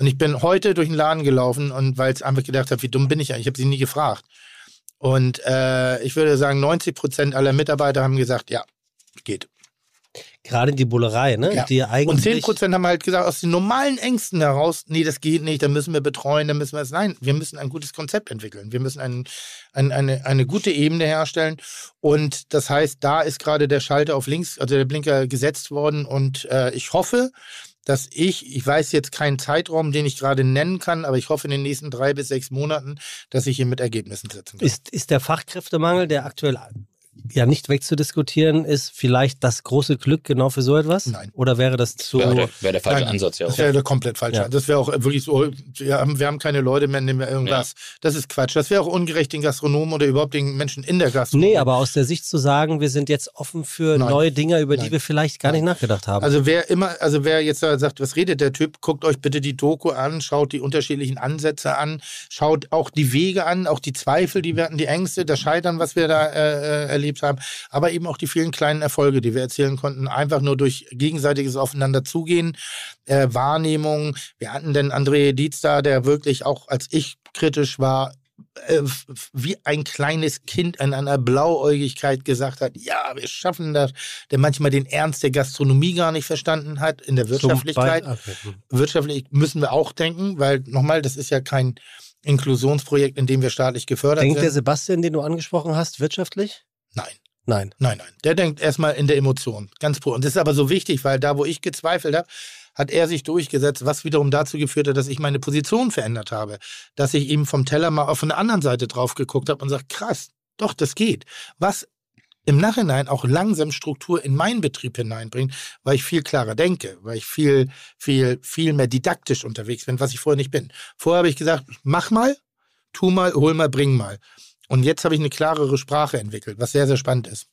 Und ich bin heute durch den Laden gelaufen und weil ich einfach gedacht habe, wie dumm bin ich eigentlich? Ich habe sie nie gefragt. Und äh, ich würde sagen, 90 Prozent aller Mitarbeiter haben gesagt, ja, geht. Gerade die Bullerei, ne? Ja. Die Und 10% haben halt gesagt, aus den normalen Ängsten heraus, nee, das geht nicht, da müssen wir betreuen, da müssen wir es. Nein, wir müssen ein gutes Konzept entwickeln. Wir müssen ein, ein, eine, eine gute Ebene herstellen. Und das heißt, da ist gerade der Schalter auf links, also der Blinker gesetzt worden. Und äh, ich hoffe, dass ich, ich weiß jetzt keinen Zeitraum, den ich gerade nennen kann, aber ich hoffe in den nächsten drei bis sechs Monaten, dass ich hier mit Ergebnissen setzen kann. Ist, ist der Fachkräftemangel, der aktuell ja nicht wegzudiskutieren ist, vielleicht das große Glück genau für so etwas? Nein. Oder wäre das zu. Wäre der, wär der falsche Nein, Ansatz, ja. Das wäre der komplett falsche. Ja. Das wäre auch wirklich so, wir haben, wir haben keine Leute mehr, nehmen wir irgendwas. Das ist Quatsch. Das wäre auch ungerecht den Gastronomen oder überhaupt den Menschen in der Gastronomie. Nee, aber aus der Sicht zu sagen, wir sind jetzt offen für Nein. neue Dinge, über die Nein. wir vielleicht gar nicht nachgedacht haben. Also wer immer, also wer jetzt da sagt, was redet der Typ, guckt euch bitte die Doku an, schaut die unterschiedlichen Ansätze an, schaut auch die Wege an, auch die Zweifel, die wir hatten, die Ängste, das Scheitern, was wir da äh, äh, erlebt haben, aber eben auch die vielen kleinen Erfolge, die wir erzählen konnten, einfach nur durch gegenseitiges Aufeinander zugehen, äh, Wahrnehmung. Wir hatten den André Dietz da, der wirklich auch als ich kritisch war, äh, wie ein kleines Kind an einer Blauäugigkeit gesagt hat, ja, wir schaffen das, der manchmal den Ernst der Gastronomie gar nicht verstanden hat, in der Wirtschaftlichkeit. Wirtschaftlich müssen wir auch denken, weil nochmal, das ist ja kein Inklusionsprojekt, in dem wir staatlich gefördert Denkt der sind. Sebastian, den du angesprochen hast, wirtschaftlich? Nein. Nein. Nein, nein. Der denkt erstmal in der Emotion. Ganz pur. Und das ist aber so wichtig, weil da, wo ich gezweifelt habe, hat er sich durchgesetzt, was wiederum dazu geführt hat, dass ich meine Position verändert habe. Dass ich eben vom Teller mal auf der anderen Seite drauf geguckt habe und sagt, krass, doch, das geht. Was im Nachhinein auch langsam Struktur in meinen Betrieb hineinbringt, weil ich viel klarer denke, weil ich viel, viel, viel mehr didaktisch unterwegs bin, was ich vorher nicht bin. Vorher habe ich gesagt, mach mal, tu mal, hol mal, bring mal. Und jetzt habe ich eine klarere Sprache entwickelt, was sehr, sehr spannend ist.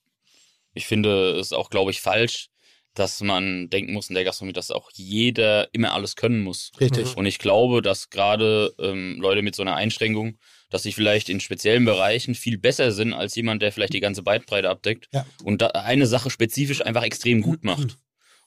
Ich finde es auch, glaube ich, falsch, dass man denken muss in der Gastronomie, dass auch jeder immer alles können muss. Richtig. Und ich glaube, dass gerade ähm, Leute mit so einer Einschränkung, dass sie vielleicht in speziellen Bereichen viel besser sind als jemand, der vielleicht die ganze Bandbreite abdeckt Ja. und eine Sache spezifisch einfach extrem gut macht.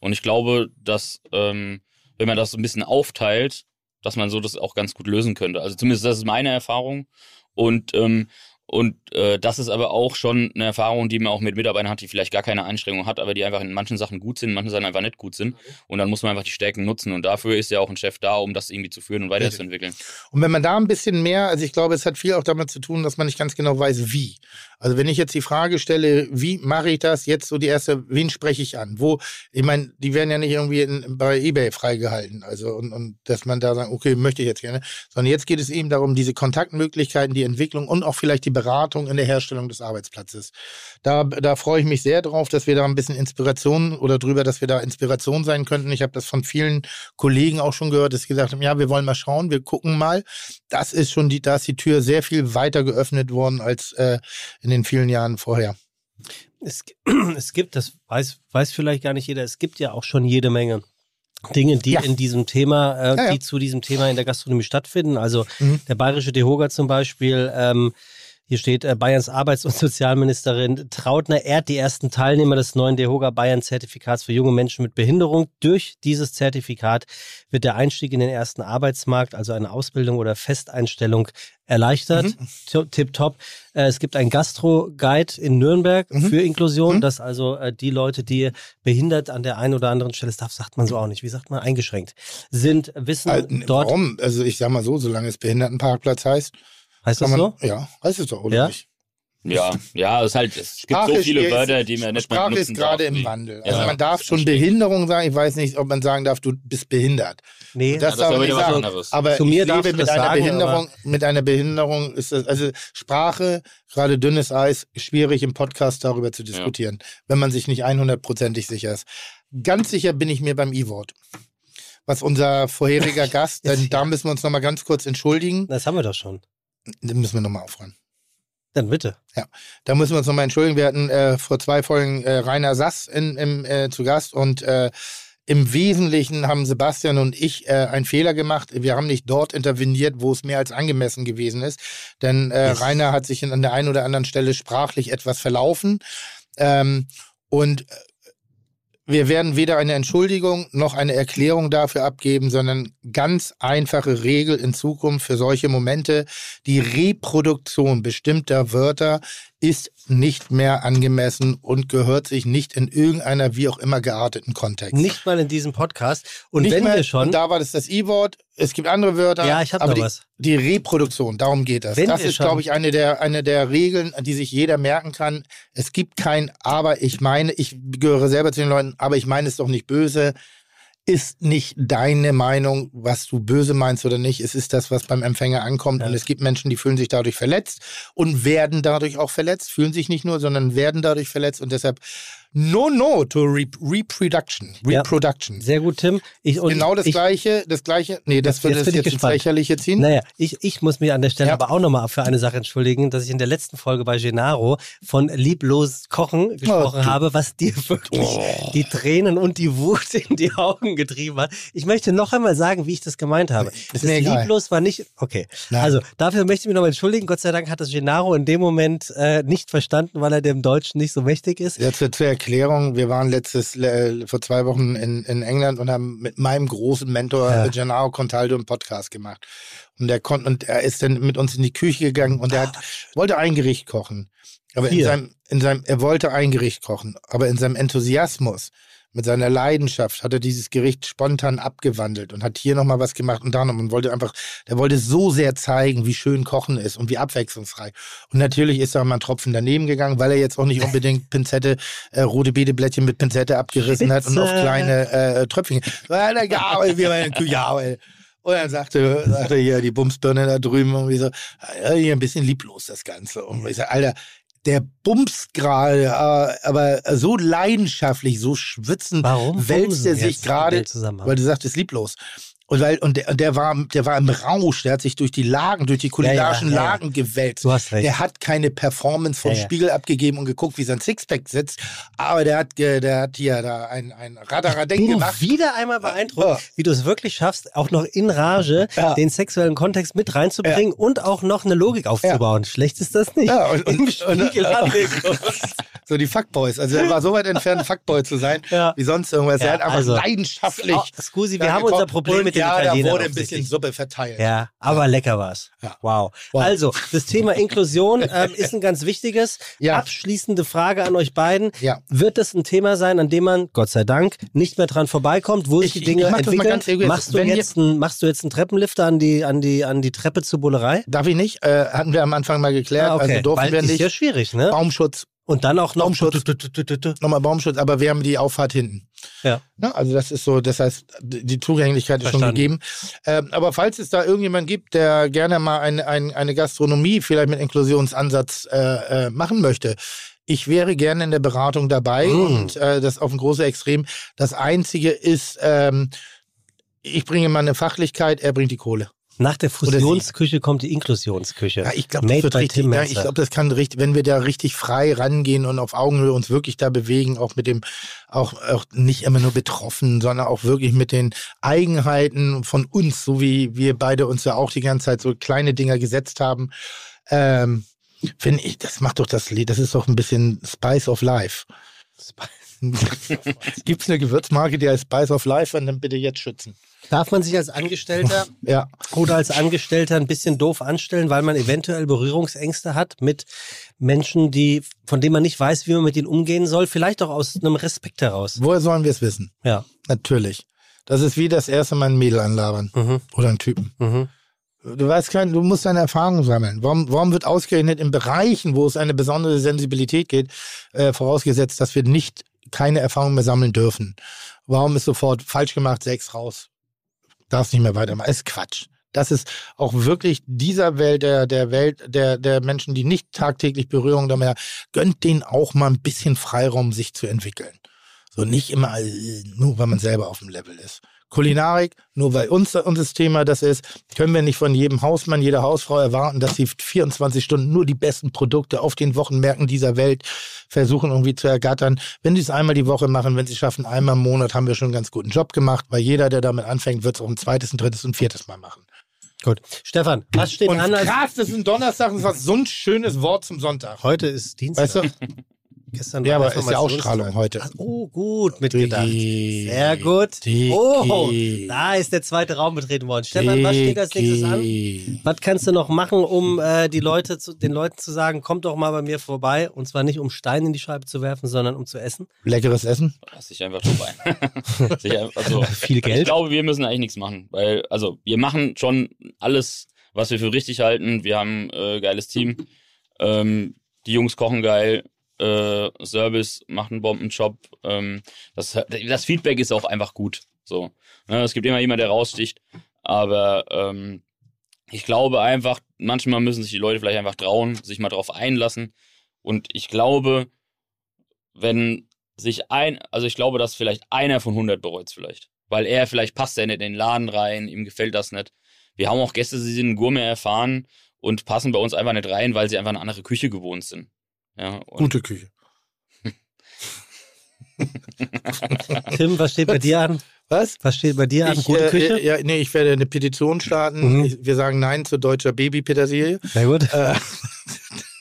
Und ich glaube, dass ähm, wenn man das so ein bisschen aufteilt, dass man so das auch ganz gut lösen könnte. Also zumindest das ist meine Erfahrung. Und ähm, und äh, das ist aber auch schon eine Erfahrung, die man auch mit Mitarbeitern hat, die vielleicht gar keine Einschränkung hat, aber die einfach in manchen Sachen gut sind, in manchen Sachen einfach nicht gut sind. Und dann muss man einfach die Stärken nutzen. Und dafür ist ja auch ein Chef da, um das irgendwie zu führen und weiterzuentwickeln. Und wenn man da ein bisschen mehr, also ich glaube, es hat viel auch damit zu tun, dass man nicht ganz genau weiß, wie. Also wenn ich jetzt die Frage stelle, wie mache ich das, jetzt so die erste, wen spreche ich an? Wo, ich meine, die werden ja nicht irgendwie in, bei Ebay freigehalten. Also und, und dass man da sagt, okay, möchte ich jetzt gerne. Sondern jetzt geht es eben darum, diese Kontaktmöglichkeiten, die Entwicklung und auch vielleicht die Beratung in der Herstellung des Arbeitsplatzes. Da, da freue ich mich sehr drauf, dass wir da ein bisschen Inspiration oder drüber, dass wir da Inspiration sein könnten. Ich habe das von vielen Kollegen auch schon gehört, dass sie gesagt haben, ja, wir wollen mal schauen, wir gucken mal. Das ist schon die, da ist die Tür sehr viel weiter geöffnet worden als äh, in den vielen Jahren vorher. Es, es gibt, das weiß, weiß vielleicht gar nicht jeder, es gibt ja auch schon jede Menge Dinge, die Ja. in diesem Thema, äh, Ja, ja. die zu diesem Thema in der Gastronomie stattfinden. Also Mhm. der bayerische DEHOGA zum Beispiel, ähm, hier steht äh, Bayerns Arbeits- und Sozialministerin Trautner ehrt die ersten Teilnehmer des neuen DEHOGA Bayern Zertifikats für junge Menschen mit Behinderung. Durch dieses Zertifikat wird der Einstieg in den ersten Arbeitsmarkt, also eine Ausbildung oder Festeinstellung, erleichtert. Mhm. Tip- Tipptopp. Äh, es gibt ein Gastro-Guide in Nürnberg Mhm. für Inklusion, Mhm. dass also äh, die Leute, die behindert an der einen oder anderen Stelle, das darf, sagt man so auch nicht, wie sagt man, eingeschränkt, sind, wissen Äh, dort, Warum? Also ich sag mal so, solange es Behindertenparkplatz heißt, heißt kann das man, so? ja, heißt es doch, oder Ja? nicht? Ja, ja, es ist halt, es gibt Sprache so ist- viele ist- Wörter, die man nicht mehr Sprache benutzen ist gerade darf, im Wandel. Also Ja, man darf schon verstehe ich. Behinderung sagen. Ich weiß nicht, ob man sagen darf, du bist behindert. Nee, Das das darf ist man aber nicht sagen. anderes. Aber Zu mir ich lebe du mit einer sagen, Behinderung. Mit einer Behinderung ist das, also Sprache, gerade dünnes Eis, schwierig im Podcast darüber zu diskutieren, wenn man sich nicht 100%ig sicher ist. Ganz sicher bin ich mir beim E-Wort. Was unser vorheriger Gast, denn da müssen wir uns nochmal ganz kurz entschuldigen. das haben wir doch schon. Da müssen wir nochmal aufräumen. Dann bitte. Da müssen wir uns nochmal entschuldigen. Wir hatten äh, vor zwei Folgen äh, Rainer Sass in, im, äh, zu Gast und äh, im Wesentlichen haben Sebastian und ich äh, einen Fehler gemacht. Wir haben nicht dort interveniert, wo es mehr als angemessen gewesen ist. Denn äh, Yes. Rainer hat sich an der einen oder anderen Stelle sprachlich etwas verlaufen. Ähm, und äh, wir werden weder eine Entschuldigung noch eine Erklärung dafür abgeben, sondern ganz einfache Regel in Zukunft für solche Momente. Die Reproduktion bestimmter Wörter ist nicht mehr angemessen und gehört sich nicht in irgendeiner wie auch immer gearteten Kontext. Nicht mal in diesem Podcast. Und Nicht wenn mehr, wir schon. da war das das I-Wort. Es gibt andere Wörter. Ja, ich hab aber noch die, was. Die Reproduktion, darum geht das. Wenn das ist, glaube ich, eine der, eine der Regeln, die sich jeder merken kann. Es gibt kein Aber, ich meine, ich gehöre selber zu den Leuten, aber ich meine es doch nicht böse. Ist nicht deine Meinung, was du böse meinst oder nicht. Es ist das, was beim Empfänger ankommt. Ja. Und es gibt Menschen, die fühlen sich dadurch verletzt und werden dadurch auch verletzt. Fühlen sich nicht nur, sondern werden dadurch verletzt. Und deshalb no, no to re Reproduction. Ja. Reproduction. Sehr gut, Tim. Ich, genau das ich, gleiche, das gleiche. Nee, das würde jetzt jetzt ins. Lächerliche ziehen. Naja, ich, ich muss mir an der Stelle Ja. aber auch nochmal für eine Sache entschuldigen, dass ich in der letzten Folge bei Genaro von lieblos Kochen gesprochen Oh, habe, was dir wirklich die Tränen und die Wut in die Augen getrieben hat. Ich möchte noch einmal sagen, wie ich das gemeint habe. Das egal. lieblos war nicht. Okay. Nein. Also dafür möchte ich mich nochmal entschuldigen. Gott sei Dank hat das Genaro in dem Moment äh, nicht verstanden, weil er dem Deutschen nicht so mächtig ist. Jetzt zur Erklärung, wir waren letztes, äh, vor zwei Wochen in, in England und haben mit meinem großen Mentor Ja. Gennaro Contaldo einen Podcast gemacht. Und er konnte, und er ist dann mit uns in die Küche gegangen und er hat, wollte ein Gericht kochen. Aber in Hier. seinem, in seinem, er wollte ein Gericht kochen, aber in seinem Enthusiasmus, mit seiner Leidenschaft hat er dieses Gericht spontan abgewandelt und hat hier nochmal was gemacht und da noch und wollte einfach, der wollte so sehr zeigen, wie schön Kochen ist und wie abwechslungsreich. Und natürlich ist da mal ein Tropfen daneben gegangen, weil er jetzt auch nicht unbedingt Pinzette, äh, rote Beeteblättchen mit Pinzette abgerissen hat und auf Spitze. kleine äh, Tröpfchen. Weil der Gabel, wie meine Küche, und dann sagte, sagte hier die Bumsbirne da drüben irgendwie so, ja, hier ein bisschen lieblos das Ganze. Und ich sag, Alter, der bumst gerade, äh, aber so leidenschaftlich, so schwitzend Warum wälzt er sich gerade, weil du sagtest lieblos. Und, weil, und, der, und der, war, der war im Rausch, der hat sich durch die Lagen, durch die kulinarischen ja, ja. Lagen gewälzt. Du hast recht. Der hat keine Performance vom. Spiegel abgegeben und geguckt, wie sein Sixpack sitzt, aber der hat, der hat hier da ein, ein Radaradenk bin gemacht. wieder einmal beeindruckt, wie du es wirklich schaffst, auch noch in Rage den sexuellen Kontext mit reinzubringen und auch noch eine Logik aufzubauen. Schlecht ist das nicht. Ja, und, und, Im und, Spiegel anlegen. so die Fuckboys. Also er war so weit entfernt, Fuckboy zu sein, Ja. wie sonst irgendwas. Ja, er hat einfach also- leidenschaftlich. Oh, Scusi, wir haben unser gekocht. Problem Und mit den Ja, da Italienern wurde ein bisschen. Suppe verteilt. Ja, aber lecker war's. Ja. Wow. Wow. Also, das Thema Inklusion ähm, ist ein ganz wichtiges. Ja. Abschließende Frage an euch beiden. Ja. Wird das ein Thema sein, an dem man, Gott sei Dank, nicht mehr dran vorbeikommt, wo sich Ich- die Dinge entwickeln? machst, du jetzt einen, machst du jetzt einen Treppenlifter an die, an die, an die Treppe zur Bullerei? Darf ich nicht? Äh, hatten wir am Anfang mal geklärt. Ah, Also durften Weil wir ist nicht. ja schwierig, ne? Baumschutz, Und dann auch noch Baumschutz. Nochmal Baumschutz, aber wir haben die Auffahrt hinten. Ja. Ne? Also das ist so, das heißt, die Zugänglichkeit ist schon gegeben. Ähm, aber falls es da irgendjemand gibt, der gerne mal ein, ein, eine Gastronomie vielleicht mit Inklusionsansatz äh, äh, machen möchte, ich wäre gerne in der Beratung dabei Mm. und äh, das auf ein großes Extrem. Das Einzige ist, ähm, ich bringe meine Fachlichkeit, er bringt die Kohle. Nach der. Fusionsküche kommt die Inklusionsküche. Ja, ich glaube, das richtig. Ja, ich glaube, das kann richtig, wenn wir da richtig frei rangehen und auf Augenhöhe uns wirklich da bewegen, auch mit dem, auch, auch nicht immer nur betroffen, sondern auch wirklich mit den Eigenheiten von uns, so wie wir beide uns ja auch die ganze Zeit so kleine Dinger gesetzt haben. Ähm, Finde ich, das macht doch das Lied, das ist doch ein bisschen Spice of Life. Gibt es eine Gewürzmarke, die heißt Spice of Life? Und dann bitte jetzt schützen. Darf man sich als Angestellter Ja. oder als Angestellter ein bisschen doof anstellen, weil man eventuell Berührungsängste hat mit Menschen, die, von denen man nicht weiß, wie man mit ihnen umgehen soll, vielleicht auch aus einem Respekt heraus. Woher sollen wir es wissen? Ja. Natürlich. Das ist wie das erste Mal ein Mädel anlabern. Mhm. Oder einen Typen. Mhm. Du weißt kein, du musst deine Erfahrung sammeln. Warum, warum wird ausgerechnet in Bereichen, wo es eine besondere Sensibilität geht, äh, vorausgesetzt, dass wir nicht keine Erfahrung mehr sammeln dürfen? Warum ist sofort falsch gemacht, sechs raus? Darfst nicht mehr weitermachen. Ist Quatsch. Das ist auch wirklich dieser Welt, der, der Welt der, der Menschen, die nicht tagtäglich Berührung damit haben, gönnt denen auch mal ein bisschen Freiraum, sich zu entwickeln. So nicht immer äh, nur, weil man selber auf dem Level ist. Kulinarik, nur weil uns unser Thema das ist, können wir nicht von jedem Hausmann, jeder Hausfrau erwarten, dass sie 24 Stunden nur die besten Produkte auf den Wochenmärkten dieser Welt versuchen irgendwie zu ergattern. Wenn sie es einmal die Woche machen, wenn sie es schaffen, einmal im Monat, haben wir schon einen ganz guten Job gemacht, weil jeder, der damit anfängt, wird es auch ein zweites, ein drittes und viertes Mal machen. Gut. Stefan, was steht Und an als krass, das ist ein Donnerstag und das war so ein schönes Wort zum Sonntag. Heute ist Dienstag. Weißt du? Gestern Ja, war aber ist ja Ausstrahlung heute. Ach, oh, gut mitgedacht. Digi, Sehr gut. Digi. Oh, da ist der zweite Raum betreten worden. Stefan, was steht als nächstes an? Was kannst du noch machen, um äh, die Leute zu, den Leuten zu sagen, kommt doch mal bei mir vorbei? Und zwar nicht um Steine in die Scheibe zu werfen, sondern um zu essen. Leckeres Essen? Lass dich einfach vorbei. Also, Viel Ich Geld. glaube, wir müssen eigentlich nichts machen, weil, also, wir machen schon alles, was wir für richtig halten. Wir haben äh, geiles Team. Ähm, die Jungs kochen geil. Äh, Service macht einen Bombenjob. Ähm, das, das Feedback ist auch einfach gut. So. Ne, es gibt immer jemand, der raussticht. Aber ähm, ich glaube einfach, manchmal müssen sich die Leute vielleicht einfach trauen, sich mal drauf einlassen. Und ich glaube, wenn sich ein, also ich glaube, dass vielleicht einer von 100 bereut vielleicht. Weil er vielleicht passt er nicht in den Laden rein, ihm gefällt das nicht. Wir haben auch Gäste, die sind Gourmet erfahren und passen bei uns einfach nicht rein, weil sie einfach eine andere Küche gewohnt sind. Ja, und Gute Küche. Tim, was steht bei dir an? Was? Was steht bei dir an? Ich, Gute äh, Küche? äh, ja, nee, ich werde eine Petition starten. Mhm. Ich, wir sagen Nein zu deutscher Babypetersilie. Sehr gut. Äh,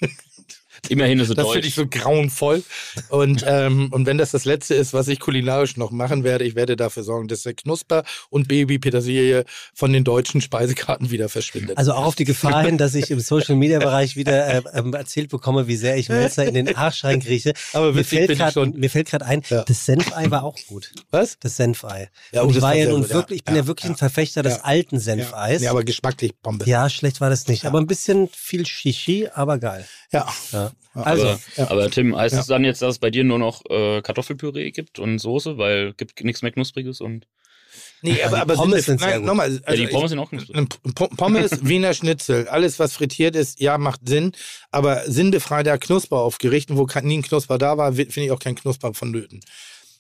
immerhin ist es das finde ich so grauenvoll. Und, ähm, und wenn das das Letzte ist, was ich kulinarisch noch machen werde, ich werde dafür sorgen, dass der Knusper und Babypetersilie von den deutschen Speisekarten wieder verschwindet. Also auch auf die Gefahr hin, dass ich im Social Media Bereich wieder äh, ähm, erzählt bekomme, wie sehr ich Melzer in den Arsch reinkrieche. Aber mir witzig fällt bin ich grad- schon. Mir fällt gerade ein, Ja. das Senfei war auch gut. Was? Das Senfei. Ja, und oh, ich das war ja nun gut, ja. wirklich, ich bin ja, Ja, wirklich ja. ein Verfechter des Ja. alten Ja. Senfeis. Nee, aber geschmacklich Bombe. Ja, schlecht war das nicht. Aber ein bisschen viel Shishi, aber geil. Ja. Ja. Also, aber, ja. aber Tim, heißt Ja. es dann jetzt, dass es bei dir nur noch äh, Kartoffelpüree gibt und Soße, weil gibt nichts mehr Knuspriges und Nee, aber, aber Pommes sind, sind sehr nein, gut. nochmal. ja, Also die Pommes ich, sind auch knusprig. Pommes, Wiener Schnitzel, alles was frittiert ist, ja, macht Sinn. Aber sinnbefreiter Knusper auf Gerichten, wo nie ein Knusper da war, finde ich auch kein Knusper vonnöten.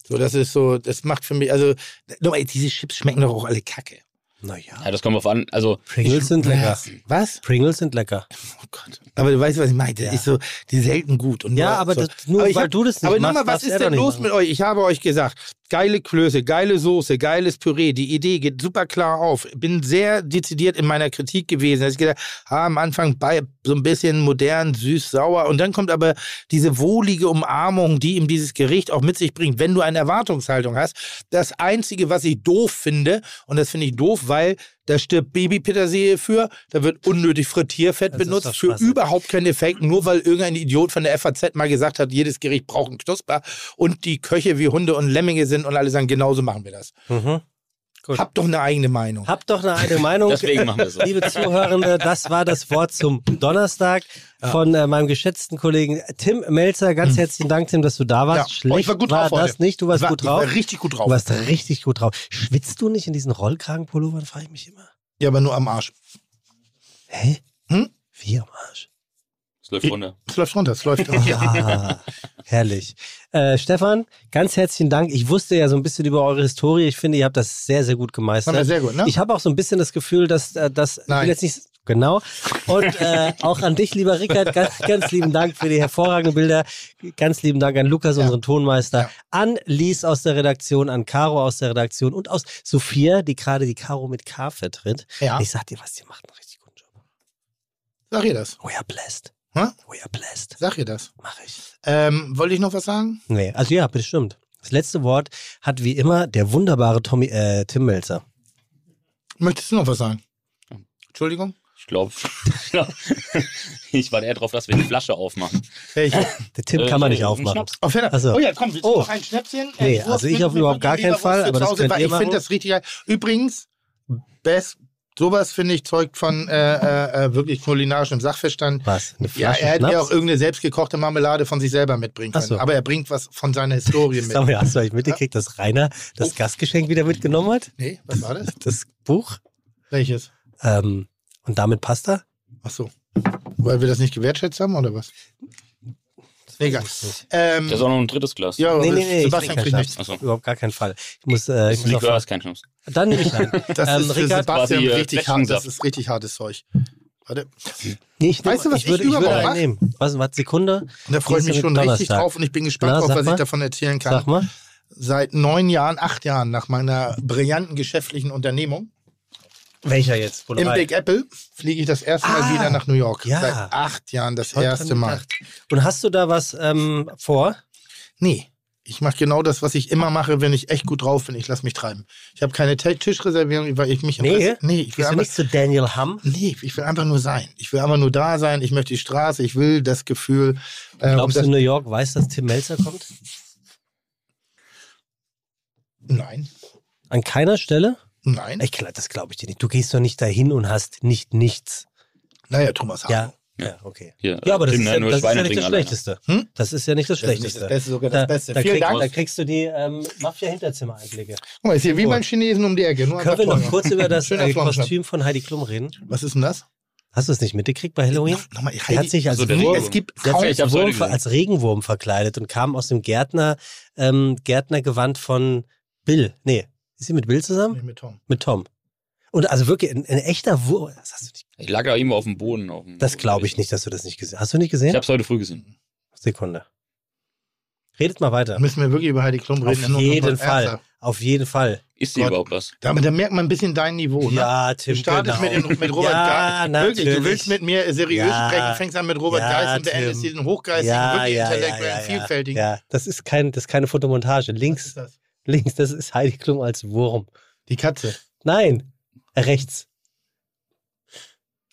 So, das ist so, das macht für mich, also, nochmal, diese Chips schmecken doch auch alle kacke. Naja. Ja, das kommt drauf an. Also Pringles sind lecker. Was? Pringles sind lecker. Oh Gott. Aber du weißt, was ich meine. Das Ja. ist so, die selten gut. Und Ja, nur, aber so. das- nur Aber ich weil hab- du das nicht Aber machst, nochmal, was ist denn los machen. mit euch? Ich habe euch gesagt, geile Klöße, geile Soße, geiles Püree. Die Idee geht super klar auf. Bin sehr dezidiert in meiner Kritik gewesen. Dass ich gedacht, ah, am Anfang bei so ein bisschen modern, süß, sauer. Und dann kommt aber diese wohlige Umarmung, die ihm dieses Gericht auch mit sich bringt, wenn du eine Erwartungshaltung hast. Das Einzige, was ich doof finde, und das finde ich doof, weil da stirbt Babypetersilie für, da wird unnötig Frittierfett Das benutzt für überhaupt keinen Effekt, nur weil irgendein Idiot von der FAZ mal gesagt hat, jedes Gericht braucht einen Knusper und die Köche wie Hunde und Lemminge sind und alle sagen, genauso machen wir das. Mhm. Gut. Habt doch eine eigene Meinung. Habt doch eine eigene Meinung. Deswegen machen wir so. Liebe Zuhörende, das war das Wort zum Donnerstag von äh, meinem geschätzten Kollegen Tim Melzer. Ganz herzlichen Dank, Tim, dass du da warst. Hm. Ja. Schlecht Oh, ich war gut drauf das heute. nicht. Du warst Ich war- gut ich drauf. war richtig gut drauf. Du warst richtig gut drauf. Schwitzt du nicht in diesen Rollkragenpullovern, frage ich mich immer. Ja, aber nur am Arsch. Hä? Hm? Wie am Arsch? Es läuft runter. Es läuft runter, es läuft Ah, herrlich. Äh, Stefan, ganz herzlichen Dank. Ich wusste ja so ein bisschen über eure Historie. Ich finde, ihr habt das sehr, sehr gut gemeistert. Haben wir sehr gut, ne? Ich habe auch so ein bisschen das Gefühl, dass äh, das jetzt nicht genau. Und äh, auch an dich, lieber Rickard, ganz, ganz lieben Dank für die hervorragenden Bilder. Ganz lieben Dank an Lukas, unseren Tonmeister, Ja. an Lies aus der Redaktion, an Caro aus der Redaktion und aus Sophia, die gerade die Caro mit K vertritt. Ja. Ich sag dir was, ihr macht einen richtig guten Job. Sag ihr das? We are blessed. Hä? We are blessed. Sag ihr das? Mach ich. Ähm, wollte ich noch was sagen? Nee, also ja, bestimmt. Das letzte Wort hat wie immer der wunderbare Tommy, äh, Tim Melzer. Möchtest du noch was sagen? Entschuldigung? Ich glaube, ich war eher drauf, dass wir die Flasche aufmachen. Welche? Der Tim Äh, kann man nicht einen aufmachen. Oh, Fenner. Ach so. oh ja, komm, willst du Oh. noch ein Schnäpschen? Nee, also ich auf überhaupt gar keinen Fall, aber das könnt ihr Ich finde das richtig geil. Übrigens, best, Sowas finde ich zeugt von äh, äh, äh, wirklich kulinarischem Sachverstand. Was? Eine Ja, Flasche er hätte ja auch irgendeine selbstgekochte Marmelade von sich selber mitbringen können. so. Aber er bringt was von seiner Historie mit. Sag mal, hast du eigentlich mitgekriegt, dass Rainer das Oh. Gastgeschenk wieder mitgenommen hat? Nee, was war das? Das Buch? Welches? Ähm, und damit Pasta? Ach so. Weil wir das nicht gewertschätzt haben oder was? Egal. Ähm, Da ist auch noch ein drittes Glas. ja, Nee, nee, nee, ich Sebastian kriegt nichts. Achso. Überhaupt gar keinen Fall. Ich muss, äh, ich Das Likör ist kein Schnaps. Dann nehme ich ein. Das Ähm, ist für Rickard, Sebastian äh, richtig hart. Das ist richtig hartes Zeug. Warte. Nee, ich Weißt du, was ich würde, ich würde nehmen. Was, was, Sekunde? Und da freue ich mich schon richtig drauf und ich bin gespannt Na, drauf, was mal. ich davon erzählen kann. Sag mal. Seit neun Jahren, acht Jahren nach meiner brillanten geschäftlichen Unternehmung Welcher jetzt? im Big Apple fliege ich das erste Mal Ah, wieder nach New York. ja. Seit acht Jahren das Heute erste Mal. Und hast du da was ähm, vor? Nee. Ich mache genau das, was ich immer mache, wenn ich echt gut drauf bin. Ich lasse mich treiben. Ich habe keine Tischreservierung, weil ich mich Nee? Nee, ich will einfach, nicht zu Daniel Hamm? nee, ich will einfach nur sein. Ich will einfach nur da sein. Ich möchte die Straße. Ich will das Gefühl. äh, Glaubst das, du, New York weiß, dass Tim Melzer kommt? Nein. An keiner Stelle? Nein. Ich, das glaube ich dir nicht. Du gehst doch nicht dahin und hast nicht nichts. Naja, Thomas Hartmann. Ja. Ja, okay. Hier, Ja, aber das, ist ja, das ist ja nicht das. Schlechteste. Hm? Das ist ja nicht das ist Schlechteste. das Beste, sogar das da, Beste. Da, Vielen krieg, Dank. da kriegst du die ähm, Mafia-Hinterzimmer-Einblicke. Guck mal, ist hier wie beim Chinesen um die Ecke. Nur Können wir noch kurz über das äh. Kostüm von Heidi Klum reden? Was ist denn das? Hast du es nicht mitgekriegt bei Halloween? Noch- Nochmal, Sie hat sich als, Also der Wurm, Regenwurm. es gibt kaum als, Wurm, als Regenwurm verkleidet und kam aus dem Gärtner, ähm, Gärtnergewand von Bill. Nee, ist sie mit Bill zusammen? Nicht mit Tom. Mit Tom. Und also wirklich ein, ein echter Wurm. Das, hast du nicht- Ich lag da irgendwo auf dem Boden. Auf dem das glaube ich nicht, dass du das nicht gesehen hast. Hast du nicht Ich gesehen? hab's heute früh gesehen. Sekunde. Redet mal weiter. Da müssen wir wirklich über Heidi Klum Auf reden. Noch jeden Fall. ernster. Auf jeden Fall. Ist Gott. überhaupt was? Da, da merkt man ein bisschen dein Niveau. Ne? Ja, Tim. Du startest genau. mit, den, mit Robert ja, Geis. Wirklich, natürlich. du willst mit mir seriös Ja. sprechen, fängst an mit Robert Ja, Geis und beendest Tim. diesen hochgeistigen, ja, wirklich ja, intellektuellen, ja, ja, vielfältigen. Ja, das ist, kein, das ist keine Fotomontage. Was Links, ist das? Links, das ist Heidi Klum als Wurm. Die Katze. Nein, rechts.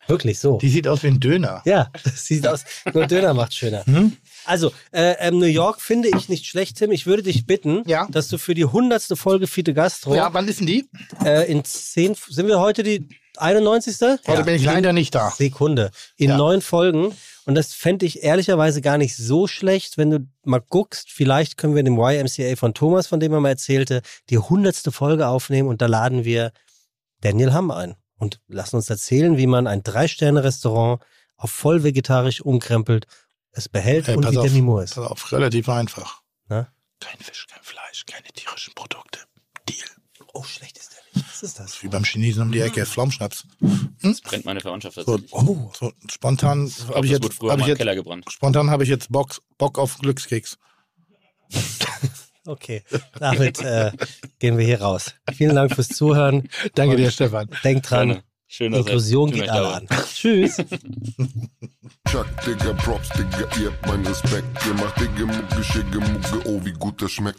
Wirklich so. Die sieht aus wie ein Döner. ja, das sieht aus. Nur Döner macht schöner. Hm? Also, äh, ähm, New York finde ich nicht schlecht, Tim. Ich würde dich bitten, Ja. dass du für die hundertste Folge Fiete Gastro Ja, wann ist denn die? äh, in zehn, sind wir heute die 91. Heute bin ich leider nicht da. Sekunde. In Ja. neun Folgen. Und das fände ich ehrlicherweise gar nicht so schlecht, wenn du mal guckst. Vielleicht können wir in dem YMCA von Thomas, von dem er mal erzählte, die hundertste Folge aufnehmen und da laden wir Daniel Hamm ein und lassen uns erzählen, wie man ein Drei-Sterne-Restaurant auf voll vegetarisch umkrempelt, es behält Hey, und wie auf, Demi Moore ist. Pass auf, relativ einfach. Na? Kein Fisch, kein Fleisch, keine tierischen Produkte. Deal. Oh, schlecht ist. Was ist das? Wie beim Chinesen um die Ecke. Pflaumenschnaps. Brennt meine Verwandtschaft So, tatsächlich. oh, so spontan habe ich das jetzt, hab ich jetzt Keller gebrannt. spontan habe ich jetzt Bock, Bock auf Glückskeks. Okay, damit äh, gehen wir hier raus. Vielen Dank fürs Zuhören. Danke Und dir, Stefan. Denkt dran, Gerne. Schön, Inklusion geht alle an. Tschüss. Chuck, Digga, Props, Digga, ihr habt meinen Respekt. Ihr macht Digga, Mucke, Schicke, Mucke, oh, wie gut das schmeckt.